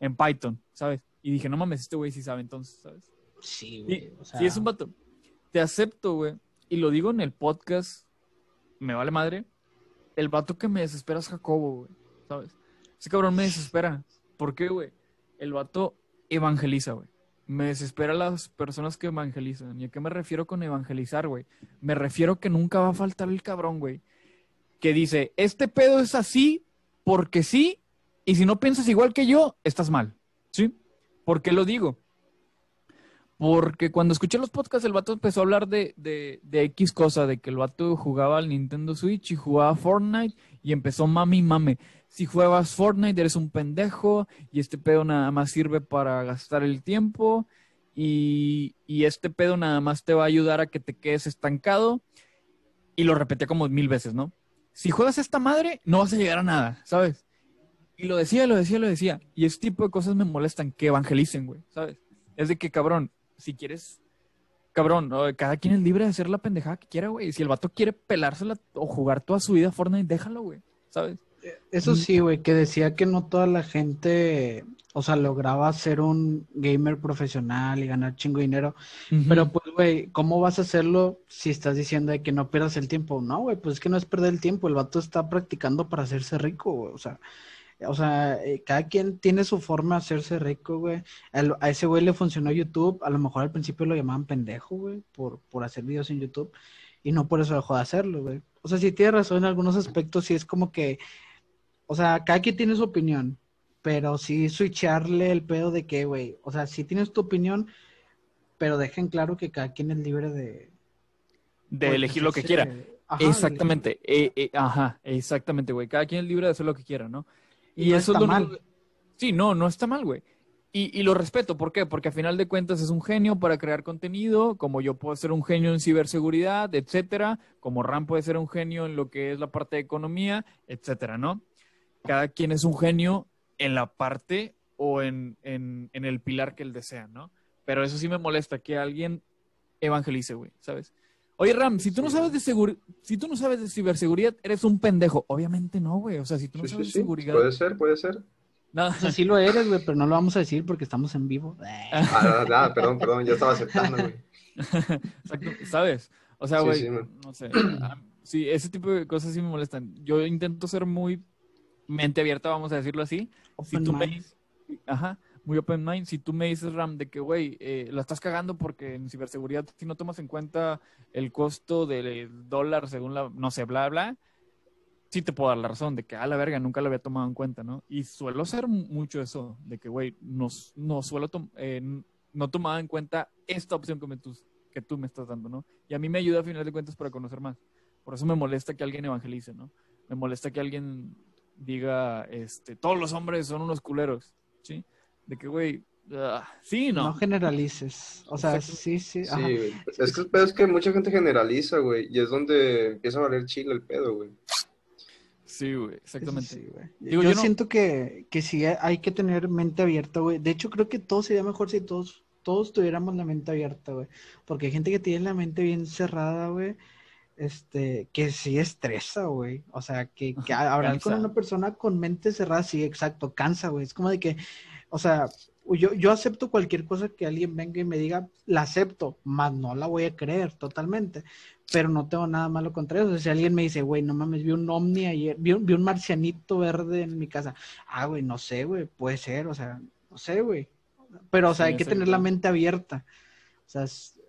[SPEAKER 1] En Python, ¿sabes? Y dije, no mames, este güey sí sabe entonces, ¿sabes?
[SPEAKER 2] Sí, güey. o sea,
[SPEAKER 1] sí, es un vato. Te acepto, güey. Y lo digo en el podcast, me vale madre. El vato que me desespera es Jacobo, güey. ¿Sabes? Ese cabrón me desespera. ¿Por qué, güey? El vato evangeliza, güey. Me desespera las personas que evangelizan. ¿Y a qué me refiero con evangelizar, güey? Me refiero que nunca va a faltar el cabrón, güey. Que dice, este pedo es así porque sí, y si no piensas igual que yo, estás mal. ¿Sí? ¿Por qué lo digo? Porque cuando escuché los podcasts, el vato empezó a hablar de, de, X cosa, de que el vato jugaba al Nintendo Switch y jugaba Fortnite y empezó mami mame. Si juegas Fortnite eres un pendejo y este pedo nada más sirve para gastar el tiempo y, y este pedo nada más te va a ayudar a que te quedes estancado. Y lo repetía como mil veces, ¿no? Si juegas esta madre, no vas a llegar a nada, ¿sabes? Y lo decía, lo decía, lo decía. Y ese tipo de cosas me molestan, que evangelicen, güey, ¿sabes? Es de que, cabrón, si quieres, cabrón, cada quien es libre de hacer la pendejada que quiera, güey. Si el vato quiere pelársela o jugar toda su vida Fortnite, déjalo, güey, ¿sabes?
[SPEAKER 2] Eso sí, güey, que decía que no toda la gente, o sea, lograba ser un gamer profesional y ganar chingo dinero. Pero pues, güey, ¿cómo vas a hacerlo si estás diciendo de que no pierdas el tiempo? No, güey, pues es que no es perder el tiempo, el vato está practicando para hacerse rico, güey, o sea, o sea, eh, cada quien tiene su forma de hacerse rico, güey. A ese güey le funcionó YouTube, a lo mejor al principio lo llamaban pendejo, güey, por, por hacer videos en YouTube, y no por eso dejó de hacerlo, güey. O sea, sí tiene razón en algunos aspectos, sí es como que, o sea, cada quien tiene su opinión, pero sí switcharle el pedo de que, güey, o sea, sí tienes tu opinión, pero dejen claro que cada quien es libre de...
[SPEAKER 1] de
[SPEAKER 2] pues,
[SPEAKER 1] elegir lo que quiera.
[SPEAKER 2] Ajá, de
[SPEAKER 1] exactamente, eh, eh, ajá, exactamente, güey. Cada quien es libre de hacer lo que quiera, ¿no?
[SPEAKER 2] Y no está
[SPEAKER 1] es lo
[SPEAKER 2] mal.
[SPEAKER 1] Sí, no, no está mal, güey. Y, y lo respeto, ¿por qué? Porque a final de cuentas es un genio para crear contenido, como yo puedo ser un genio en ciberseguridad, etcétera, como Ram puede ser un genio en lo que es la parte de economía, etcétera, ¿no? Cada quien es un genio en la parte o en, en, en el pilar que él desea, ¿no? Pero eso sí me molesta, que alguien evangelice, güey, ¿sabes? Oye, Ram, si tú no sabes de seguri- si tú no sabes de ciberseguridad, eres un pendejo. Obviamente no, güey. O sea, si tú no
[SPEAKER 3] Sí, sí,
[SPEAKER 1] sabes de
[SPEAKER 3] sí.
[SPEAKER 1] seguridad,
[SPEAKER 3] Puede ser, puede ser.
[SPEAKER 1] nada.
[SPEAKER 2] O sea, sí lo eres, güey, pero no lo vamos a decir porque estamos en vivo.
[SPEAKER 3] Ah, nada, perdón, perdón, ya estaba aceptando, güey.
[SPEAKER 1] Exacto, ¿sabes? O sea,
[SPEAKER 3] Sí,
[SPEAKER 1] güey,
[SPEAKER 3] sí,
[SPEAKER 1] no sé. ah, Sí, ese tipo de cosas sí me molestan. Yo intento ser muy mente abierta, vamos a decirlo así. Si tú me dices, ajá, muy open mind, si tú me dices, Ram, de que, güey, eh, la estás cagando porque en ciberseguridad, si no tomas en cuenta el costo del dólar según la, no sé, bla, bla, sí te puedo dar la razón de que, a la verga, nunca lo había tomado en cuenta, ¿no? Y suelo hacer mu- mucho eso, de que, güey, no, no suelo, tom- eh, no tomaba en cuenta esta opción que, me, tú, que tú me estás dando, ¿no? Y a mí me ayuda a final de cuentas para conocer más. Por eso me molesta que alguien evangelice, ¿no? Me molesta que alguien diga, este, todos los hombres son unos culeros, ¿sí? De que, güey, ah, sí,
[SPEAKER 2] No.
[SPEAKER 1] no.
[SPEAKER 2] generalices. O sea,
[SPEAKER 1] Exacto.
[SPEAKER 2] sí, sí. Ajá.
[SPEAKER 3] Es que el pedo es que mucha gente generaliza, güey, y es donde empieza a valer chile el pedo, güey.
[SPEAKER 1] Sí, güey, exactamente.
[SPEAKER 2] sí, güey.
[SPEAKER 1] Digo,
[SPEAKER 2] yo
[SPEAKER 1] yo no-
[SPEAKER 2] siento que, que sí hay que tener mente abierta, güey. De hecho, creo que todo sería mejor si todos, todos tuviéramos la mente abierta, güey. Porque hay gente que tiene la mente bien cerrada, güey. Este, que sí estresa, güey. O sea, que, que hablar con una persona con mente cerrada, sí, exacto, cansa, güey. Es como de que, o sea, yo, yo acepto cualquier cosa que alguien venga y me diga, la acepto, más no la voy a creer totalmente pero no tengo nada malo contra eso. O sea, si alguien me dice, güey, no mames, vi un ovni ayer, vi un, vi un marcianito verde en mi casa. Ah, güey, no sé, güey, puede ser, o sea, no sé, güey. Pero, o sea,
[SPEAKER 1] Sí,
[SPEAKER 2] hay que tener la mente abierta. O sea, es-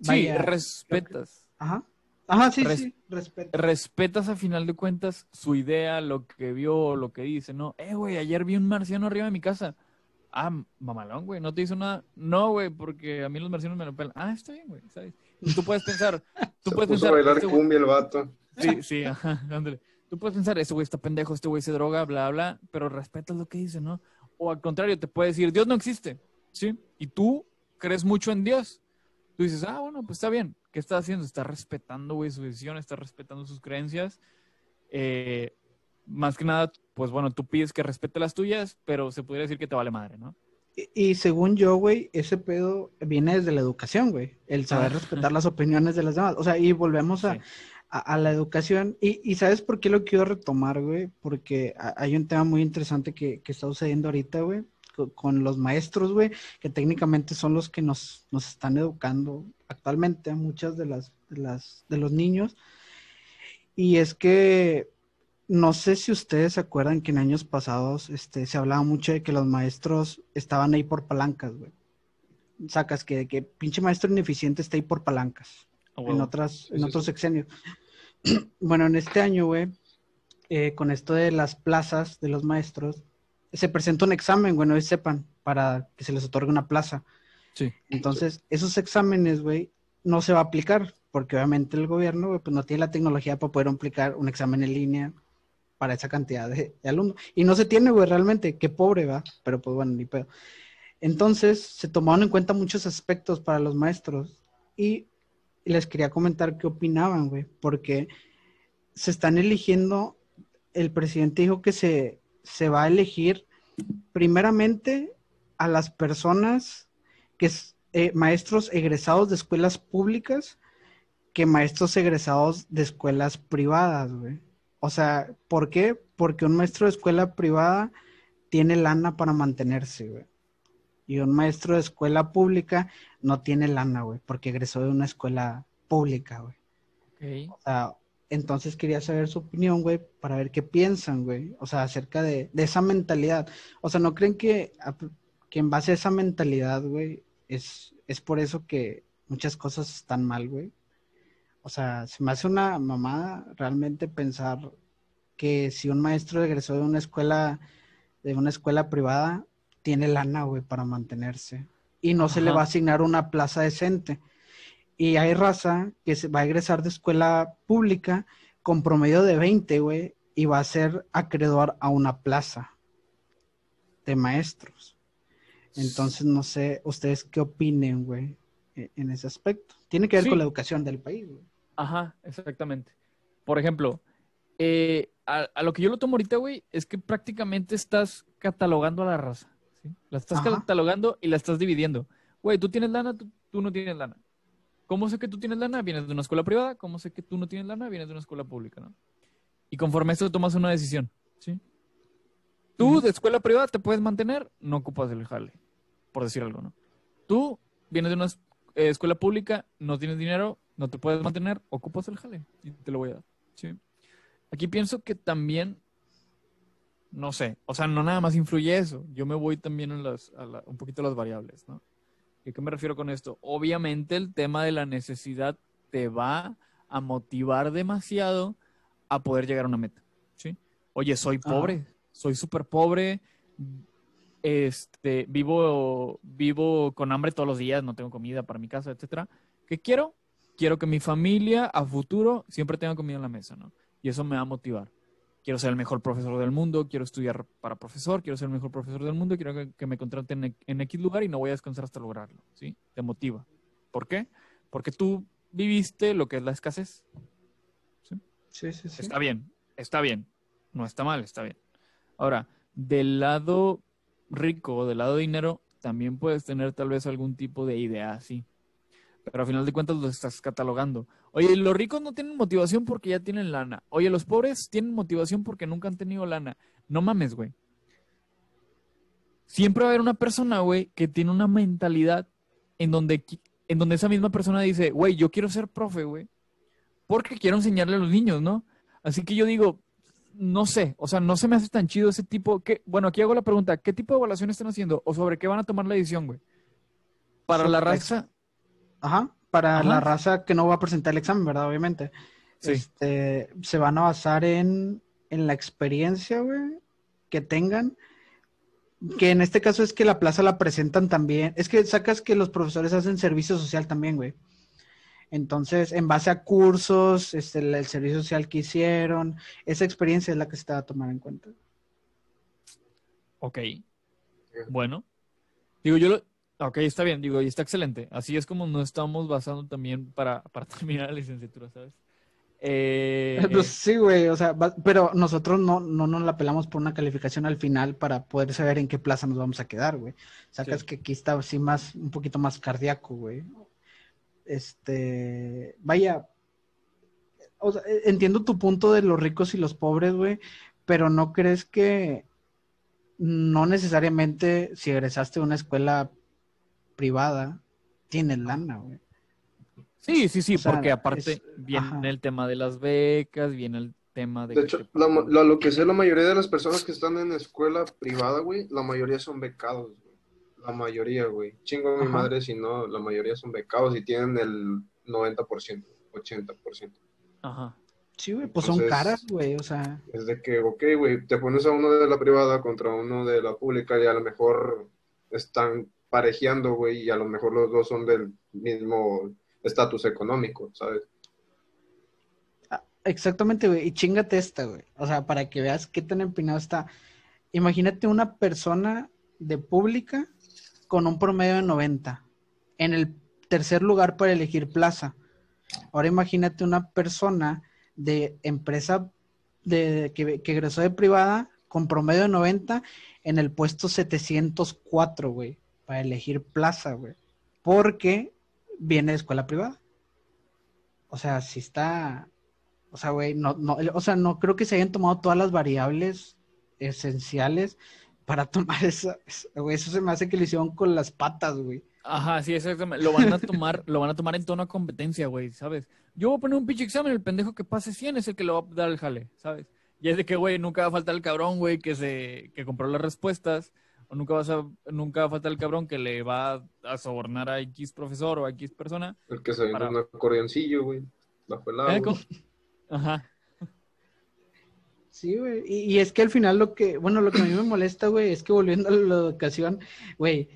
[SPEAKER 1] Sí, respetas.
[SPEAKER 2] Ajá. Ajá, sí,
[SPEAKER 1] Res-
[SPEAKER 2] sí, respeto.
[SPEAKER 1] respetas a final de cuentas su idea, lo que vio, lo que dice, ¿no? Eh, güey, ayer vi un marciano arriba de mi casa. Ah, mamalón, güey, ¿no te hizo nada? No, güey, porque a mí los marcianos me lo pelan. Ah, está bien, güey, ¿sabes? Y tú puedes pensar, tú
[SPEAKER 3] Se
[SPEAKER 1] puedes
[SPEAKER 3] puso a
[SPEAKER 1] pensar,
[SPEAKER 3] bailar
[SPEAKER 1] este
[SPEAKER 3] cumbia el vato.
[SPEAKER 1] sí, sí, ajá, ándale. Tú puedes pensar, este güey está pendejo, este güey se droga, bla, bla, pero respetas lo que dice, ¿no? O al contrario, te puede decir, Dios no existe, ¿sí? Y tú crees mucho en Dios. Tú dices, ah, bueno, pues está bien. ¿Qué está haciendo? Está respetando, güey, su decisión, está respetando sus creencias. Eh, más que nada, pues bueno, tú pides que respete las tuyas, pero se podría decir que te vale madre, ¿no?
[SPEAKER 2] Y, y según yo, güey, ese pedo viene desde la educación, güey. El saber
[SPEAKER 1] Ah.
[SPEAKER 2] respetar las opiniones de las demás. O sea, y volvemos a,
[SPEAKER 1] Sí.
[SPEAKER 2] a, a la educación. Y, y ¿sabes por qué lo quiero retomar, güey? Porque ha- hay un tema muy interesante que, que está sucediendo ahorita, güey, co- con, los maestros, güey, que técnicamente son los que nos, nos están educando actualmente a muchas de las, de las, de los niños. Y es que no sé si ustedes se acuerdan que en años pasados este, se hablaba mucho de que los maestros estaban ahí por palancas, güey. Sacas que, que pinche maestro ineficiente está ahí por palancas en otras, en otros sexenios. bueno, en este año, güey, eh, con esto de las plazas de los maestros, se presenta un examen, güey, no sepan, para que se les otorgue una plaza.
[SPEAKER 1] Sí.
[SPEAKER 2] Entonces, esos exámenes, güey, no se va a aplicar, porque obviamente el gobierno, pues no tiene la tecnología para poder aplicar un examen en línea para esa cantidad de, de alumnos. Y no se tiene, güey, realmente, qué pobre, va, pero pues bueno, ni pedo. Entonces, se tomaron en cuenta muchos aspectos para los maestros y les quería comentar qué opinaban, güey, porque se están eligiendo, el presidente dijo que se, se va a elegir primeramente a las personas que es eh, maestros egresados de escuelas públicas que maestros egresados de escuelas privadas, güey. O sea, ¿por qué? Porque un maestro de escuela privada tiene lana para mantenerse, güey. Y un maestro de escuela pública no tiene lana, güey, porque egresó de una escuela pública, güey. O sea, entonces quería saber su opinión, güey, para ver qué piensan, güey. O sea, acerca de, de esa mentalidad. O sea, ¿no creen que, que en base a esa mentalidad, güey, es, es por eso que muchas cosas están mal, güey? O sea, se me hace una mamada realmente pensar que si un maestro egresó de una escuela, de una escuela privada, tiene lana, güey, para mantenerse. Y no se le va a asignar una plaza decente. Y hay raza que se va a egresar de escuela pública con promedio de 20, güey, y va a ser acreedor a una plaza de maestros. Entonces, no sé, ustedes qué opinen, güey, e- en ese aspecto. Tiene que ver
[SPEAKER 1] Sí.
[SPEAKER 2] con la educación del país, güey.
[SPEAKER 1] Ajá, exactamente. Por ejemplo, eh, a, a lo que yo lo tomo ahorita, güey, es que prácticamente estás catalogando a la raza. ¿sí? La estás
[SPEAKER 2] Ajá.
[SPEAKER 1] catalogando y la estás dividiendo. Güey, tú tienes lana, tú, tú no tienes lana. ¿Cómo sé que tú tienes lana? Vienes de una escuela privada. ¿Cómo sé que tú no tienes lana? Vienes de una escuela pública, ¿no? Y conforme a esto tomas una decisión, ¿sí? Tú de escuela privada te puedes mantener, no ocupas el jale, por decir algo, ¿no? Tú vienes de una eh, escuela pública, no tienes dinero, no te puedes mantener, ocupas el jale y te lo voy a dar, ¿sí? Aquí pienso que también no sé. O sea, no nada más influye eso. Yo me voy también en las, a la- un poquito a las variables, ¿no? ¿Y a qué me refiero con esto? Obviamente el tema de la necesidad te va a motivar demasiado a poder llegar a una meta, ¿sí? Oye, soy pobre, soy súper pobre, este, vivo, vivo con hambre todos los días, no tengo comida para mi casa, etcétera. ¿Qué quiero? Quiero que mi familia a futuro siempre tenga comida en la mesa, ¿no? Y eso me va a motivar. Quiero ser el mejor profesor del mundo, quiero estudiar para profesor, quiero ser el mejor profesor del mundo, quiero que, que me contraten en, en X lugar y no voy a descansar hasta lograrlo, ¿sí? Te motiva. ¿Por qué? Porque tú viviste lo que es la escasez.
[SPEAKER 2] Sí, sí, sí.
[SPEAKER 1] Está bien, está bien. No está mal, está bien. Ahora, del lado rico, del lado dinero, también puedes tener tal vez algún tipo de idea así. Pero al final de cuentas lo estás catalogando. Oye, los ricos no tienen motivación porque ya tienen lana. Oye, los pobres tienen motivación porque nunca han tenido lana. No mames, güey. Siempre va a haber una persona, güey, que tiene una mentalidad en donde, en donde esa misma persona dice, güey, yo quiero ser profe, güey, porque quiero enseñarle a los niños, ¿no? Así que yo digo, no sé, o sea, no se me hace tan chido ese tipo. Que, bueno, aquí hago la pregunta: ¿qué tipo de evaluación están haciendo? ¿O sobre qué van a tomar la decisión, güey? Para la raza.
[SPEAKER 2] Ajá, para
[SPEAKER 1] Ajá.
[SPEAKER 2] la raza que no va a presentar el examen, ¿verdad? Obviamente.
[SPEAKER 1] Sí.
[SPEAKER 2] Este, se van a basar en, en la experiencia, güey, que tengan. Que en este caso es que la plaza la presentan también. Es que sacas que los profesores hacen servicio social también, güey. Entonces, en base a cursos, este, el, el servicio social que hicieron, esa experiencia es la que se te va a tomar en cuenta.
[SPEAKER 1] Ok. Bueno. Digo, yo lo. Ok, está bien, digo, y está excelente. Así es como nos estamos basando también para, para terminar la licenciatura, ¿sabes? Eh,
[SPEAKER 2] Pues sí, güey, o sea, va- pero nosotros no, no nos la pelamos por una calificación al final para poder saber en qué plaza nos vamos a quedar, güey. Sacas
[SPEAKER 1] Sí.
[SPEAKER 2] que aquí está así más, un poquito más cardíaco, güey. Este, vaya, o sea, e- entiendo tu punto de los ricos y los pobres, güey, pero ¿no crees que no necesariamente si egresaste de una escuela privada tienes lana, güey?
[SPEAKER 1] sí, sí, sí,
[SPEAKER 2] o sea,
[SPEAKER 1] porque aparte
[SPEAKER 2] es-
[SPEAKER 1] viene
[SPEAKER 2] ajá.
[SPEAKER 1] el tema de las becas, viene el tema de.
[SPEAKER 3] De hecho,
[SPEAKER 1] te-
[SPEAKER 3] la lo que sé, la mayoría de las personas que están en escuela privada, güey, la mayoría son becados, güey. La mayoría, güey. Chingo a mi
[SPEAKER 2] Ajá.
[SPEAKER 3] madre si no, la mayoría son becados y tienen el 90%, 80%.
[SPEAKER 1] Ajá.
[SPEAKER 2] Sí, güey, pues son caras, güey, o sea,
[SPEAKER 3] Es de que, ok, güey, te pones a uno de la privada contra uno de la pública y a lo mejor están parejeando, güey, y a lo mejor los dos son del mismo estatus económico, ¿sabes?
[SPEAKER 2] Exactamente, güey. Y chingate esta, güey. O sea, para que veas qué tan empinado está. Imagínate una persona de pública con un promedio de 90 en el tercer lugar para elegir plaza. Ahora imagínate una persona de empresa de, que, que egresó de privada con promedio de 90 en el puesto 704, güey, para elegir plaza, güey. Porque viene de escuela privada. O sea, si está, o sea, güey, no, no, o sea, no creo que se hayan tomado todas las variables esenciales para tomar esa, esa- güey, eso se me hace que lo hicieron con las patas, güey.
[SPEAKER 1] Ajá, sí, exactamente. Lo van a tomar, lo van a tomar en tono a competencia, güey, ¿sabes? Yo voy a poner un pinche examen, el pendejo que pase 100 es el que le va a dar el jale, ¿sabes? Y es de que, güey, nunca va a faltar el cabrón, güey, que se, que compró las respuestas, o nunca vas a, nunca va a faltar el cabrón que le va a sobornar a X profesor o a X persona.
[SPEAKER 3] El que se
[SPEAKER 1] Para-
[SPEAKER 3] un acordeoncillo, güey, bajo el agua.
[SPEAKER 1] ¿Eh? ¿Cómo? Ajá.
[SPEAKER 2] Sí, güey. Y, es que al final lo que, bueno, lo que a mí me molesta, güey, es que volviendo a la educación, güey,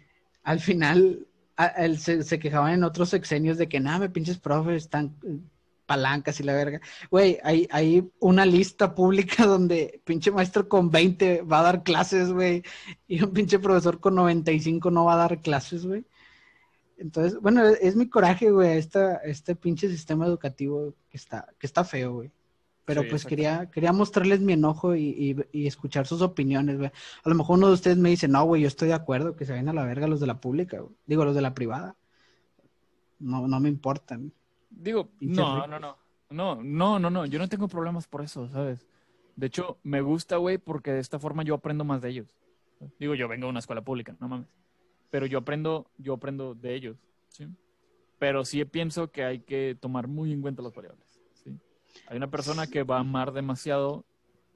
[SPEAKER 2] al final a- se, quejaban en otros sexenios de que nada, me pinches profes, están palancas y la verga. Güey, hay, hay una lista pública donde pinche maestro con 20 va a dar clases, güey, y un pinche profesor con 95 no va a dar clases, güey. Entonces, bueno, es, es mi coraje, güey, esta, este pinche sistema educativo que está, que está feo, güey. Pero
[SPEAKER 1] Sí,
[SPEAKER 2] pues quería, quería mostrarles mi enojo y, y- y escuchar sus opiniones, güey. A lo mejor uno de ustedes me dice, no, güey, yo estoy de acuerdo, que se vayan a la verga los de la pública, güey. Digo, los de la privada. No, no me importan.
[SPEAKER 1] Digo, no, no, no. No, no, no, no. Yo no tengo problemas por eso, ¿sabes? De hecho, me gusta, güey, porque de esta forma yo aprendo más de ellos. Digo, yo vengo de una escuela pública, no mames. Pero yo aprendo, yo aprendo de ellos, ¿sí? Pero sí pienso que hay que tomar muy en cuenta las variables. Hay una persona que va a amar demasiado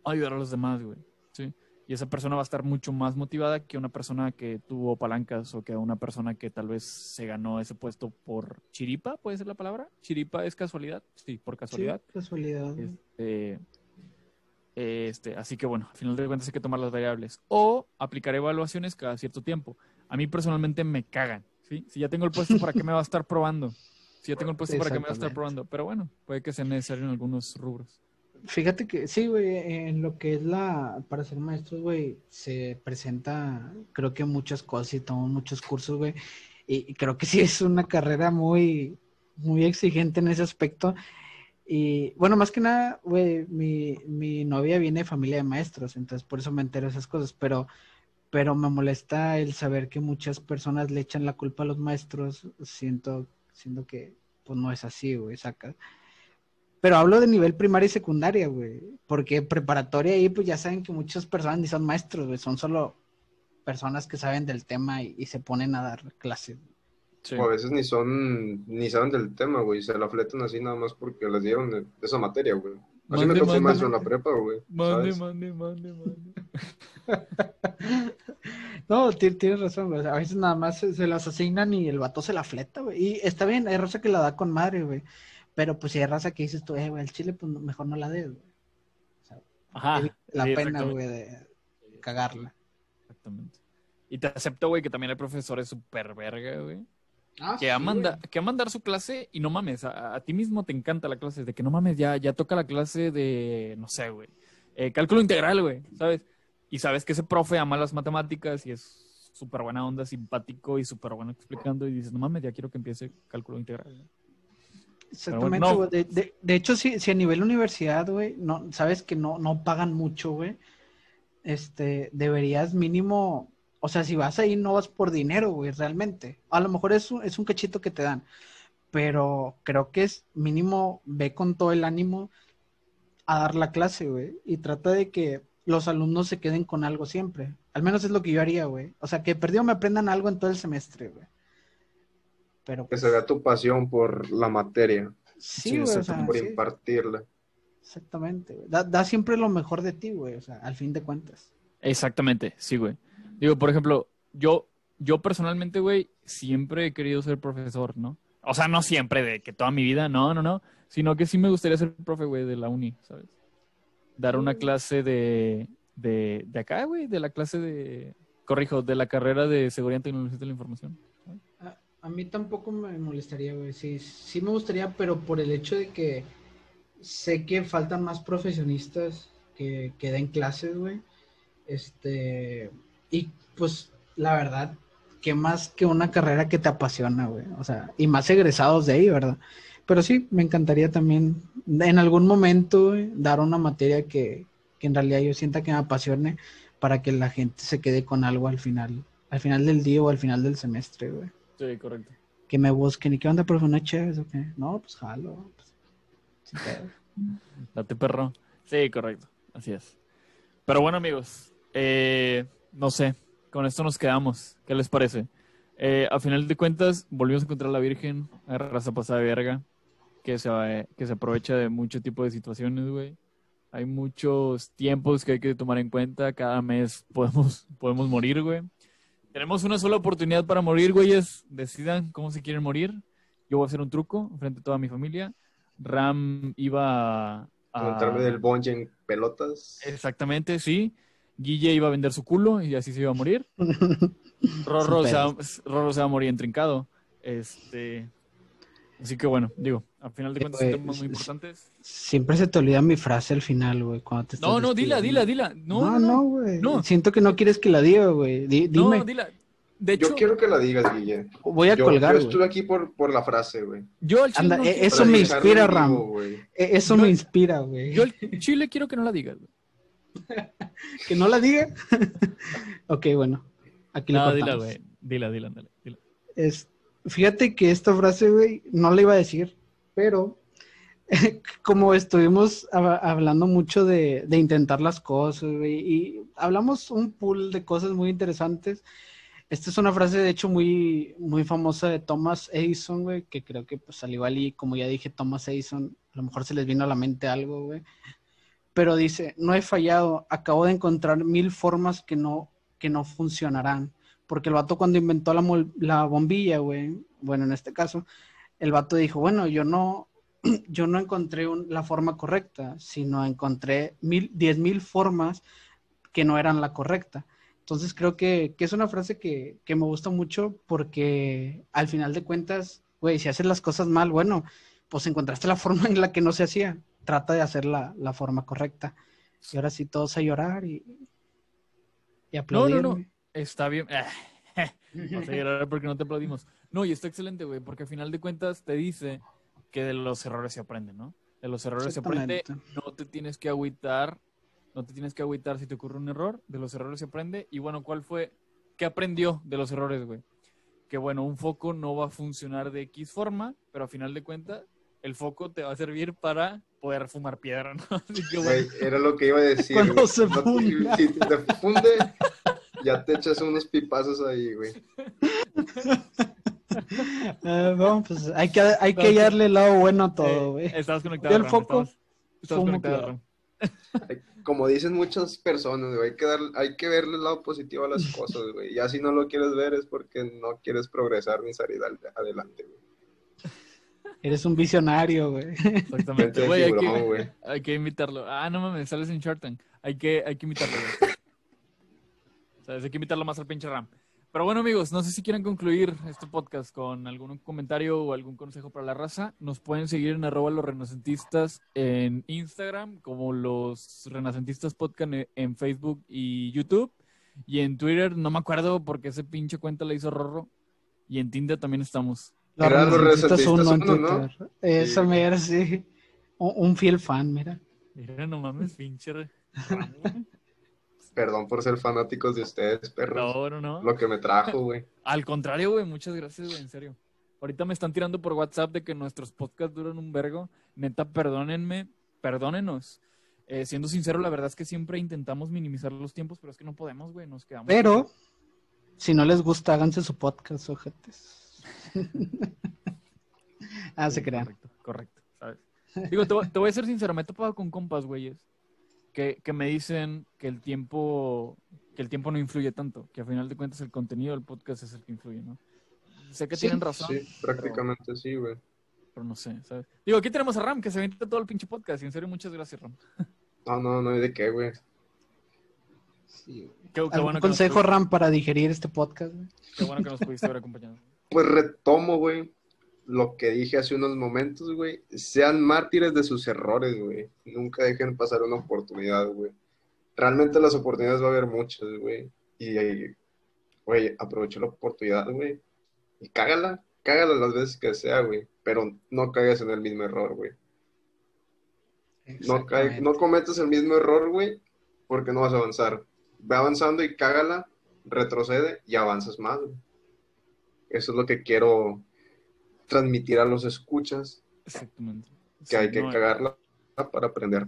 [SPEAKER 1] ayudar a los demás, güey, ¿sí? Y esa persona va a estar mucho más motivada que una persona que tuvo palancas o que una persona que tal vez se ganó ese puesto por chiripa, ¿puede ser la palabra? ¿Chiripa es casualidad? Sí, por casualidad.
[SPEAKER 2] Sí, casualidad.
[SPEAKER 1] Este, este, así que bueno, al final de cuentas hay que tomar las variables. O aplicar evaluaciones cada cierto tiempo. A mí personalmente me cagan. ¿sí? Si ya tengo el puesto, ¿para qué me va a estar probando? Si ya tengo el puesto, ¿para qué me va a estar probando? Pero bueno, puede que sea necesario en algunos rubros.
[SPEAKER 2] Fíjate que sí, güey, en lo que es la, para ser maestro, güey, se presenta, creo que muchas cosas y tomo muchos cursos, güey, y, creo que sí es una carrera muy, muy exigente en ese aspecto. Y bueno, más que nada, güey, mi, mi novia viene de familia de maestros, entonces por eso me entero de esas cosas, pero, pero me molesta el saber que muchas personas le echan la culpa a los maestros, siento, siento que pues no es así, güey, saca. Pero hablo de nivel primaria y secundaria, güey. Porque preparatoria ahí, pues ya saben que muchas personas ni son maestros, güey. Son solo personas que saben del tema y, se ponen a dar clases.
[SPEAKER 3] O a veces ni son, ni saben del tema, güey. Se la fletan así nada más porque les dieron esa materia, güey. Así me tocó maestro en la prepa, güey. Mande, mande, mande, mande.
[SPEAKER 2] no, tienes razón, güey. A veces nada más se, las asignan y el vato se la fleta, güey. Y está bien, hay raza que la da con madre, güey. Pero pues si hay raza que dices tú, eh, güey, el chile, pues mejor no la des, güey. O sea, Ajá. La pena, güey, de cagarla.
[SPEAKER 1] Exactamente. Y te acepto, güey, que también hay profesores súper verga, güey. Ah, que, aman que aman dar su clase y no mames, a, ti mismo te encanta la clase, de que no mames, ya, ya toca la clase de, no sé, güey, eh, cálculo integral, güey, ¿sabes? Y sabes que ese profe ama las matemáticas y es súper buena onda, simpático y súper bueno explicando y dices, no mames, ya quiero que empiece cálculo integral. ¿no?
[SPEAKER 2] Exactamente, güey. de, de, hecho, si, si a nivel universidad, güey, no, sabes que no, no pagan mucho, güey. Este, deberías mínimo, o sea, si vas ahí no vas por dinero, güey, realmente. A lo mejor es un, es un cachito que te dan, pero creo que es mínimo, ve con todo el ánimo a dar la clase, güey, y trata de que los alumnos se queden con algo siempre. Al menos es lo que yo haría, güey. O sea, que perdido me aprendan algo en todo el semestre, güey
[SPEAKER 3] que se vea tu pasión por la materia. Sí, güey. por impartirla.
[SPEAKER 2] Exactamente, güey. Da, siempre lo mejor de ti, güey. O sea, al fin de cuentas.
[SPEAKER 1] Exactamente, sí, güey. Digo, por ejemplo, yo, yo personalmente, güey, siempre he querido ser profesor, ¿no? O sea, no siempre, de que toda mi vida, no, no, no. Sino que sí me gustaría ser profe, güey, de la uni, ¿sabes? Dar una clase de, de, de acá, güey, de la clase de, corrijo, de la carrera de Seguridad y Tecnología de la Información.
[SPEAKER 2] A mí tampoco me molestaría, güey. Sí, sí me gustaría, pero por el hecho de que sé que faltan más profesionistas que, que den clases, güey. Este, y pues la verdad, que más que una carrera que te apasiona, güey. O sea, y más egresados de ahí, ¿verdad? Pero sí, me encantaría también en algún momento dar una materia que, que en realidad yo sienta que me apasione para que la gente se quede con algo al final, al final del día o al final del semestre, güey.
[SPEAKER 1] Sí, correcto.
[SPEAKER 2] Que me busquen y qué onda, profe, una chévere o qué. No, pues jalo. Pues,
[SPEAKER 1] Date perro. Sí, correcto. Así es. Pero bueno, amigos, eh, no sé, con esto nos quedamos. ¿Qué les parece? Eh, a final de cuentas, volvimos a encontrar a la Virgen, a raza pasada de verga, que se, que se aprovecha de mucho tipo de situaciones, güey. Hay muchos tiempos que hay que tomar en cuenta. Cada mes podemos, podemos morir, güey. Tenemos una sola oportunidad para morir, güeyes. Decidan cómo se quieren morir. Yo voy a hacer un truco frente a toda mi familia. Ram iba
[SPEAKER 3] a... Montarme del bonje en pelotas.
[SPEAKER 1] Exactamente, sí. Guille iba a vender su culo y así se iba a morir. Rorro, se va, Rorro se va a morir entrincado. Este... Así que bueno, digo, al final de cuentas son temas muy importantes.
[SPEAKER 2] Siempre se te olvida mi frase al final, güey, cuando te
[SPEAKER 1] No, no, dila, dila, dila. No,
[SPEAKER 2] no, güey. No, Siento que no quieres que la diga, güey. dime. No, dila.
[SPEAKER 3] De hecho, yo quiero que la digas, Guille.
[SPEAKER 2] Voy a colgar.
[SPEAKER 3] Yo estuve aquí por, por la frase, güey.
[SPEAKER 2] Yo al chile. E, eso me inspira, Ram. E, eso me inspira, güey.
[SPEAKER 1] Yo al chile quiero que no la digas,
[SPEAKER 2] güey. ¿Que no la diga? ok, bueno. Aquí no,
[SPEAKER 1] dila, güey. Dila, dila, dila. dila.
[SPEAKER 2] Es, fíjate que esta frase, güey, no la iba a decir, pero como estuvimos hablando mucho de, intentar las cosas, y hablamos un pool de cosas muy interesantes. Esta es una frase, de hecho, muy, muy famosa de Thomas Edison, güey, que creo que pues al igual y como ya dije, Thomas Edison, a lo mejor se les vino a la mente algo, güey. pero dice, no he fallado, acabo de encontrar mil formas que no, que no funcionarán. Porque el vato cuando inventó la, la bombilla, güey, bueno, en este caso, el vato dijo, bueno, yo no, yo no encontré un- la forma correcta, sino encontré mil, diez mil formas que no eran la correcta. Entonces creo que, que es una frase que, que me gusta mucho porque al final de cuentas, güey, si haces las cosas mal, bueno, pues encontraste la forma en la que no se hacía. Trata de hacer la, la forma correcta. Y ahora sí todos a llorar y, y
[SPEAKER 1] No,
[SPEAKER 2] aplaudir.
[SPEAKER 1] no, no.
[SPEAKER 2] güey.
[SPEAKER 1] Está bien. Vas a llorar porque no te aplaudimos. No, y está excelente, güey, porque al final de cuentas te dice que de los errores se aprende, ¿no? De los errores se aprende. No te tienes que agüitar. No te tienes que agüitar si te ocurre un error. De los errores se aprende. Y bueno, ¿cuál fue? ¿Qué aprendió de los errores, güey? Que bueno, un foco no va a funcionar de X forma, pero a final de cuentas, el foco te va a servir para poder fumar piedra, ¿no? Así que bueno.
[SPEAKER 3] Güey, era lo que iba a decir.
[SPEAKER 2] Cuando
[SPEAKER 3] güey.
[SPEAKER 2] se
[SPEAKER 3] No te-
[SPEAKER 2] funda.
[SPEAKER 3] Si te funde, ya te echas unos pipazos ahí, güey.
[SPEAKER 2] Eh, bueno, pues hay que, hay que hallarle el lado bueno a todo,
[SPEAKER 1] Eh,
[SPEAKER 2] güey.
[SPEAKER 1] estabas conectado.
[SPEAKER 2] Yo el
[SPEAKER 1] Ram,
[SPEAKER 2] foco, fumo
[SPEAKER 1] conectado. Ram.
[SPEAKER 3] Como dicen muchas personas, güey, hay que, dar, hay que verle el lado positivo a las cosas, güey. Ya si no lo quieres ver es porque no quieres progresar ni salir al- adelante, güey.
[SPEAKER 2] Eres un visionario, güey.
[SPEAKER 1] Exactamente. Güey, hay, que,
[SPEAKER 3] güey.
[SPEAKER 1] hay que invitarlo. Ah, no mames, sales en Tank. Hay que, hay que invitarlo. güey. ¿Sabes? Hay que invitarlo más al pinche Ram. Pero bueno, amigos, no sé si quieren concluir este podcast con algún comentario o algún consejo para la raza. Nos pueden seguir en arroba los renacentistas en Instagram, como los renacentistas podcast en- Facebook y YouTube. Y en Twitter, no me acuerdo porque ese pinche cuenta la hizo Rorro. Y en Tinder también estamos.
[SPEAKER 2] Los renacentistas
[SPEAKER 3] renacentistas
[SPEAKER 2] uno en
[SPEAKER 3] uno, ¿no?
[SPEAKER 2] Twitter. Esa
[SPEAKER 3] Sí.
[SPEAKER 2] mera, sí. Un, un fiel fan, mira.
[SPEAKER 1] Mira, no mames, pinche.
[SPEAKER 3] Perdón por ser fanáticos de ustedes, perros.
[SPEAKER 1] No, no, no.
[SPEAKER 3] Lo que me trajo, güey.
[SPEAKER 1] Al contrario, güey, muchas gracias, güey, en serio. Ahorita me están tirando por WhatsApp de que nuestros podcasts duran un vergo. Neta, perdónenme, perdónenos. Eh, siendo sincero, la verdad es que siempre intentamos minimizar los tiempos, pero es que no podemos, güey, nos quedamos.
[SPEAKER 2] Pero, si no les gusta, háganse su podcast, ojetes. ah, se crean.
[SPEAKER 1] Correcto, correcto, ¿sabes? Digo, te, voy- te voy a ser sincero, me he topado con compas, güeyes, que, que me dicen que el tiempo que el tiempo no influye tanto, que a final de cuentas el contenido del podcast es el que influye, ¿no? Sé que
[SPEAKER 2] Sí,
[SPEAKER 1] tienen razón,
[SPEAKER 3] Sí, prácticamente sí, güey.
[SPEAKER 1] pero no sé, ¿sabes? Digo, aquí tenemos a Ram, que se avienta todo el pinche podcast, y en serio, muchas gracias, Ram.
[SPEAKER 3] No, no, no hay de qué, güey.
[SPEAKER 2] Sí.
[SPEAKER 1] Qué, qué
[SPEAKER 2] ¿Algún
[SPEAKER 1] bueno que nos
[SPEAKER 2] consejo, Ram, para digerir este podcast? güey?
[SPEAKER 1] qué bueno que nos pudiste haber acompañado.
[SPEAKER 3] Pues retomo, güey, lo que dije hace unos momentos, güey. Sean mártires de sus errores, güey. Nunca dejen pasar una oportunidad, güey. Realmente las oportunidades va a haber muchas, güey. Y, güey, aprovecha la oportunidad, güey. Y cágala, cágala las veces que sea, güey. Pero no caigas en el mismo error, güey. No, no cometas el mismo error, güey, porque no vas a avanzar. Ve avanzando y cágala, retrocede y avanzas más, güey. Eso es lo que quiero transmitir a los escuchas,
[SPEAKER 1] Exactamente.
[SPEAKER 3] que
[SPEAKER 1] Sí,
[SPEAKER 3] hay que
[SPEAKER 1] no,
[SPEAKER 3] cagarla para aprender.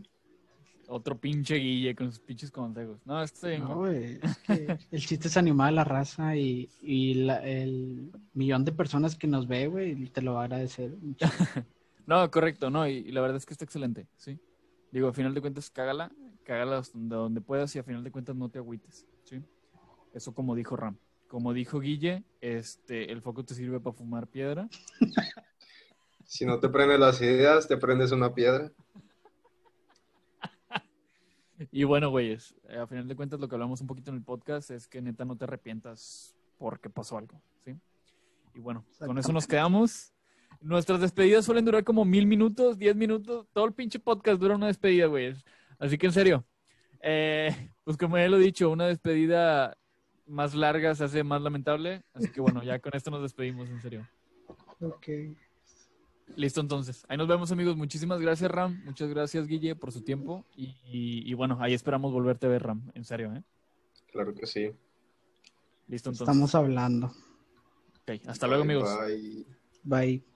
[SPEAKER 1] Otro pinche guille con sus pinches consejos. No, este
[SPEAKER 2] No, güey, es que el chiste es animar a la raza y, y la- el millón de personas que nos ve, güey, te lo va a agradecer.
[SPEAKER 1] No, correcto, no, y, y la verdad es que está excelente, sí. Digo, a final de cuentas, cágala, cágala hasta donde, donde puedas y a final de cuentas no te agüites, sí. Eso como dijo Ram. Como dijo Guille, este, el foco te sirve para fumar piedra.
[SPEAKER 3] Si no te prendes las ideas, te prendes una piedra.
[SPEAKER 1] Y bueno, güeyes, eh, a final de cuentas lo que hablamos un poquito en el podcast es que neta no te arrepientas porque pasó algo, ¿sí? Y bueno, con eso nos quedamos. Nuestras despedidas suelen durar como mil minutos, diez minutos. Todo el pinche podcast dura una despedida, güeyes. Así que en serio, eh, pues como ya lo he dicho, una despedida más larga se hace más lamentable. Así que bueno, ya con esto nos despedimos, en serio.
[SPEAKER 2] Ok.
[SPEAKER 1] Listo, entonces. Ahí nos vemos, amigos. Muchísimas gracias, Ram. Muchas gracias, Guille, por su tiempo. Y, y- y bueno, ahí esperamos volverte a ver, Ram. En serio, ¿eh?
[SPEAKER 3] Claro que sí.
[SPEAKER 1] Listo, entonces.
[SPEAKER 2] Estamos hablando.
[SPEAKER 1] Ok, hasta luego, amigos.
[SPEAKER 3] bye.
[SPEAKER 2] Bye.